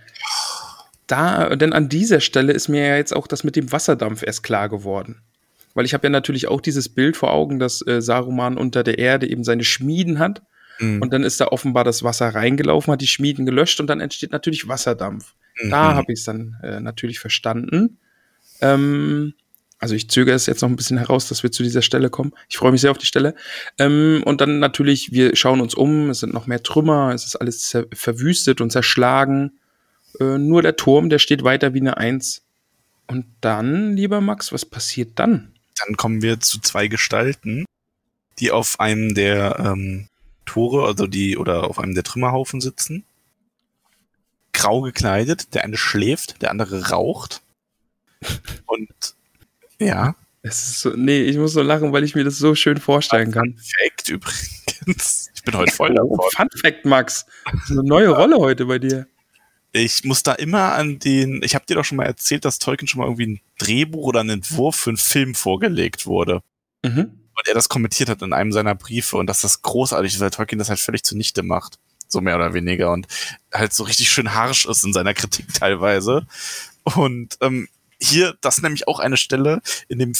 Da, denn an dieser Stelle ist mir ja jetzt auch das mit dem Wasserdampf erst klar geworden. Weil ich habe ja natürlich auch dieses Bild vor Augen, dass äh, Saruman unter der Erde eben seine Schmieden hat. Mhm. Und dann ist da offenbar das Wasser reingelaufen, hat die Schmieden gelöscht und dann entsteht natürlich Wasserdampf. Mhm. Da habe ich es dann äh, natürlich verstanden. Ähm, also ich zögere es jetzt noch ein bisschen heraus, dass wir zu dieser Stelle kommen. Ich freue mich sehr auf die Stelle. Ähm, und dann natürlich, wir schauen uns um, es sind noch mehr Trümmer, es ist alles verwüstet und zerschlagen. Äh, nur der Turm, der steht weiter wie eine Eins. Und dann, lieber Max, was passiert dann? Dann kommen wir zu zwei Gestalten, die auf einem der ähm, Tore, also die, oder auf einem der Trümmerhaufen sitzen. Grau gekleidet, der eine schläft, der andere raucht. Und ja. Es ist so, nee, ich muss so lachen, weil ich mir das so schön vorstellen kann. Fun Fact übrigens. Ich bin heute voll davon. Fun Fact, Max. Das ist eine neue Rolle heute bei dir. Ich muss da immer an den, ich habe dir doch schon mal erzählt, dass Tolkien schon mal irgendwie ein Drehbuch oder einen Entwurf für einen Film vorgelegt wurde. Mhm. Und er das kommentiert hat in einem seiner Briefe und dass das großartig ist, weil Tolkien das halt völlig zunichte macht. So mehr oder weniger. Und halt so richtig schön harsch ist in seiner Kritik teilweise. Und ähm, hier, das ist nämlich auch eine Stelle in dem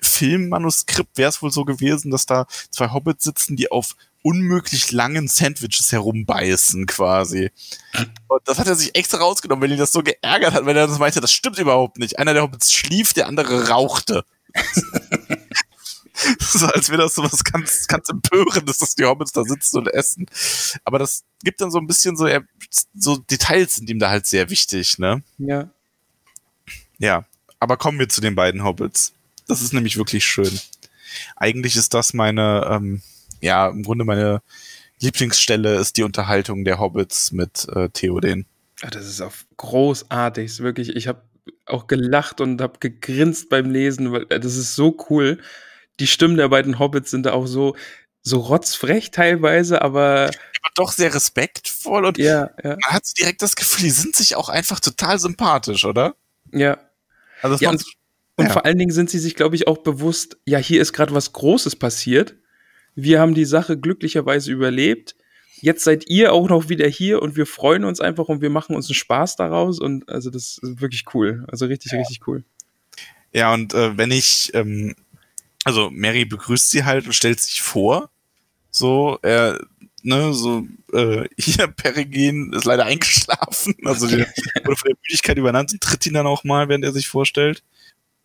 Filmmanuskript wäre es wohl so gewesen, dass da zwei Hobbits sitzen, die auf unmöglich langen Sandwiches herumbeißen quasi. Und das hat er sich extra rausgenommen, weil ihn das so geärgert hat, weil er das meinte, das stimmt überhaupt nicht. Einer der Hobbits schlief, der andere rauchte. so als wäre das so was ganz, ganz empörendes, dass die Hobbits da sitzen und essen. Aber das gibt dann so ein bisschen so, so Details sind ihm da halt sehr wichtig, ne? Ja. Ja, aber kommen wir zu den beiden Hobbits. Das ist nämlich wirklich schön. Eigentlich ist das meine, ähm, ja, im Grunde meine Lieblingsstelle ist die Unterhaltung der Hobbits mit äh, Theoden. Ja, das ist auch großartig, wirklich. Ich habe auch gelacht und habe gegrinst beim Lesen, weil äh, das ist so cool. Die Stimmen der beiden Hobbits sind da auch so so rotzfrech teilweise, aber, aber doch sehr respektvoll und ja, ja. man hat direkt das Gefühl, die sind sich auch einfach total sympathisch, oder? Ja, also ja, und, und ja. vor allen Dingen sind sie sich, glaube ich, auch bewusst, ja, hier ist gerade was Großes passiert. Wir haben die Sache glücklicherweise überlebt. Jetzt seid ihr auch noch wieder hier und wir freuen uns einfach und wir machen uns einen Spaß daraus. Und also das ist wirklich cool. Also richtig, ja. richtig cool. Ja, und äh, wenn ich, ähm, also Mary begrüßt sie halt und stellt sich vor. So, er, ne, so, äh, hier, Peregrin ist leider eingeschlafen. Also die, wurde von der Müdigkeit übernannt und tritt ihn dann auch mal, während er sich vorstellt.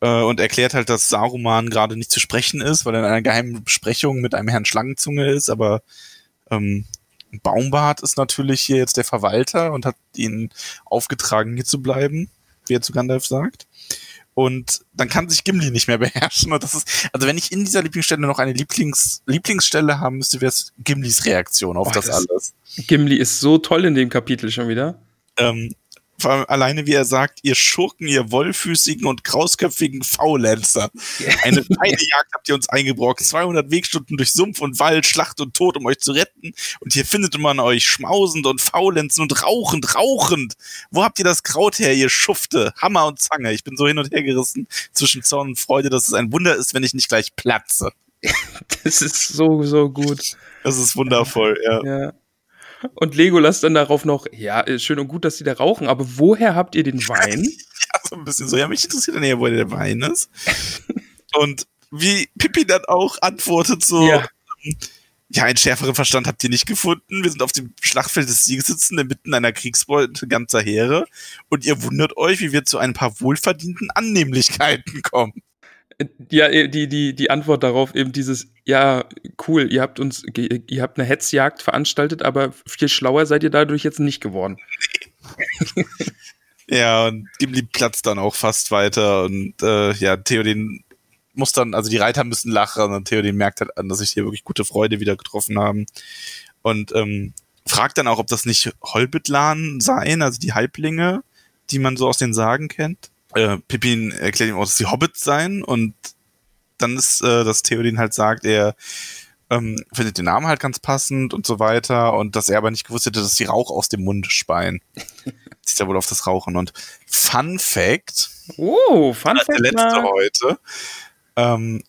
Äh, und erklärt halt, dass Saruman gerade nicht zu sprechen ist, weil er in einer geheimen Besprechung mit einem Herrn Schlangenzunge ist, aber ähm, Baumbart ist natürlich hier jetzt der Verwalter und hat ihn aufgetragen, hier zu bleiben, wie er zu Gandalf sagt. Und dann kann sich Gimli nicht mehr beherrschen. Und das ist, also wenn ich in dieser Lieblingsstelle noch eine Lieblings, Lieblingsstelle haben müsste, wäre es Gimlis Reaktion auf oh, das, das, alles. Gimli ist so toll in dem Kapitel schon wieder. Ähm, alleine, wie er sagt, ihr Schurken, ihr wollfüßigen und krausköpfigen Faulenzer. Eine feine Jagd habt ihr uns eingebrockt. 200 Wegstunden durch Sumpf und Wald, Schlacht und Tod, um euch zu retten. Und hier findet man euch schmausend und faulenzen und rauchend, rauchend. Wo habt ihr das Kraut her, ihr Schufte? Hammer und Zange. Ich bin so hin und her gerissen zwischen Zorn und Freude, dass es ein Wunder ist, wenn ich nicht gleich platze. Das ist so, so gut. Das ist wundervoll, ja. ja. Und Legolas dann darauf noch, ja, schön und gut, dass sie da rauchen, aber woher habt ihr den Wein? ja, so ein bisschen so. Ja, mich interessiert dann eher, woher der Wein ist. und wie Pippi dann auch antwortet so, ja. Ähm, ja, einen schärferen Verstand habt ihr nicht gefunden. Wir sind auf dem Schlachtfeld des Sieges sitzen, inmitten einer Kriegsbeute ganzer Heere. Und ihr wundert euch, wie wir zu ein paar wohlverdienten Annehmlichkeiten kommen. Ja, äh, die, die, die Antwort darauf eben dieses, ja, cool, ihr habt uns, ihr habt eine Hetzjagd veranstaltet, aber viel schlauer seid ihr dadurch jetzt nicht geworden. ja, und Gimli platzt dann auch fast weiter und äh, ja, Theoden muss dann, also die Reiter müssen lachen und Theoden merkt halt an, dass sich hier wirklich gute Freunde wieder getroffen haben. Und ähm, fragt dann auch, ob das nicht Holbitlan seien, also die Halblinge, die man so aus den Sagen kennt äh, Pippin erklärt ihm auch, dass die Hobbits seien und dann ist, äh, dass Theoden halt sagt, er ähm, findet den Namen halt ganz passend und so weiter und dass er aber nicht gewusst hätte, dass die Rauch aus dem Mund speien. Sieht ja wohl auf das Rauchen und Fun Fact. Oh, Fun Fact. Der letzte mal. heute. Ähm,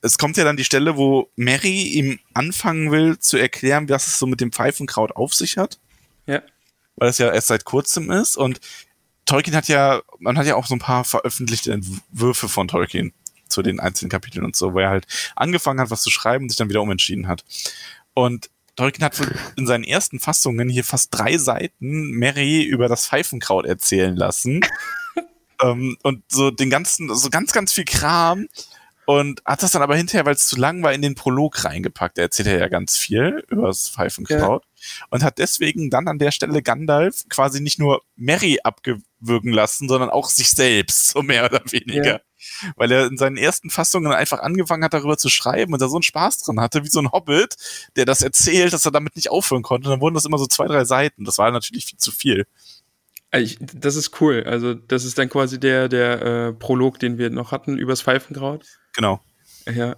es kommt ja dann die Stelle, wo Mary ihm anfangen will zu erklären, was es so mit dem Pfeifenkraut auf sich hat. Ja. Weil es ja erst seit kurzem ist und Tolkien hat ja, man hat ja auch so ein paar veröffentlichte Entwürfe von Tolkien zu den einzelnen Kapiteln und so, wo er halt angefangen hat, was zu schreiben und sich dann wieder umentschieden hat. Und Tolkien hat in seinen ersten Fassungen hier fast drei Seiten Mary über das Pfeifenkraut erzählen lassen. ähm, und so den ganzen, so ganz, ganz viel Kram. Und hat das dann aber hinterher, weil es zu lang war, in den Prolog reingepackt. Er erzählt ja ganz viel über das Pfeifenkraut. Ja. Und hat deswegen dann an der Stelle Gandalf quasi nicht nur Mary abgewürgen lassen, sondern auch sich selbst, so mehr oder weniger. Ja. Weil er in seinen ersten Fassungen einfach angefangen hat, darüber zu schreiben und da so einen Spaß dran hatte, wie so ein Hobbit, der das erzählt, dass er damit nicht aufhören konnte. Und dann wurden das immer so zwei, drei Seiten. Das war natürlich viel zu viel. Ich, das ist cool. Also, das ist dann quasi der, der äh, Prolog, den wir noch hatten übers Pfeifenkraut. Genau. Ja.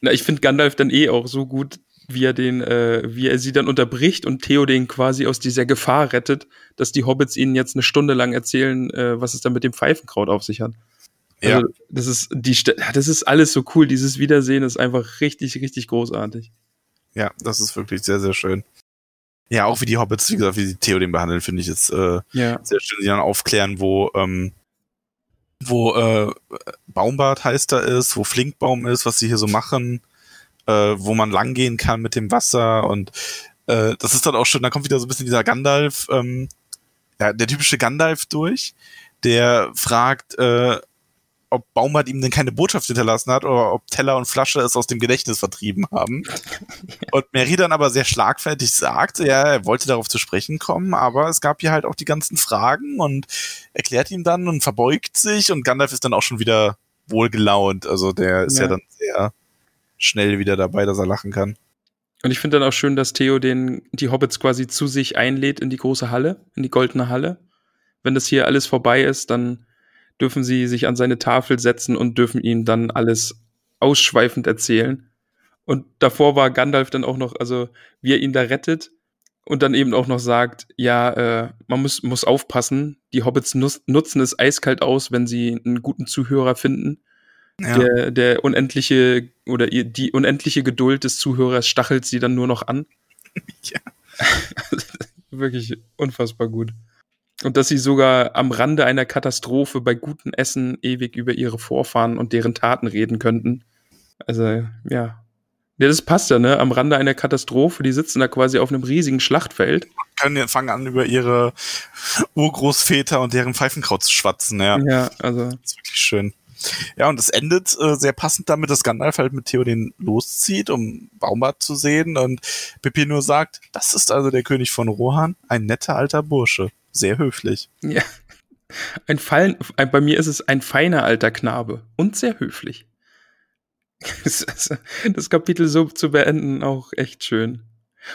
Na, ich finde Gandalf dann eh auch so gut, wie er den, äh, wie er sie dann unterbricht und Theo den quasi aus dieser Gefahr rettet, dass die Hobbits ihnen jetzt eine Stunde lang erzählen, äh, was es dann mit dem Pfeifenkraut auf sich hat. Ja. Also, das ist die, das ist alles so cool. Dieses Wiedersehen ist einfach richtig, richtig großartig. Ja, das ist wirklich sehr, sehr schön. Ja, auch wie die Hobbits, wie gesagt, wie die Theo den behandeln, finde ich jetzt äh, ja. sehr schön, die dann aufklären, wo ähm, wo äh, Baumbart heißt da ist, wo Flinkbaum ist, was sie hier so machen, äh, wo man langgehen kann mit dem Wasser und äh, das ist dann auch schon, da kommt wieder so ein bisschen dieser Gandalf, ähm, ja, der typische Gandalf durch, der fragt, äh, ob Baumart ihm denn keine Botschaft hinterlassen hat oder ob Teller und Flasche es aus dem Gedächtnis vertrieben haben. und Mary dann aber sehr schlagfertig sagt, ja, er wollte darauf zu sprechen kommen, aber es gab hier halt auch die ganzen Fragen und erklärt ihm dann und verbeugt sich und Gandalf ist dann auch schon wieder wohlgelaunt. Also der ist ja, ja dann sehr schnell wieder dabei, dass er lachen kann. Und ich finde dann auch schön, dass Theo den, die Hobbits quasi zu sich einlädt in die große Halle, in die goldene Halle. Wenn das hier alles vorbei ist, dann dürfen sie sich an seine Tafel setzen und dürfen ihm dann alles ausschweifend erzählen. Und davor war Gandalf dann auch noch, also wie er ihn da rettet und dann eben auch noch sagt, ja, äh, man muss, muss aufpassen, die Hobbits nutzen es eiskalt aus, wenn sie einen guten Zuhörer finden. Ja. Der, der unendliche oder die unendliche Geduld des Zuhörers stachelt sie dann nur noch an. Ja. Wirklich unfassbar gut. Und dass sie sogar am Rande einer Katastrophe bei gutem Essen ewig über ihre Vorfahren und deren Taten reden könnten. Also, ja. Ja, das passt ja, ne? Am Rande einer Katastrophe, die sitzen da quasi auf einem riesigen Schlachtfeld. Können fangen an, über ihre Urgroßväter und deren Pfeifenkraut zu schwatzen, ja. Ja, also. Das ist wirklich schön. Ja, und es endet äh, sehr passend damit, dass Gandalf halt mit Theoden loszieht, um Baumbart zu sehen und Pippi nur sagt, das ist also der König von Rohan, ein netter alter Bursche. Sehr höflich. Ja. Ein Fallen, ein, bei mir ist es ein feiner alter Knabe und sehr höflich. das Kapitel so zu beenden, auch echt schön.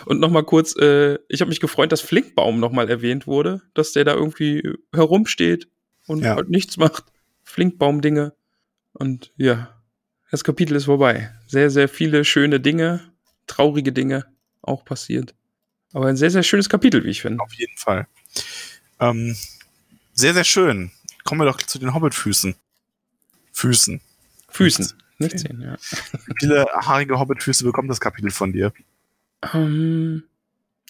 Und nochmal kurz, äh, ich habe mich gefreut, dass Flinkbaum nochmal erwähnt wurde, dass der da irgendwie herumsteht und ja. halt nichts macht. Flinkbaum-Dinge. Und ja, das Kapitel ist vorbei. Sehr, sehr viele schöne Dinge, traurige Dinge auch passiert. Aber ein sehr, sehr schönes Kapitel, wie ich finde. Auf jeden Fall. Ähm, sehr, sehr schön. Kommen wir doch zu den Hobbitfüßen. Füßen. Füßen. Nicht zehn, ja. Wie viele haarige Hobbitfüße bekommt das Kapitel von dir? Ähm,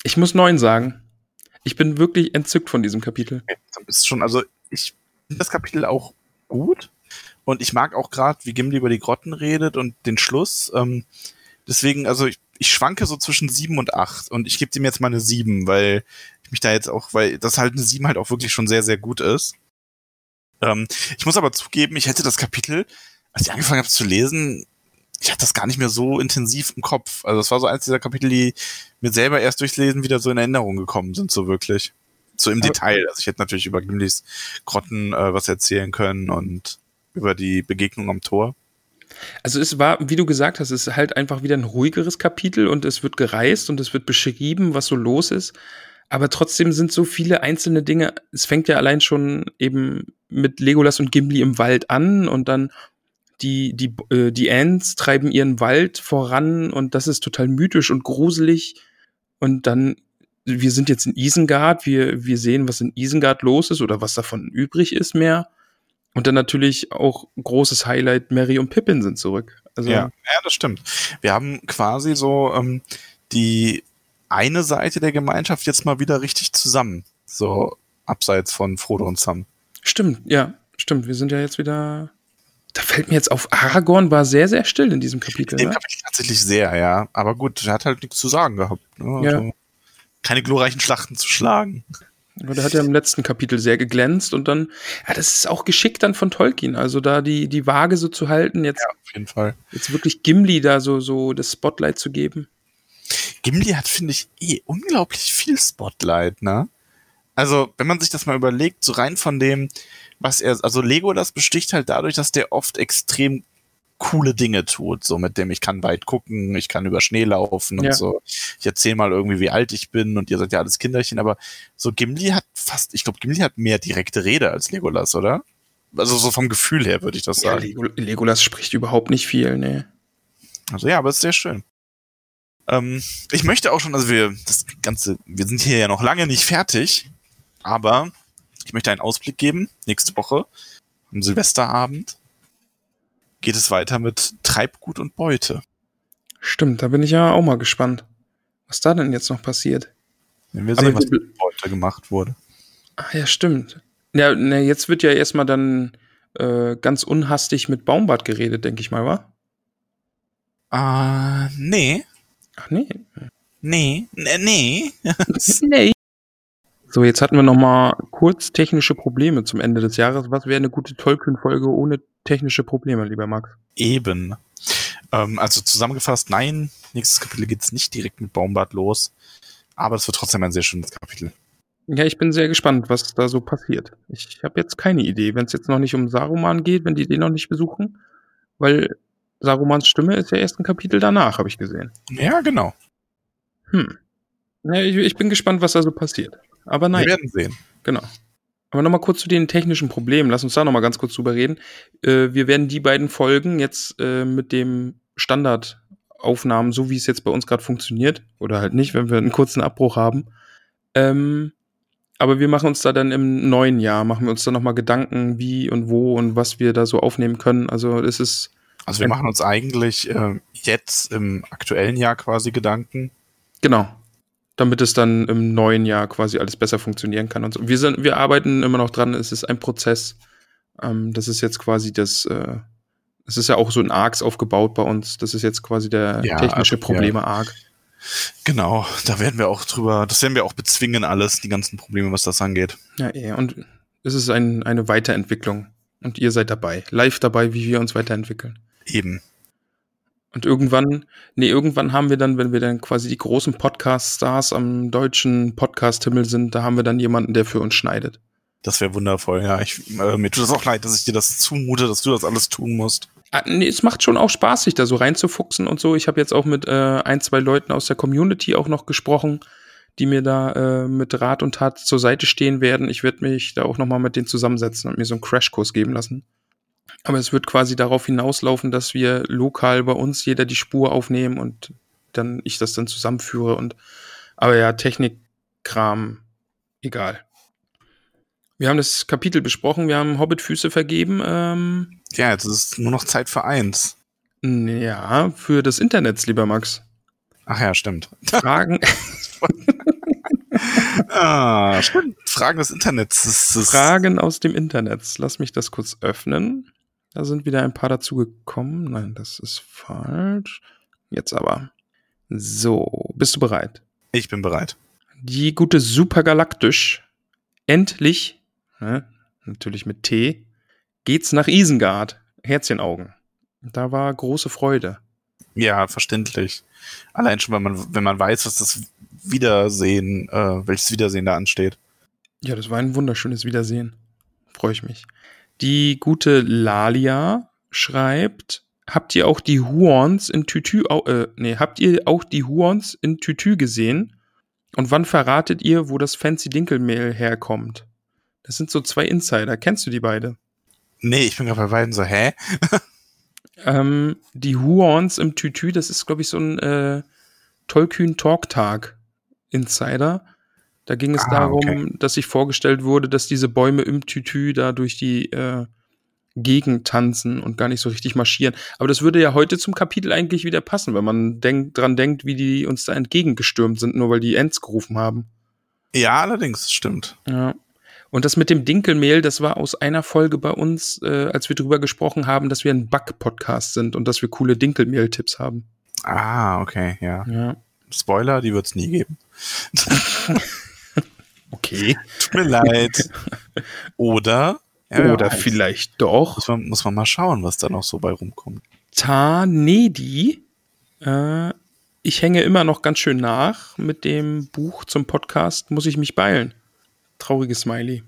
ich muss neun sagen. Ich bin wirklich entzückt von diesem Kapitel. Okay, ist schon, also ich finde das Kapitel auch gut. Und ich mag auch gerade, wie Gimli über die Grotten redet und den Schluss. Ähm, deswegen, also ich, ich schwanke so zwischen sieben und acht. Und ich gebe dem jetzt mal eine sieben, weil ich mich da jetzt auch, weil das halt eine sieben halt auch wirklich schon sehr, sehr gut ist. Ähm, ich muss aber zugeben, ich hätte das Kapitel als ich angefangen habe zu lesen, ich hatte das gar nicht mehr so intensiv im Kopf. Also es war so eins dieser Kapitel, die mir selber erst durchs Lesen wieder so in Erinnerung gekommen sind, so wirklich. So im Detail. Also ich hätte natürlich über Gimlis Grotten äh, was erzählen können und über die Begegnung am Tor. Also es war, wie du gesagt hast, es ist halt einfach wieder ein ruhigeres Kapitel und es wird gereist und es wird beschrieben, was so los ist. Aber trotzdem sind so viele einzelne Dinge. Es fängt ja allein schon eben mit Legolas und Gimli im Wald an und dann die, die, äh, die Ants treiben ihren Wald voran und das ist total mythisch und gruselig. Und dann, wir sind jetzt in Isengard, wir, wir sehen, was in Isengard los ist oder was davon übrig ist mehr. Und dann natürlich auch großes Highlight, Mary und Pippin sind zurück. Also, ja, ja, das stimmt. Wir haben quasi so ähm, die eine Seite der Gemeinschaft jetzt mal wieder richtig zusammen. So abseits von Frodo und Sam. Stimmt, ja, stimmt. Wir sind ja jetzt wieder da fällt mir jetzt auf, Aragorn war sehr, sehr still in diesem Kapitel. In dem? Kapitel tatsächlich sehr, ja. Aber gut, er hat halt nichts zu sagen gehabt. Ne? Also ja. Keine glorreichen Schlachten zu schlagen. Der hat ja im letzten Kapitel sehr geglänzt und dann, ja, das ist auch geschickt dann von Tolkien, also da die, die Waage so zu halten, jetzt, ja, auf jeden Fall. Jetzt wirklich Gimli da so, so das Spotlight zu geben. Gimli hat, finde ich, eh unglaublich viel Spotlight, ne? Also, wenn man sich das mal überlegt, so rein von dem, was er, also Lego, das besticht halt dadurch, dass der oft extrem coole Dinge tut, so mit dem ich kann weit gucken, ich kann über Schnee laufen und ja. so. Ich erzähle mal irgendwie, wie alt ich bin und ihr seid ja alles Kinderchen, aber so Gimli hat fast, ich glaube, Gimli hat mehr direkte Rede als Legolas, oder? Also so vom Gefühl her würde ich das sagen. Ja, Legolas spricht überhaupt nicht viel, ne. Also ja, aber es ist sehr schön. Ähm, ich möchte auch schon, also wir, das Ganze, wir sind hier ja noch lange nicht fertig, aber ich möchte einen Ausblick geben. Nächste Woche, am Silvesterabend, geht es weiter mit Treibgut und Beute. Stimmt, da bin ich ja auch mal gespannt, was da denn jetzt noch passiert. Wenn wir sehen, Aber was mit Beute gemacht wurde. Ach ja, stimmt. Ja, ne, jetzt wird ja erstmal dann äh, ganz unhastig mit Baumbart geredet, denke ich mal, wa? Ah, uh, nee. Ach nee. Nee, nee, nee. So, jetzt hatten wir noch mal kurz technische Probleme zum Ende des Jahres. Was wäre eine gute Tolkien-Folge ohne technische Probleme, lieber Max? Eben. Ähm, also zusammengefasst, nein, nächstes Kapitel geht es nicht direkt mit Baumbart los, aber es wird trotzdem ein sehr schönes Kapitel. Ja, ich bin sehr gespannt, was da so passiert. Ich habe jetzt keine Idee, wenn es jetzt noch nicht um Saruman geht, wenn die den noch nicht besuchen, weil Sarumans Stimme ist ja erst ein Kapitel danach, habe ich gesehen. Ja, genau. Hm. Ja, ich, ich bin gespannt, was da so passiert. Aber nein. Wir werden sehen. Genau. Aber nochmal kurz zu den technischen Problemen. Lass uns da nochmal ganz kurz drüber reden. Äh, wir werden die beiden Folgen jetzt äh, mit dem Standardaufnahmen, so wie es jetzt bei uns gerade funktioniert, oder halt nicht, wenn wir einen kurzen Abbruch haben. Ähm, aber wir machen uns da dann im neuen Jahr, machen wir uns da nochmal Gedanken, wie und wo und was wir da so aufnehmen können. Also es ist. Also wir machen uns eigentlich äh, jetzt im aktuellen Jahr quasi Gedanken. Genau damit es dann im neuen Jahr quasi alles besser funktionieren kann und so. Wir sind, wir arbeiten immer noch dran, es ist ein Prozess. Ähm, das ist jetzt quasi das, äh, Es ist ja auch so ein Arcs aufgebaut bei uns. Das ist jetzt quasi der Ja, technische also, Probleme-Arc. Genau, da werden wir auch drüber, das werden wir auch bezwingen, alles, die ganzen Probleme, was das angeht. Ja, eh. Und es ist ein, eine Weiterentwicklung. Und ihr seid dabei. Live dabei, wie wir uns weiterentwickeln. Eben. Und irgendwann, nee, irgendwann haben wir dann, wenn wir dann quasi die großen Podcast-Stars am deutschen Podcast-Himmel sind, da haben wir dann jemanden, der für uns schneidet. Das wäre wundervoll, ja. Ich, äh, mir tut es auch leid, dass ich dir das zumute, dass du das alles tun musst. Ah, nee, es macht schon auch Spaß, sich da so reinzufuchsen und so. Ich habe jetzt auch mit äh, ein, zwei Leuten aus der Community auch noch gesprochen, die mir da äh, mit Rat und Tat zur Seite stehen werden. Ich werde mich da auch noch mal mit denen zusammensetzen und mir so einen Crashkurs geben lassen. Aber es wird quasi darauf hinauslaufen, dass wir lokal bei uns jeder die Spur aufnehmen und dann ich das dann zusammenführe und aber ja, Technikkram, egal. Wir haben das Kapitel besprochen, wir haben Hobbit-Füße vergeben. Ähm, Ja, jetzt ist nur noch Zeit für eins. ja, für das Internet, lieber Max. Ach ja, stimmt. Fragen, ah, stimmt. Fragen des Internets. Fragen aus dem Internet. Lass mich das kurz öffnen. Da sind wieder ein paar dazugekommen. Nein, das ist falsch. Jetzt aber. So, bist du bereit? Ich bin bereit. Die gute Supergalaktisch. Endlich, ne, natürlich mit T, geht's nach Isengard. Herzchenaugen. Da war große Freude. Ja, verständlich. Allein schon, wenn man, wenn man weiß, was das Wiedersehen, äh, welches Wiedersehen da ansteht. Ja, das war ein wunderschönes Wiedersehen. Freue ich mich. Die gute Lalia schreibt, habt ihr auch die Huons in Tütü, äh, nee, habt ihr auch die Huons in Tütü gesehen? Und wann verratet ihr, wo das Fancy Dinkelmehl herkommt? Das sind so zwei Insider. Kennst du die beide? Nee, ich bin gerade bei beiden so, hä? Ähm, die Huons im Tütü, das ist, glaube ich, so ein äh, Tollkühn Talktag Insider. Da ging es Ah, darum, okay. dass sich vorgestellt wurde, dass diese Bäume im Tütü da durch die äh, Gegend tanzen und gar nicht so richtig marschieren. Aber das würde ja heute zum Kapitel eigentlich wieder passen, wenn man denk, dran denkt, wie die uns da entgegengestürmt sind, nur weil die Ents gerufen haben. Ja, allerdings, das stimmt. Ja. Und das mit dem Dinkelmehl, das war aus einer Folge bei uns, äh, als wir drüber gesprochen haben, dass wir ein Back-Podcast sind und dass wir coole Dinkelmehl-Tipps haben. Ah, okay, ja. Ja. Spoiler, die wird's nie geben. Okay. Tut mir leid. Oder? Ja, Oder weiß. vielleicht doch. Muss man, muss man mal schauen, was da noch so bei rumkommt. Tanedi. Äh, ich hänge immer noch ganz schön nach. Mit dem Buch zum Podcast muss ich mich beeilen. Trauriges Smiley.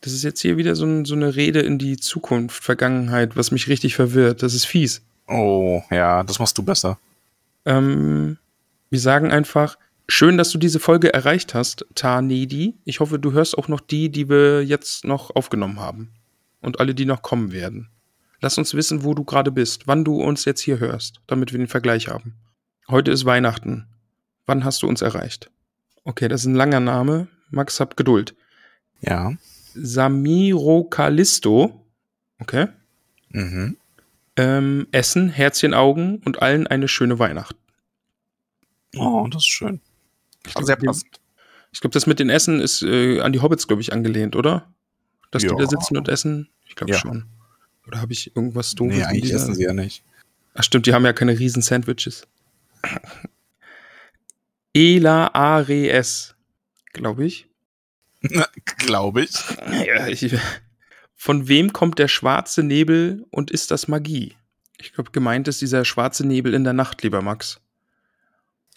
Das ist jetzt hier wieder so, ein, so eine Rede in die Zukunft, Vergangenheit, was mich richtig verwirrt. Das ist fies. Oh, ja, das machst du besser. Ähm, wir sagen einfach, schön, dass du diese Folge erreicht hast, Tanedi. Ich hoffe, du hörst auch noch die, die wir jetzt noch aufgenommen haben. Und alle, die noch kommen werden. Lass uns wissen, wo du gerade bist, wann du uns jetzt hier hörst, damit wir den Vergleich haben. Heute ist Weihnachten. Wann hast du uns erreicht? Okay, das ist ein langer Name. Max, hab Geduld. Ja. Samiro Kalisto. Okay. Mhm. Ähm, Essen, Herzchen, Augen und allen eine schöne Weihnacht. Oh, das ist schön. Glaub, Sehr die- passend. Ich glaube, das mit den Essen ist äh, an die Hobbits, glaube ich, angelehnt, oder? Dass die Ja. da sitzen und essen? Ich glaube Ja. schon. Oder habe ich irgendwas Doofes Nee, eigentlich essen sie ja nicht. Ach stimmt, die haben ja keine riesen Sandwiches. Ela Ares, glaube ich. Glaube ich. Ja, ich. Von wem kommt der schwarze Nebel und ist das Magie? Ich glaube, gemeint ist dieser schwarze Nebel in der Nacht, lieber Max.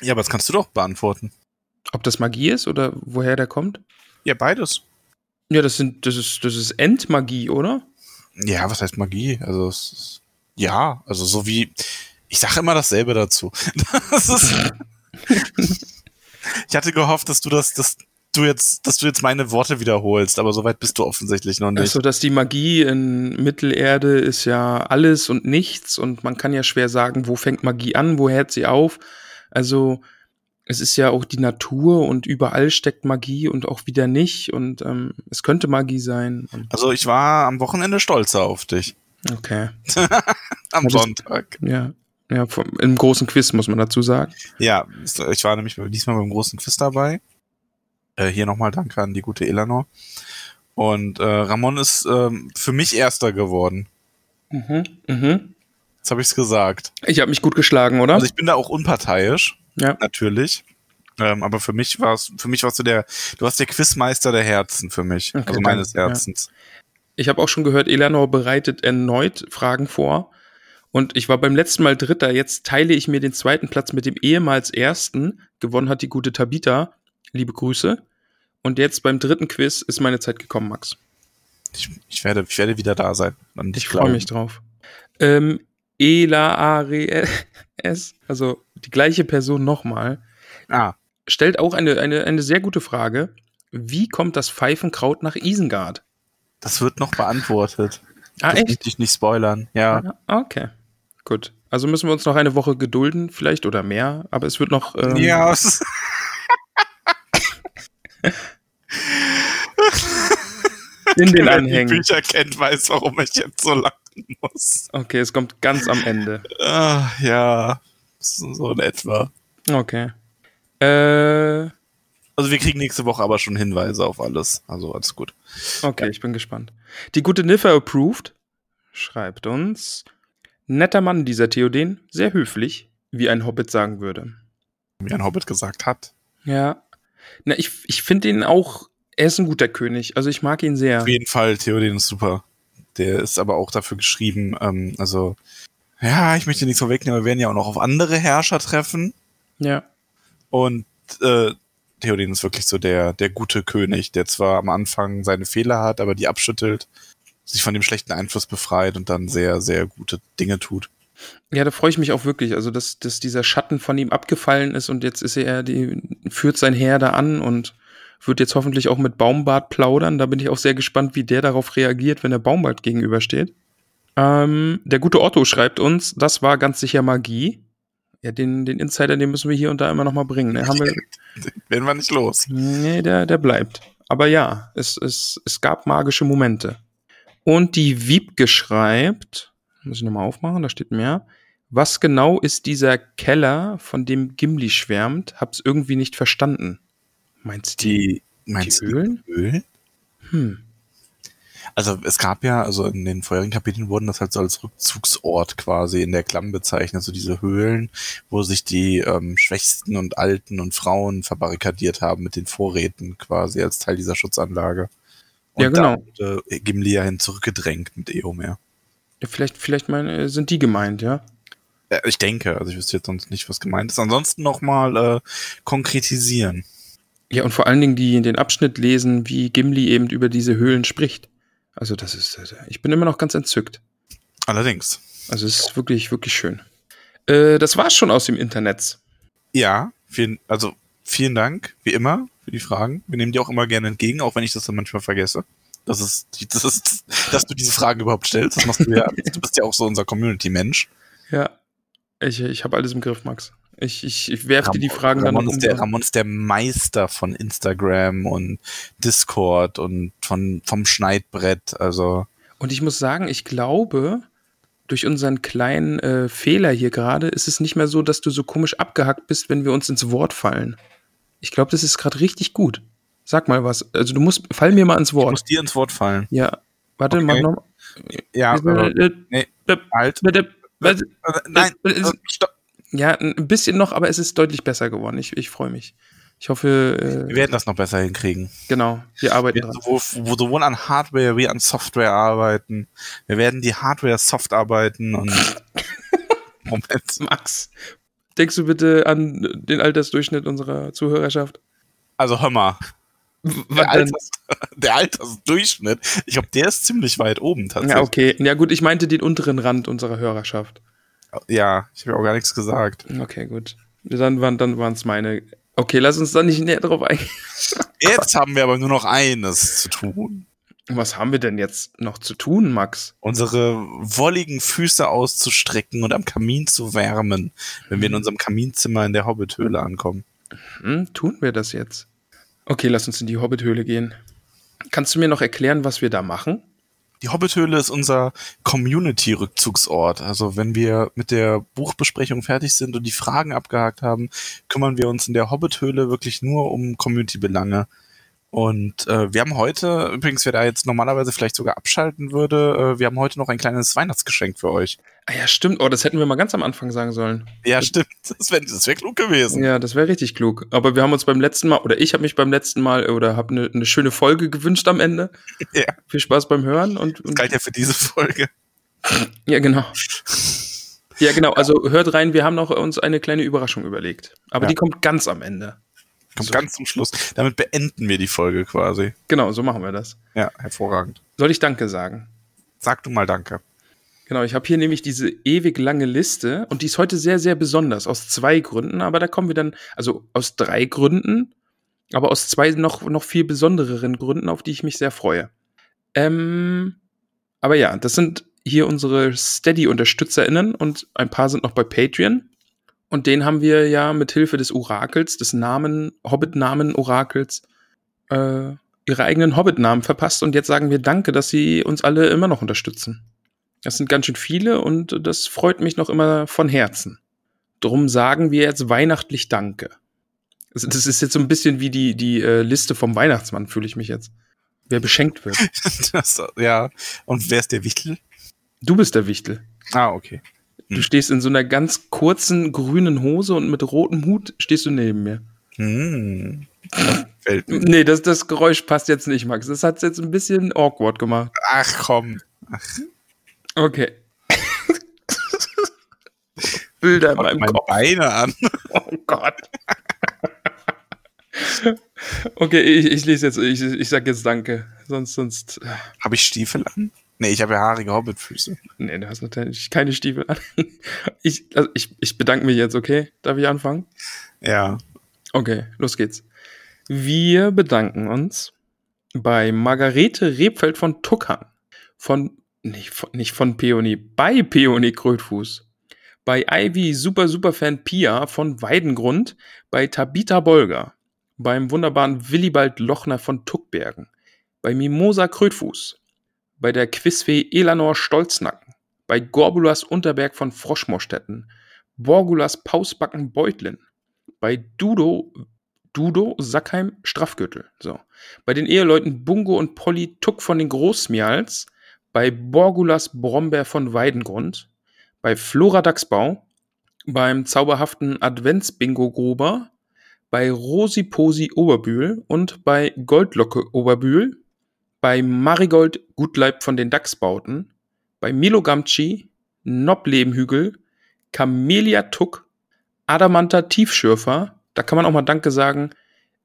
Ja, aber das kannst du doch beantworten. Ob das Magie ist oder woher der kommt? Ja, beides. Ja, das sind, das ist, das ist Endmagie, oder? Ja, was heißt Magie? Also, es ist, ja, also so wie, ich sage immer dasselbe dazu. Das ist, ich hatte gehofft, dass du das, dass du jetzt, dass du jetzt meine Worte wiederholst, aber soweit bist du offensichtlich noch nicht. Also, dass die Magie in Mittelerde ist ja alles und nichts und man kann ja schwer sagen, wo fängt Magie an, wo hört sie auf. Also, es ist ja auch die Natur und überall steckt Magie und auch wieder nicht und ähm, es könnte Magie sein. Also ich war am Wochenende stolzer auf dich. okay, Am Ja, das- Sonntag. ja. Ja, vom, im großen Quiz muss man dazu sagen. Ja, ich war nämlich diesmal beim großen Quiz dabei. Äh, hier nochmal Danke an die gute Eleanor. Und äh, Ramon ist ähm, für mich Erster geworden. Mhm, mhm. Jetzt habe ich es gesagt. Ich habe mich gut geschlagen, oder? Also ich bin da auch unparteiisch, ja. natürlich. Ähm, aber für mich war es, für mich warst du der, du warst der Quizmeister der Herzen für mich, Okay, also meines danke, ja. Herzens. Ich habe auch schon gehört, Eleanor bereitet erneut Fragen vor. Und ich war beim letzten Mal Dritter. Jetzt teile ich mir den zweiten Platz mit dem ehemals ersten. Gewonnen hat die gute Tabita. Liebe Grüße. Und jetzt beim dritten Quiz ist meine Zeit gekommen, Max. Ich, ich werde, ich werde wieder da sein. Und Ich freue mich drauf. Ähm, Ela Ares, also die gleiche Person nochmal, Ah, stellt auch eine, eine, eine sehr gute Frage. Wie kommt das Pfeifenkraut nach Isengard? das wird noch beantwortet. Ah, das möchte ich nicht spoilern. Ja. Okay. Gut. Also müssen wir uns noch eine Woche gedulden, vielleicht oder mehr, aber es wird noch. Ähm, Ja, In den Wer die Anhängen. Bücher kennt, weiß, warum ich jetzt so lachen muss. Okay, es kommt ganz am Ende. Ah, ja, so in etwa. Okay. Äh, Also wir kriegen nächste Woche aber schon Hinweise auf alles. Also alles gut. okay, ich bin gespannt. Die gute Niffer Approved schreibt uns: Netter Mann, dieser Theoden, sehr höflich, wie ein Hobbit sagen würde. Wie ein Hobbit gesagt hat. Ja. Na, ich, ich finde ihn auch, er ist ein guter König. Also ich mag ihn sehr. Auf jeden Fall, Theoden ist super. Der ist aber auch dafür geschrieben, ähm, also, ja, ich möchte nichts vorwegnehmen, wir werden ja auch noch auf andere Herrscher treffen. Ja. Und äh, Theoden ist wirklich so der, der gute König, der zwar am Anfang seine Fehler hat, aber die abschüttelt, sich von dem schlechten Einfluss befreit und dann sehr, sehr gute Dinge tut. Ja, da freue ich mich auch wirklich. Also, dass, dass dieser Schatten von ihm abgefallen ist und jetzt ist er, die, führt sein Heer da an und wird jetzt hoffentlich auch mit Baumbart plaudern. Da bin ich auch sehr gespannt, wie der darauf reagiert, wenn der Baumbart gegenübersteht. Ähm, der gute Otto schreibt uns, das war ganz sicher Magie. Ja, den, den Insider, den müssen wir hier und da immer noch mal bringen. Ne? Haben wir, Werden wir nicht los. Nee, der, der bleibt. Aber ja, es, es, es gab magische Momente. Und die Wiebke schreibt, muss ich nochmal aufmachen, da steht mehr. Was genau ist dieser Keller, von dem Gimli schwärmt? Hab's irgendwie nicht verstanden. Meinst du die, Die, die meinst du Höhlen? Höhlen? Hm. Also es gab ja, also in den vorherigen Kapiteln wurden das halt so als Rückzugsort quasi in der Klamm bezeichnet, so diese Höhlen, wo sich die ähm, Schwächsten und Alten und Frauen verbarrikadiert haben mit den Vorräten quasi als Teil dieser Schutzanlage. Und Ja, genau. da wurde Gimli ja hin zurückgedrängt mit Eomer. Ja, vielleicht, vielleicht meine, sind die gemeint, ja? Äh, ich denke, also ich wüsste jetzt sonst nicht, was gemeint ist. Ansonsten nochmal äh, konkretisieren. Ja, und vor allen Dingen die den Abschnitt lesen, wie Gimli eben über diese Höhlen spricht. Also das ist, äh, ich bin immer noch ganz entzückt. Allerdings. Also es ist wirklich, wirklich schön. Äh, das war's schon aus dem Internet. Ja, vielen, also vielen Dank, wie immer, für die Fragen. Wir nehmen die auch immer gerne entgegen, auch wenn ich das dann manchmal vergesse. Das ist, das ist, dass du diese Fragen überhaupt stellst. Das machst du ja. Du bist ja auch so unser Community-Mensch. Ja. Ich, ich habe alles im Griff, Max. Ich, ich, ich werfe dir die Fragen Ramon dann ist der, Ramon ist der Meister von Instagram und Discord und von, vom Schneidbrett. Also, Und ich muss sagen, ich glaube, durch unseren kleinen äh, Fehler hier gerade ist es nicht mehr so, dass du so komisch abgehackt bist, wenn wir uns ins Wort fallen. Ich glaube, das ist gerade richtig gut. Sag mal was. Also du musst, fall mir mal ins ich muss Wort. dir ins Wort fallen. Ja. Warte, Okay. mach noch. Ja, aber, nee, halt. Bitte. Äh, Nein, äh, äh, stopp. Ja, ein bisschen noch, aber es ist deutlich besser geworden. Ich, ich freue mich. Ich hoffe, Wir äh, werden das noch besser hinkriegen. genau, wir arbeiten Wir dran. sowohl, sowohl an Hardware wie an Software arbeiten. Wir werden die Hardware soft arbeiten und Moment. Max, denkst du bitte an den Altersdurchschnitt unserer Zuhörerschaft? Also hör mal, der? Alters, der Altersdurchschnitt, ich glaube, der ist ziemlich weit oben tatsächlich. Ja, okay. Ja, gut, ich meinte den unteren Rand unserer Hörerschaft. Ja, ich habe auch gar nichts gesagt. Okay, gut. Dann waren dann es meine. Okay, lass uns da nicht näher drauf eingehen. Jetzt haben wir aber nur noch eines zu tun. Was haben wir denn jetzt noch zu tun, Max? Unsere wolligen Füße auszustrecken und am Kamin zu wärmen, wenn wir in unserem Kaminzimmer in der Hobbithöhle ankommen. Hm, tun wir das jetzt? Okay, lass uns in die Hobbithöhle gehen. Kannst du mir noch erklären, was wir da machen? Die Hobbithöhle ist unser Community-Rückzugsort. Also wenn wir mit der Buchbesprechung fertig sind und die Fragen abgehakt haben, kümmern wir uns in der Hobbithöhle wirklich nur um Community-Belange. Und äh, wir haben heute, übrigens, wer da jetzt normalerweise vielleicht sogar abschalten würde, äh, wir haben heute noch ein kleines Weihnachtsgeschenk für euch. Ah ja, stimmt. Oh, das hätten wir mal ganz am Anfang sagen sollen. Ja, stimmt. Das wäre das wär klug gewesen. Ja, das wäre richtig klug. Aber wir haben uns beim letzten Mal, oder ich habe mich beim letzten Mal, äh, oder habe eine ne schöne Folge gewünscht am Ende. Ja. Viel Spaß beim Hören. Und, Das und galt ja für diese Folge. ja, genau. Ja, genau. Also hört rein, wir haben noch uns eine kleine Überraschung überlegt. Aber Ja. die kommt ganz am Ende. Kommt So. ganz zum Schluss. Damit beenden wir die Folge quasi. Genau, so machen wir das. Ja, hervorragend. Soll ich Danke sagen? Sag du mal Danke. Genau, ich habe hier nämlich diese ewig lange Liste und die ist heute sehr, sehr besonders. Aus zwei Gründen, aber da kommen wir dann, also aus drei Gründen, aber aus zwei noch, noch viel besondereren Gründen, auf die ich mich sehr freue. Ähm, aber ja, das sind hier unsere Steady-UnterstützerInnen und ein paar sind noch bei Patreon. Und denen haben wir ja mit Hilfe des Orakels, des Namen, Hobbit-Namen-Orakels, äh, ihre eigenen Hobbit-Namen verpasst. Und jetzt sagen wir Danke, dass sie uns alle immer noch unterstützen. Das sind ganz schön viele und das freut mich noch immer von Herzen. Drum sagen wir jetzt weihnachtlich Danke. Also das ist jetzt so ein bisschen wie die, die äh, Liste vom Weihnachtsmann, fühle ich mich jetzt. Wer beschenkt wird. Das, ja. Und wer ist der Wichtel? Du bist der Wichtel. Ah, okay. Du Hm. stehst in so einer ganz kurzen grünen Hose und mit rotem Hut stehst du neben mir. Hm. Fällt mir. Nee, das, das Geräusch passt jetzt nicht, Max. Das hat's jetzt ein bisschen awkward gemacht. Ach komm. Okay. Bilder in meinem meine Kopf. Beine an. Oh Gott. okay, ich, ich lese jetzt, ich, ich sag jetzt Danke. Sonst, sonst. Habe ich Stiefel an? Nee, ich habe ja haarige Hobbitfüße. Nee, du hast natürlich keine Stiefel an. Ich, also ich, ich bedanke mich jetzt, okay? Darf ich anfangen? Ja. Okay, los geht's. Wir bedanken uns bei Margarete Rebfeld von Tuckern. Von, nicht von, nicht von Peony, bei Peony Krötfuß. Bei Ivy Super Superfan Pia von Weidengrund. Bei Tabita Bolger. Beim wunderbaren Willibald Lochner von Tuckbergen. Bei Mimosa Krötfuß. Bei der Quizfee Elanor Stolznacken. Bei Gorbulas Unterberg von Froschmorstetten. Borgulas Pausbacken Beutlin bei Dudo, Dudo Sackheim Straffgürtel. So. Bei den Eheleuten Bungo und Polly Tuck von den Großmials, bei Borgulas Brombeer von Weidengrund, bei Flora Dachsbau, beim zauberhaften Advents-Bingo Gruber, bei Rosi Posi Oberbühl und bei Goldlocke Oberbühl, bei Marigold Gutleib von den Dachsbauten, bei Milo Gamci, Noblebenhügel, Camelia Tuck, Adamanta Tiefschürfer, da kann man auch mal Danke sagen.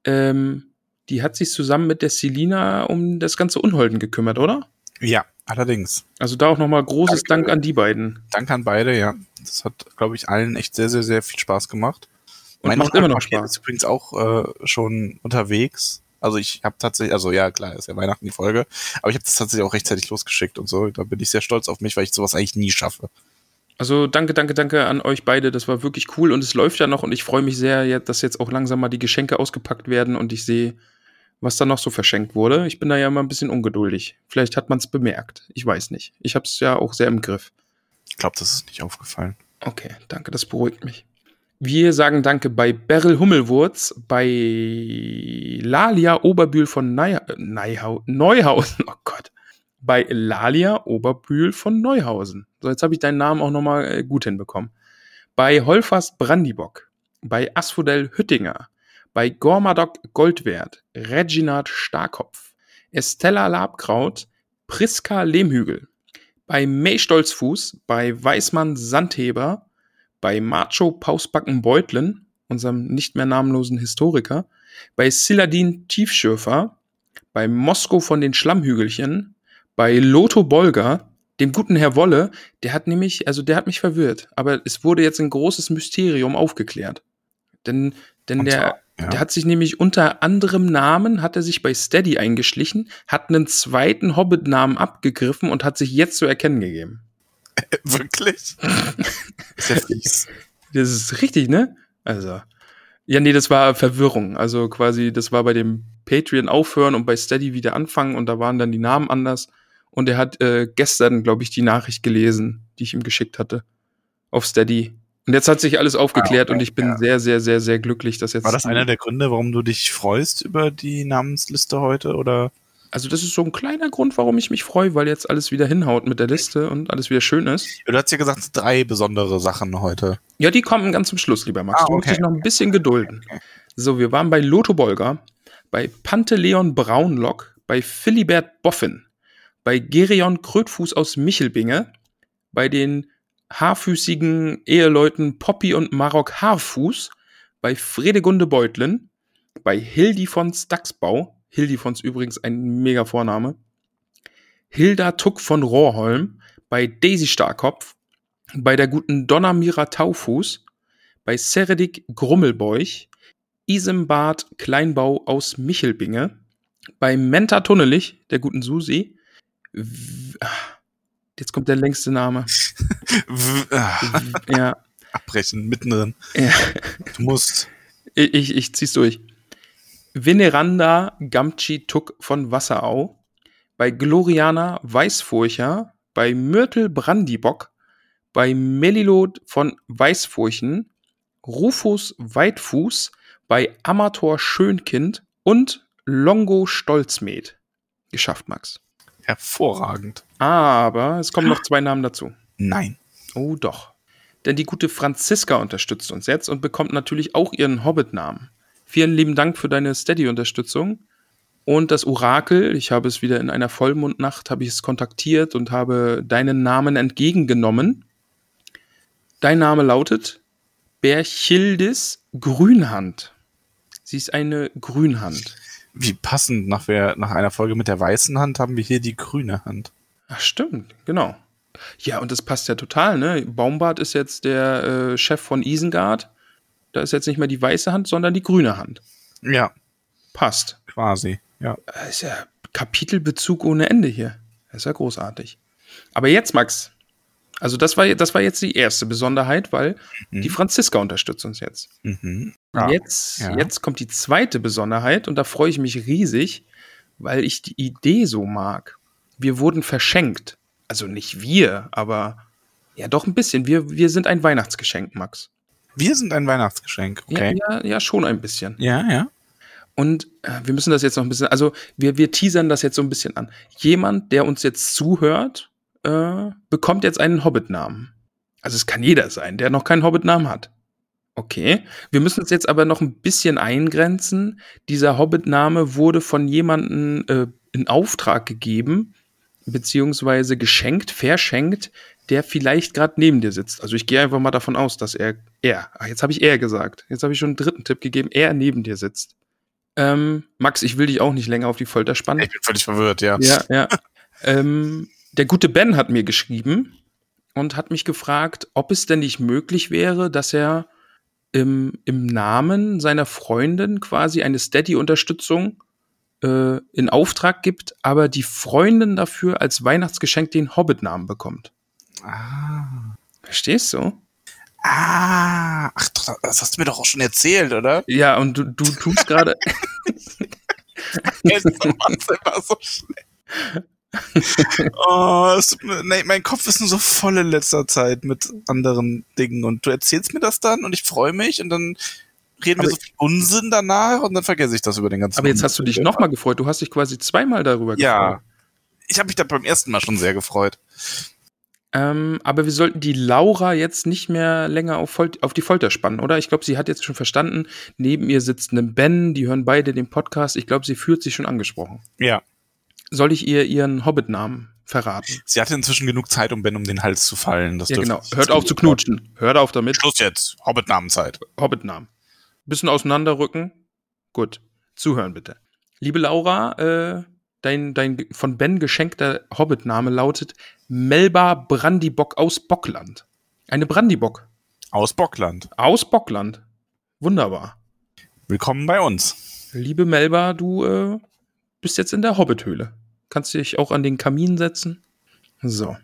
Ähm, die hat sich zusammen mit der Selina um das ganze Unholden gekümmert, oder? Ja, allerdings. Also da auch nochmal großes Danke. Dank an die beiden. Danke an beide, ja. Das hat, glaube ich, allen echt sehr, sehr, sehr viel Spaß gemacht. Und Mein macht immer noch Spaß. ist übrigens auch äh, schon unterwegs. Also ich habe tatsächlich, also ja klar, ist ja Weihnachten die Folge, aber ich habe das tatsächlich auch rechtzeitig losgeschickt und so. Da bin ich sehr stolz auf mich, weil ich sowas eigentlich nie schaffe. Also danke, danke, danke an euch beide. Das war wirklich cool und es läuft ja noch und ich freue mich sehr, dass jetzt auch langsam mal die Geschenke ausgepackt werden und ich sehe, was da noch so verschenkt wurde. Ich bin da ja immer ein bisschen ungeduldig. Vielleicht hat man es bemerkt. Ich weiß nicht. Ich habe es ja auch sehr im Griff. Ich glaube, das ist nicht aufgefallen. Okay, danke, das beruhigt mich. Wir sagen Danke bei Beryl Hummelwurz, bei Lalia Oberbühl von Neu Neihau Neuhausen, oh Gott, bei Lalia Oberbühl von Neuhausen. So, jetzt habe ich deinen Namen auch nochmal äh, gut hinbekommen. Bei Holfast Brandibock, bei Asphodel Hüttinger, bei Gormadok Goldwert, Reginald Starkopf, Estella Labkraut, Priska Lehmhügel, bei May Stolzfuß, bei Weißmann Sandheber, bei Macho Pausbacken Beutlen, unserem nicht mehr namenlosen Historiker, bei Siladin Tiefschürfer, bei Mosko von den Schlammhügelchen, bei Lotho Bolger, dem guten Herr Wolle, der hat nämlich, also der hat mich verwirrt, aber es wurde jetzt ein großes Mysterium aufgeklärt. Denn, denn Und der, ja. der hat sich nämlich unter anderem Namen, hat er sich bei Steady eingeschlichen, hat einen zweiten Hobbit-Namen abgegriffen und hat sich jetzt zu erkennen gegeben. Wirklich? ist ja fies. Das ist richtig, ne? Also. Ja, nee, das war Verwirrung. Also quasi, das war bei dem Patreon aufhören und bei Steady wieder anfangen und da waren dann die Namen anders. Und er hat äh, gestern, glaube ich, die Nachricht gelesen, die ich ihm geschickt hatte. Auf Steady. Und jetzt hat sich alles aufgeklärt Ah, okay, und ich bin ja. sehr, sehr, sehr, sehr glücklich, dass jetzt. War das einer der Gründe, warum du dich freust über die Namensliste heute? Oder? Also, das ist so ein kleiner Grund, warum ich mich freue, weil jetzt alles wieder hinhaut mit der Liste und alles wieder schön ist. Du hast ja gesagt, drei besondere Sachen heute. Ja, die kommen ganz zum Schluss, lieber Max. Ah, Du musst okay. dich noch ein bisschen gedulden. So, wir waren bei Lotho Bolger, bei Panteleon Braunlock, bei Philibert Boffin, bei Gerion Krötfuß aus Michelbinge, bei den haarfüßigen Eheleuten Poppy und Marok Haarfuß, bei Fredegunde Beutlin, bei Hildi von Staxbau, Hildi von übrigens ein mega Vorname, Hilda Tuck von Rohrholm, bei Daisy Starkopf, bei der guten Donna Mira Taufuß, bei Seredik Grummelbeuch, Isembart Kleinbau aus Michelbinge, bei Menta Tunnelich, der guten Susi, ah, jetzt kommt der längste Name. Ah, ja, abbrechen, mittendrin. ja, Du musst. ich, ich, ich zieh's durch. Veneranda Gamci Tuck von Wasserau, bei Gloriana Weißfurcher, bei Myrtle Brandibock, bei Melilot von Weißfurchen, Rufus Weitfuß, bei Amator Schönkind und Longo Stolzmed. Geschafft, Max. Hervorragend. Aber es kommen noch zwei Namen dazu. Nein. Oh doch. Denn die gute Franziska unterstützt uns jetzt und bekommt natürlich auch ihren Hobbit-Namen. Vielen lieben Dank für deine Steady-Unterstützung. Und das Orakel, ich habe es wieder in einer Vollmondnacht, habe ich es kontaktiert und habe deinen Namen entgegengenommen. Dein Name lautet Berchildis Grünhand. Sie ist eine Grünhand. Wie passend nach, wer, nach einer Folge mit der weißen Hand haben wir hier die grüne Hand. Ach, stimmt, genau. Ja, und das passt ja total, ne? Baumbart ist jetzt der äh, Chef von Isengard. Da ist jetzt nicht mehr die weiße Hand, sondern die grüne Hand. Ja, Passt. quasi. Ja. Das ist ja Kapitelbezug ohne Ende hier. Das ist ja großartig. Aber jetzt, Max, also das war, das war jetzt die erste Besonderheit, weil Mhm. die Franziska unterstützt uns jetzt. Mhm. Ah, jetzt, ja. jetzt kommt die zweite Besonderheit und da freue ich mich riesig, weil ich die Idee so mag. Wir wurden verschenkt. Also nicht wir, aber ja doch ein bisschen. Wir, wir sind ein Weihnachtsgeschenk, Max. Wir sind ein Weihnachtsgeschenk. Okay. Ja, ja, ja, schon ein bisschen. Ja, ja. Und äh, wir müssen das jetzt noch ein bisschen, also wir, wir teasern das jetzt so ein bisschen an. Jemand, der uns jetzt zuhört, äh, bekommt jetzt einen Hobbit-Namen. Also es kann jeder sein, der noch keinen Hobbit-Namen hat. Okay. Wir müssen es jetzt aber noch ein bisschen eingrenzen. Dieser Hobbit-Name wurde von jemandem äh, in Auftrag gegeben, beziehungsweise geschenkt, verschenkt, der vielleicht gerade neben dir sitzt. Also ich gehe einfach mal davon aus, dass er, er, ah, jetzt habe ich er gesagt. Jetzt habe ich schon einen dritten Tipp gegeben, er neben dir sitzt. Ähm, Max, ich will dich auch nicht länger auf die Folter spannen. Ich bin völlig verwirrt, ja. Ja, ja. ähm, der gute Ben hat mir geschrieben und hat mich gefragt, ob es denn nicht möglich wäre, dass er im, im Namen seiner Freundin quasi eine Steady-Unterstützung äh, in Auftrag gibt, aber die Freundin dafür als Weihnachtsgeschenk den Hobbit-Namen bekommt. Ah. Verstehst du? Ah. Ach, doch, das hast du mir doch auch schon erzählt, oder? Ja, und du, du tust gerade. Jetzt immer so schnell. oh, es, nee, mein Kopf ist nur so voll in letzter Zeit mit anderen Dingen und du erzählst mir das dann und ich freue mich und dann reden wir Aber- so viel Unsinn danach und dann vergesse ich das über den ganzen aber jetzt hast du dich nochmal gefreut. Du hast dich quasi zweimal darüber Ja. gefreut. Ich habe mich da beim ersten Mal schon sehr gefreut. Ähm, aber wir sollten die Laura jetzt nicht mehr länger auf, Fol auf die Folter spannen, oder? Ich glaube, sie hat jetzt schon verstanden. Neben ihr sitzt ein Ben, die hören beide den Podcast. Ich glaube, sie fühlt sich schon angesprochen. Ja. Soll ich ihr ihren Hobbit-Namen verraten? Sie hatte inzwischen genug Zeit, um Ben um den Hals zu fallen. Das Ja, genau. Hört auf zu knutschen. Hört auf damit. Schluss jetzt. Hobbit-Namenzeit. Hobbit-Namen. Bisschen auseinanderrücken. Gut. Zuhören bitte. Liebe Laura, äh, dein, dein von Ben geschenkter Hobbit-Name lautet Melba Brandibock aus Bockland. Eine Brandibock. Aus Bockland. Aus Bockland. Wunderbar. Willkommen bei uns. Liebe Melba, du äh, bist jetzt in der Hobbithöhle. Kannst dich auch an den Kamin setzen. So.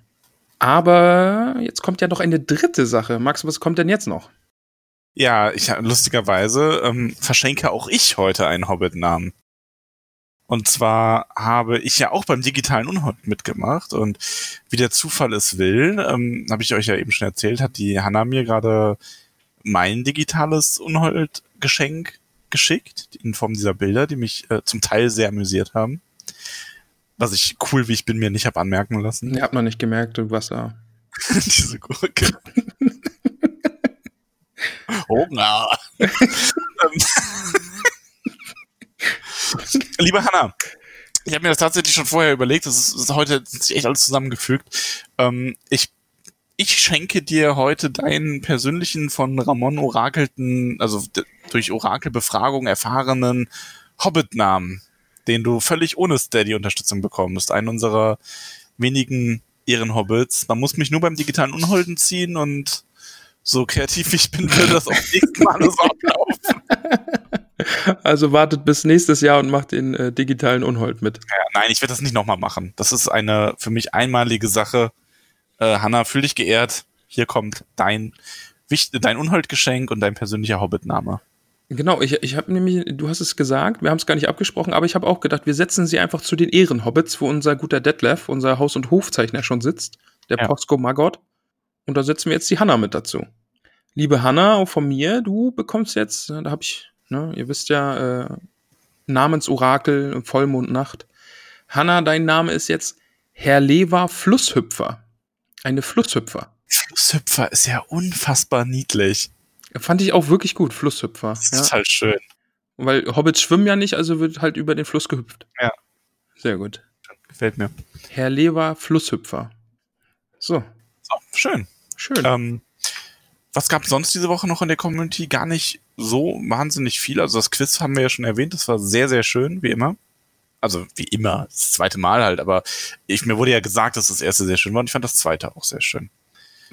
Aber jetzt kommt ja noch eine dritte Sache. Max, was kommt denn jetzt noch? Ja, ich lustigerweise ähm, verschenke auch ich heute einen Hobbit-Namen. Und zwar habe ich ja auch beim digitalen Unhold mitgemacht und wie der Zufall es will, ähm, habe ich euch ja eben schon erzählt, hat die Hanna mir gerade mein digitales Unhold-Geschenk geschickt, in Form dieser Bilder, die mich äh, zum Teil sehr amüsiert haben. Was ich cool, wie ich bin, mir nicht habe anmerken lassen. Ja, hat man nicht gemerkt, du warst da. Diese Gurke. Hunger. Liebe Hanna, ich habe mir das tatsächlich schon vorher überlegt, das ist, das ist heute sich echt alles zusammengefügt. Ähm, ich, ich schenke dir heute deinen persönlichen von Ramon orakelten, also durch Orakelbefragung erfahrenen Hobbit-Namen, den du völlig ohne Steady-Unterstützung bekommst. Einen unserer wenigen Ehrenhobbits. Man muss mich nur beim digitalen Unholden ziehen und so kreativ ich bin, wird das auch nächstes Mal so ablaufen. Also wartet bis nächstes Jahr und macht den äh, digitalen Unhold mit. Ja, nein, ich werde das nicht nochmal machen. Das ist eine für mich einmalige Sache. Äh, Hanna, fühl dich geehrt. Hier kommt dein, dein Unholdgeschenk und dein persönlicher Hobbitname. Genau, ich, ich habe nämlich, du hast es gesagt, wir haben es gar nicht abgesprochen, aber ich habe auch gedacht, wir setzen sie einfach zu den Ehrenhobbits, wo unser guter Detlef, unser Haus- und Hofzeichner schon sitzt, der ja. Posco Maggot. Und da setzen wir jetzt die Hanna mit dazu. Liebe Hanna, auch von mir, du bekommst jetzt, da habe ich Ne? Ihr wisst ja, äh, Namensorakel, Vollmondnacht. Hanna, dein Name ist jetzt Herr Lever Flusshüpfer. Eine Flusshüpfer. Flusshüpfer ist ja unfassbar niedlich. Fand ich auch wirklich gut, Flusshüpfer. Das ist ja. halt schön. Weil Hobbits schwimmen ja nicht, also wird halt über den Fluss gehüpft. Ja. Sehr gut. Gefällt mir. Herr Lever Flusshüpfer. So. So, schön. Schön. Ähm, was gab sonst diese Woche noch in der Community? Gar nicht so wahnsinnig viel. Also das Quiz haben wir ja schon erwähnt. Das war sehr, sehr schön, wie immer. Also wie immer, das zweite Mal halt. Aber ich, mir wurde ja gesagt, dass das erste sehr schön war und ich fand das zweite auch sehr schön.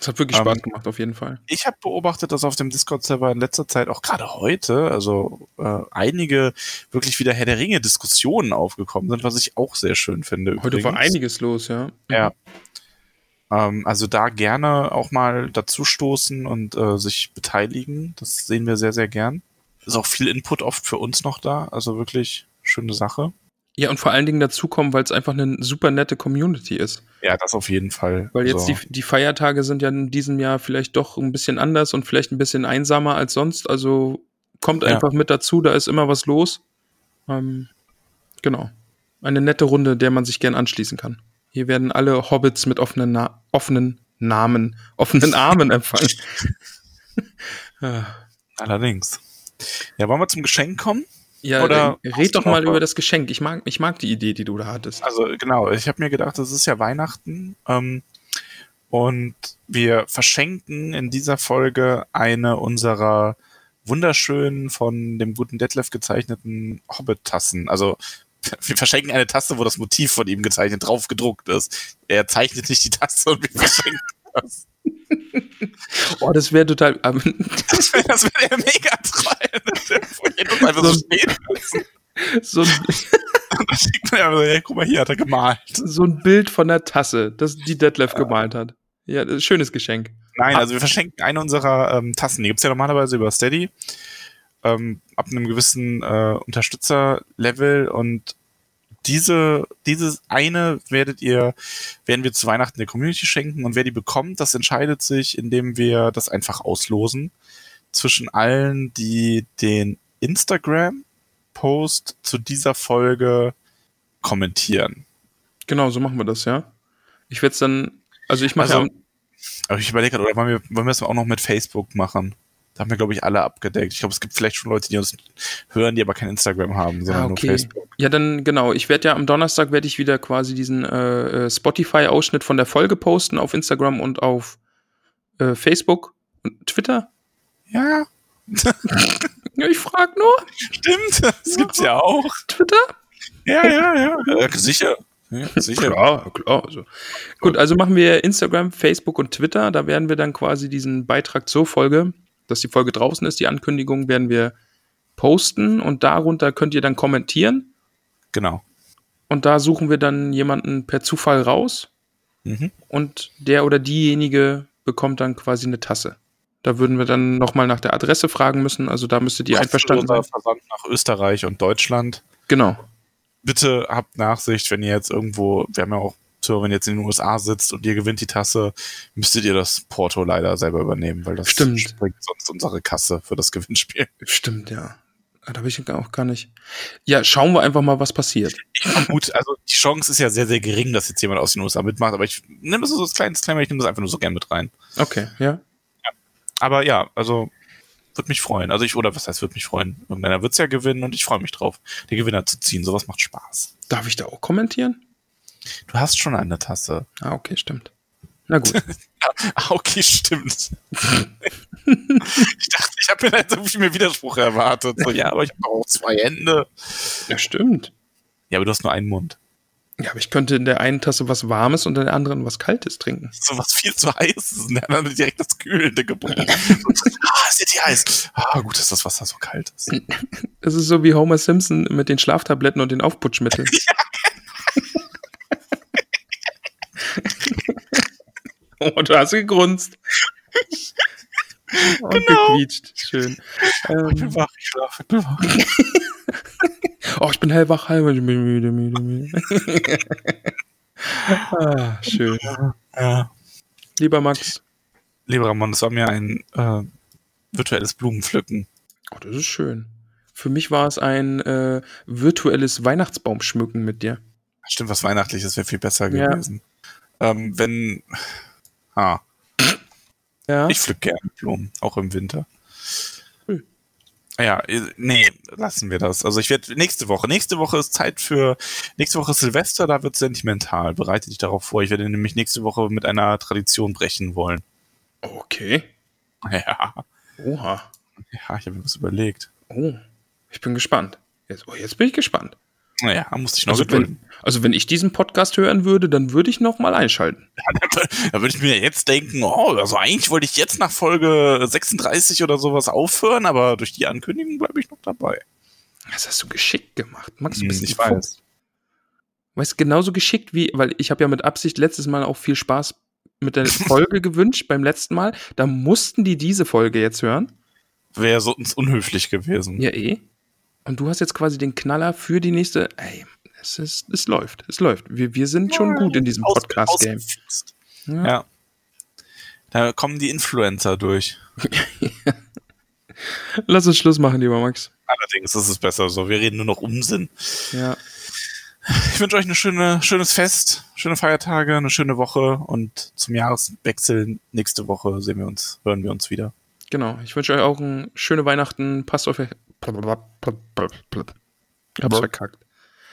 Es hat wirklich Spaß ähm, gemacht, auf jeden Fall. Ich habe beobachtet, dass auf dem Discord-Server in letzter Zeit, auch gerade heute, also äh, einige wirklich wieder Herr der Ringe-Diskussionen aufgekommen sind, was ich auch sehr schön finde. Heute übrigens. war einiges los, ja. Ja. Ähm, also da gerne auch mal dazustoßen und äh, sich beteiligen. Das sehen wir sehr, sehr gern. Ist auch viel Input oft für uns noch da. Also wirklich schöne Sache. Ja, und vor allen Dingen dazukommen, weil es einfach eine super nette Community ist. Ja, das auf jeden Fall. Weil jetzt so. die, die Feiertage sind ja in diesem Jahr vielleicht doch ein bisschen anders und vielleicht ein bisschen einsamer als sonst. Also kommt ja. einfach mit dazu, da ist immer was los. Ähm, genau. Eine nette Runde, der man sich gern anschließen kann. Hier werden alle Hobbits mit offenen, Na offenen Namen, offenen Armen empfangen. Allerdings. Ja, wollen wir zum Geschenk kommen? Ja, Oder red doch mal über das Geschenk. Ich mag, ich mag die Idee, die du da hattest. Also genau, ich habe mir gedacht, es ist ja Weihnachten ähm, und wir verschenken in dieser Folge eine unserer wunderschönen von dem guten Detlef gezeichneten Hobbit-Tassen. Also wir verschenken eine Tasse, wo das Motiv von ihm gezeichnet drauf gedruckt ist. Er zeichnet nicht die Tasse und wir verschenken das. Oh, das wäre total. Ähm, das wäre wär der mega einfach so, so stehen lassen. So ein, ja, hey, guck mal, hier hat er gemalt. So ein Bild von der Tasse, das die Detlef ja. gemalt hat. Ja, das schönes Geschenk. Nein, also wir verschenken eine unserer ähm, Tassen. Die gibt's ja normalerweise über Steady ähm, ab einem gewissen äh, Unterstützerlevel und diese, dieses eine werdet ihr, werden wir zu Weihnachten der Community schenken und wer die bekommt, das entscheidet sich, indem wir das einfach auslosen zwischen allen, die den Instagram-Post zu dieser Folge kommentieren. Genau, so machen wir das, ja. Ich werde es dann, also ich mache also, ja, aber ich überlege gerade, oder wollen wir, wollen wir es auch noch mit Facebook machen? Da haben wir, glaube ich, alle abgedeckt. Ich glaube, es gibt vielleicht schon Leute, die uns hören, die aber kein Instagram haben, sondern ah, okay. nur Facebook. Ja, dann genau. Ich werde ja am Donnerstag werde ich wieder quasi diesen äh, äh, Spotify-Ausschnitt von der Folge posten auf Instagram und auf äh, Facebook und Twitter. Ja. ja ich frage nur. Stimmt, das gibt's ja auch. Twitter? Ja, ja, ja. ja sicher. Ja, sicher. Klar, klar. Also. Gut, also machen wir Instagram, Facebook und Twitter. Da werden wir dann quasi diesen Beitrag zur Folge dass die Folge draußen ist. Die Ankündigung werden wir posten und darunter könnt ihr dann kommentieren. Genau. Und da suchen wir dann jemanden per Zufall raus. Mhm. Und der oder diejenige bekommt dann quasi eine Tasse. Da würden wir dann nochmal nach der Adresse fragen müssen. Also da müsstet ihr einverstanden sein. Versand nach Österreich und Deutschland. Genau. bitte habt Nachsicht, wenn ihr jetzt irgendwo, wir haben ja auch Zuhörer, wenn ihr jetzt in den USA sitzt und ihr gewinnt die Tasse, müsstet ihr das Porto leider selber übernehmen, weil das Stimmt. springt sonst unsere Kasse für das Gewinnspiel. Stimmt, ja. Ah, Da habe ich auch gar nicht. Ja, schauen wir einfach mal, was passiert. Ich vermute, also die Chance ist ja sehr, sehr gering, dass jetzt jemand aus den USA mitmacht, aber ich nehme das so als kleines Disclaimer, ich nehme das einfach nur so gern mit rein. Okay, ja. Aber ja, also würde mich freuen. Also ich, oder was heißt, würde mich freuen? Irgendeiner wird's ja gewinnen und ich freue mich drauf, den Gewinner zu ziehen. Sowas macht Spaß. Darf ich da auch kommentieren? Du hast schon eine Tasse. Ah, okay, stimmt. Na gut. Ah, okay, stimmt. ich dachte, ich habe mir da jetzt irgendwie mehr Widerspruch erwartet. So, ja, aber ich brauche zwei Hände. ja, stimmt. Ja, aber du hast nur einen Mund. Ja, aber ich könnte in der einen Tasse was Warmes und in der anderen was Kaltes trinken. So was viel zu heiß ist. Und der andere direkt das Kühlende gebunden. ah, ist jetzt hier heiß. Ah, gut, dass das Wasser so kalt ist. Es ist so wie Homer Simpson mit den Schlaftabletten und den Aufputschmitteln. oh, du hast gegrunzt. Und Genau. gequietscht. Schön. Ich Ähm, bin wach, ich schlafe, ich bin wach. oh, ich bin hellwach, hellwach, ich bin müde, müde, müde. ah, schön. Ja. Lieber Max. Lieber Ramon, es war mir ein äh, virtuelles Blumenpflücken. Oh, das ist schön. Für mich war es ein äh, virtuelles Weihnachtsbaumschmücken mit dir. Stimmt, was Weihnachtliches wäre viel besser Ja. gewesen. Ähm, wenn. Ah, Ja. ich pflück gerne Blumen, auch im Winter. Hm. Ja, äh, nee, lassen wir das. Also ich werde nächste Woche. Nächste Woche ist Zeit für. Nächste Woche ist Silvester, da wird sentimental. Bereite dich darauf vor. Ich werde nämlich nächste Woche mit einer Tradition brechen wollen. okay. Ja, Oha. ja ich habe mir was überlegt. Oh. Ich bin gespannt. Jetzt, oh, jetzt bin ich gespannt. Naja, musste ich noch Also gedulden. wenn, also wenn ich diesen Podcast hören würde, dann würde ich noch mal einschalten. Da würde ich mir jetzt denken, oh, also eigentlich wollte ich jetzt nach Folge 36 oder sowas aufhören, aber durch die Ankündigung bleibe ich noch dabei. Das hast du geschickt gemacht. Max, du Hm, bist ich ein weiß. Fuchs. Weißt genauso geschickt wie, weil ich habe ja mit Absicht letztes Mal auch viel Spaß mit der Folge gewünscht beim letzten Mal. Da mussten die diese Folge jetzt hören. Wäre sonst unhöflich gewesen. Ja, eh. Und du hast jetzt quasi den Knaller für die nächste. Ey, es, ist, es läuft. Es läuft. Wir, wir sind schon gut in diesem Podcast-Game. Ja. Ja. Da kommen die Influencer durch. Lass uns Schluss machen, lieber Max. Allerdings ist es besser so. Wir reden nur noch Unsinn. Ja. Ich wünsche euch eine schöne, schönes Fest, schöne Feiertage, eine schöne Woche und zum Jahreswechsel nächste Woche sehen wir uns, hören wir uns wieder. Genau. Ich wünsche euch auch ein schöne Weihnachten. Passt auf euch. Ich hab's verkackt.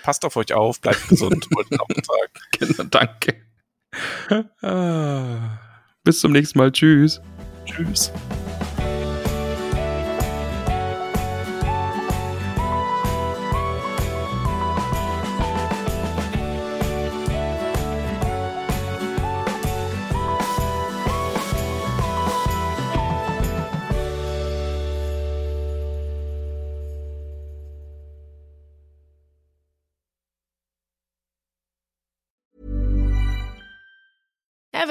Passt auf euch auf, bleibt gesund. Genau, danke. Bis zum nächsten Mal. Tschüss. Tschüss.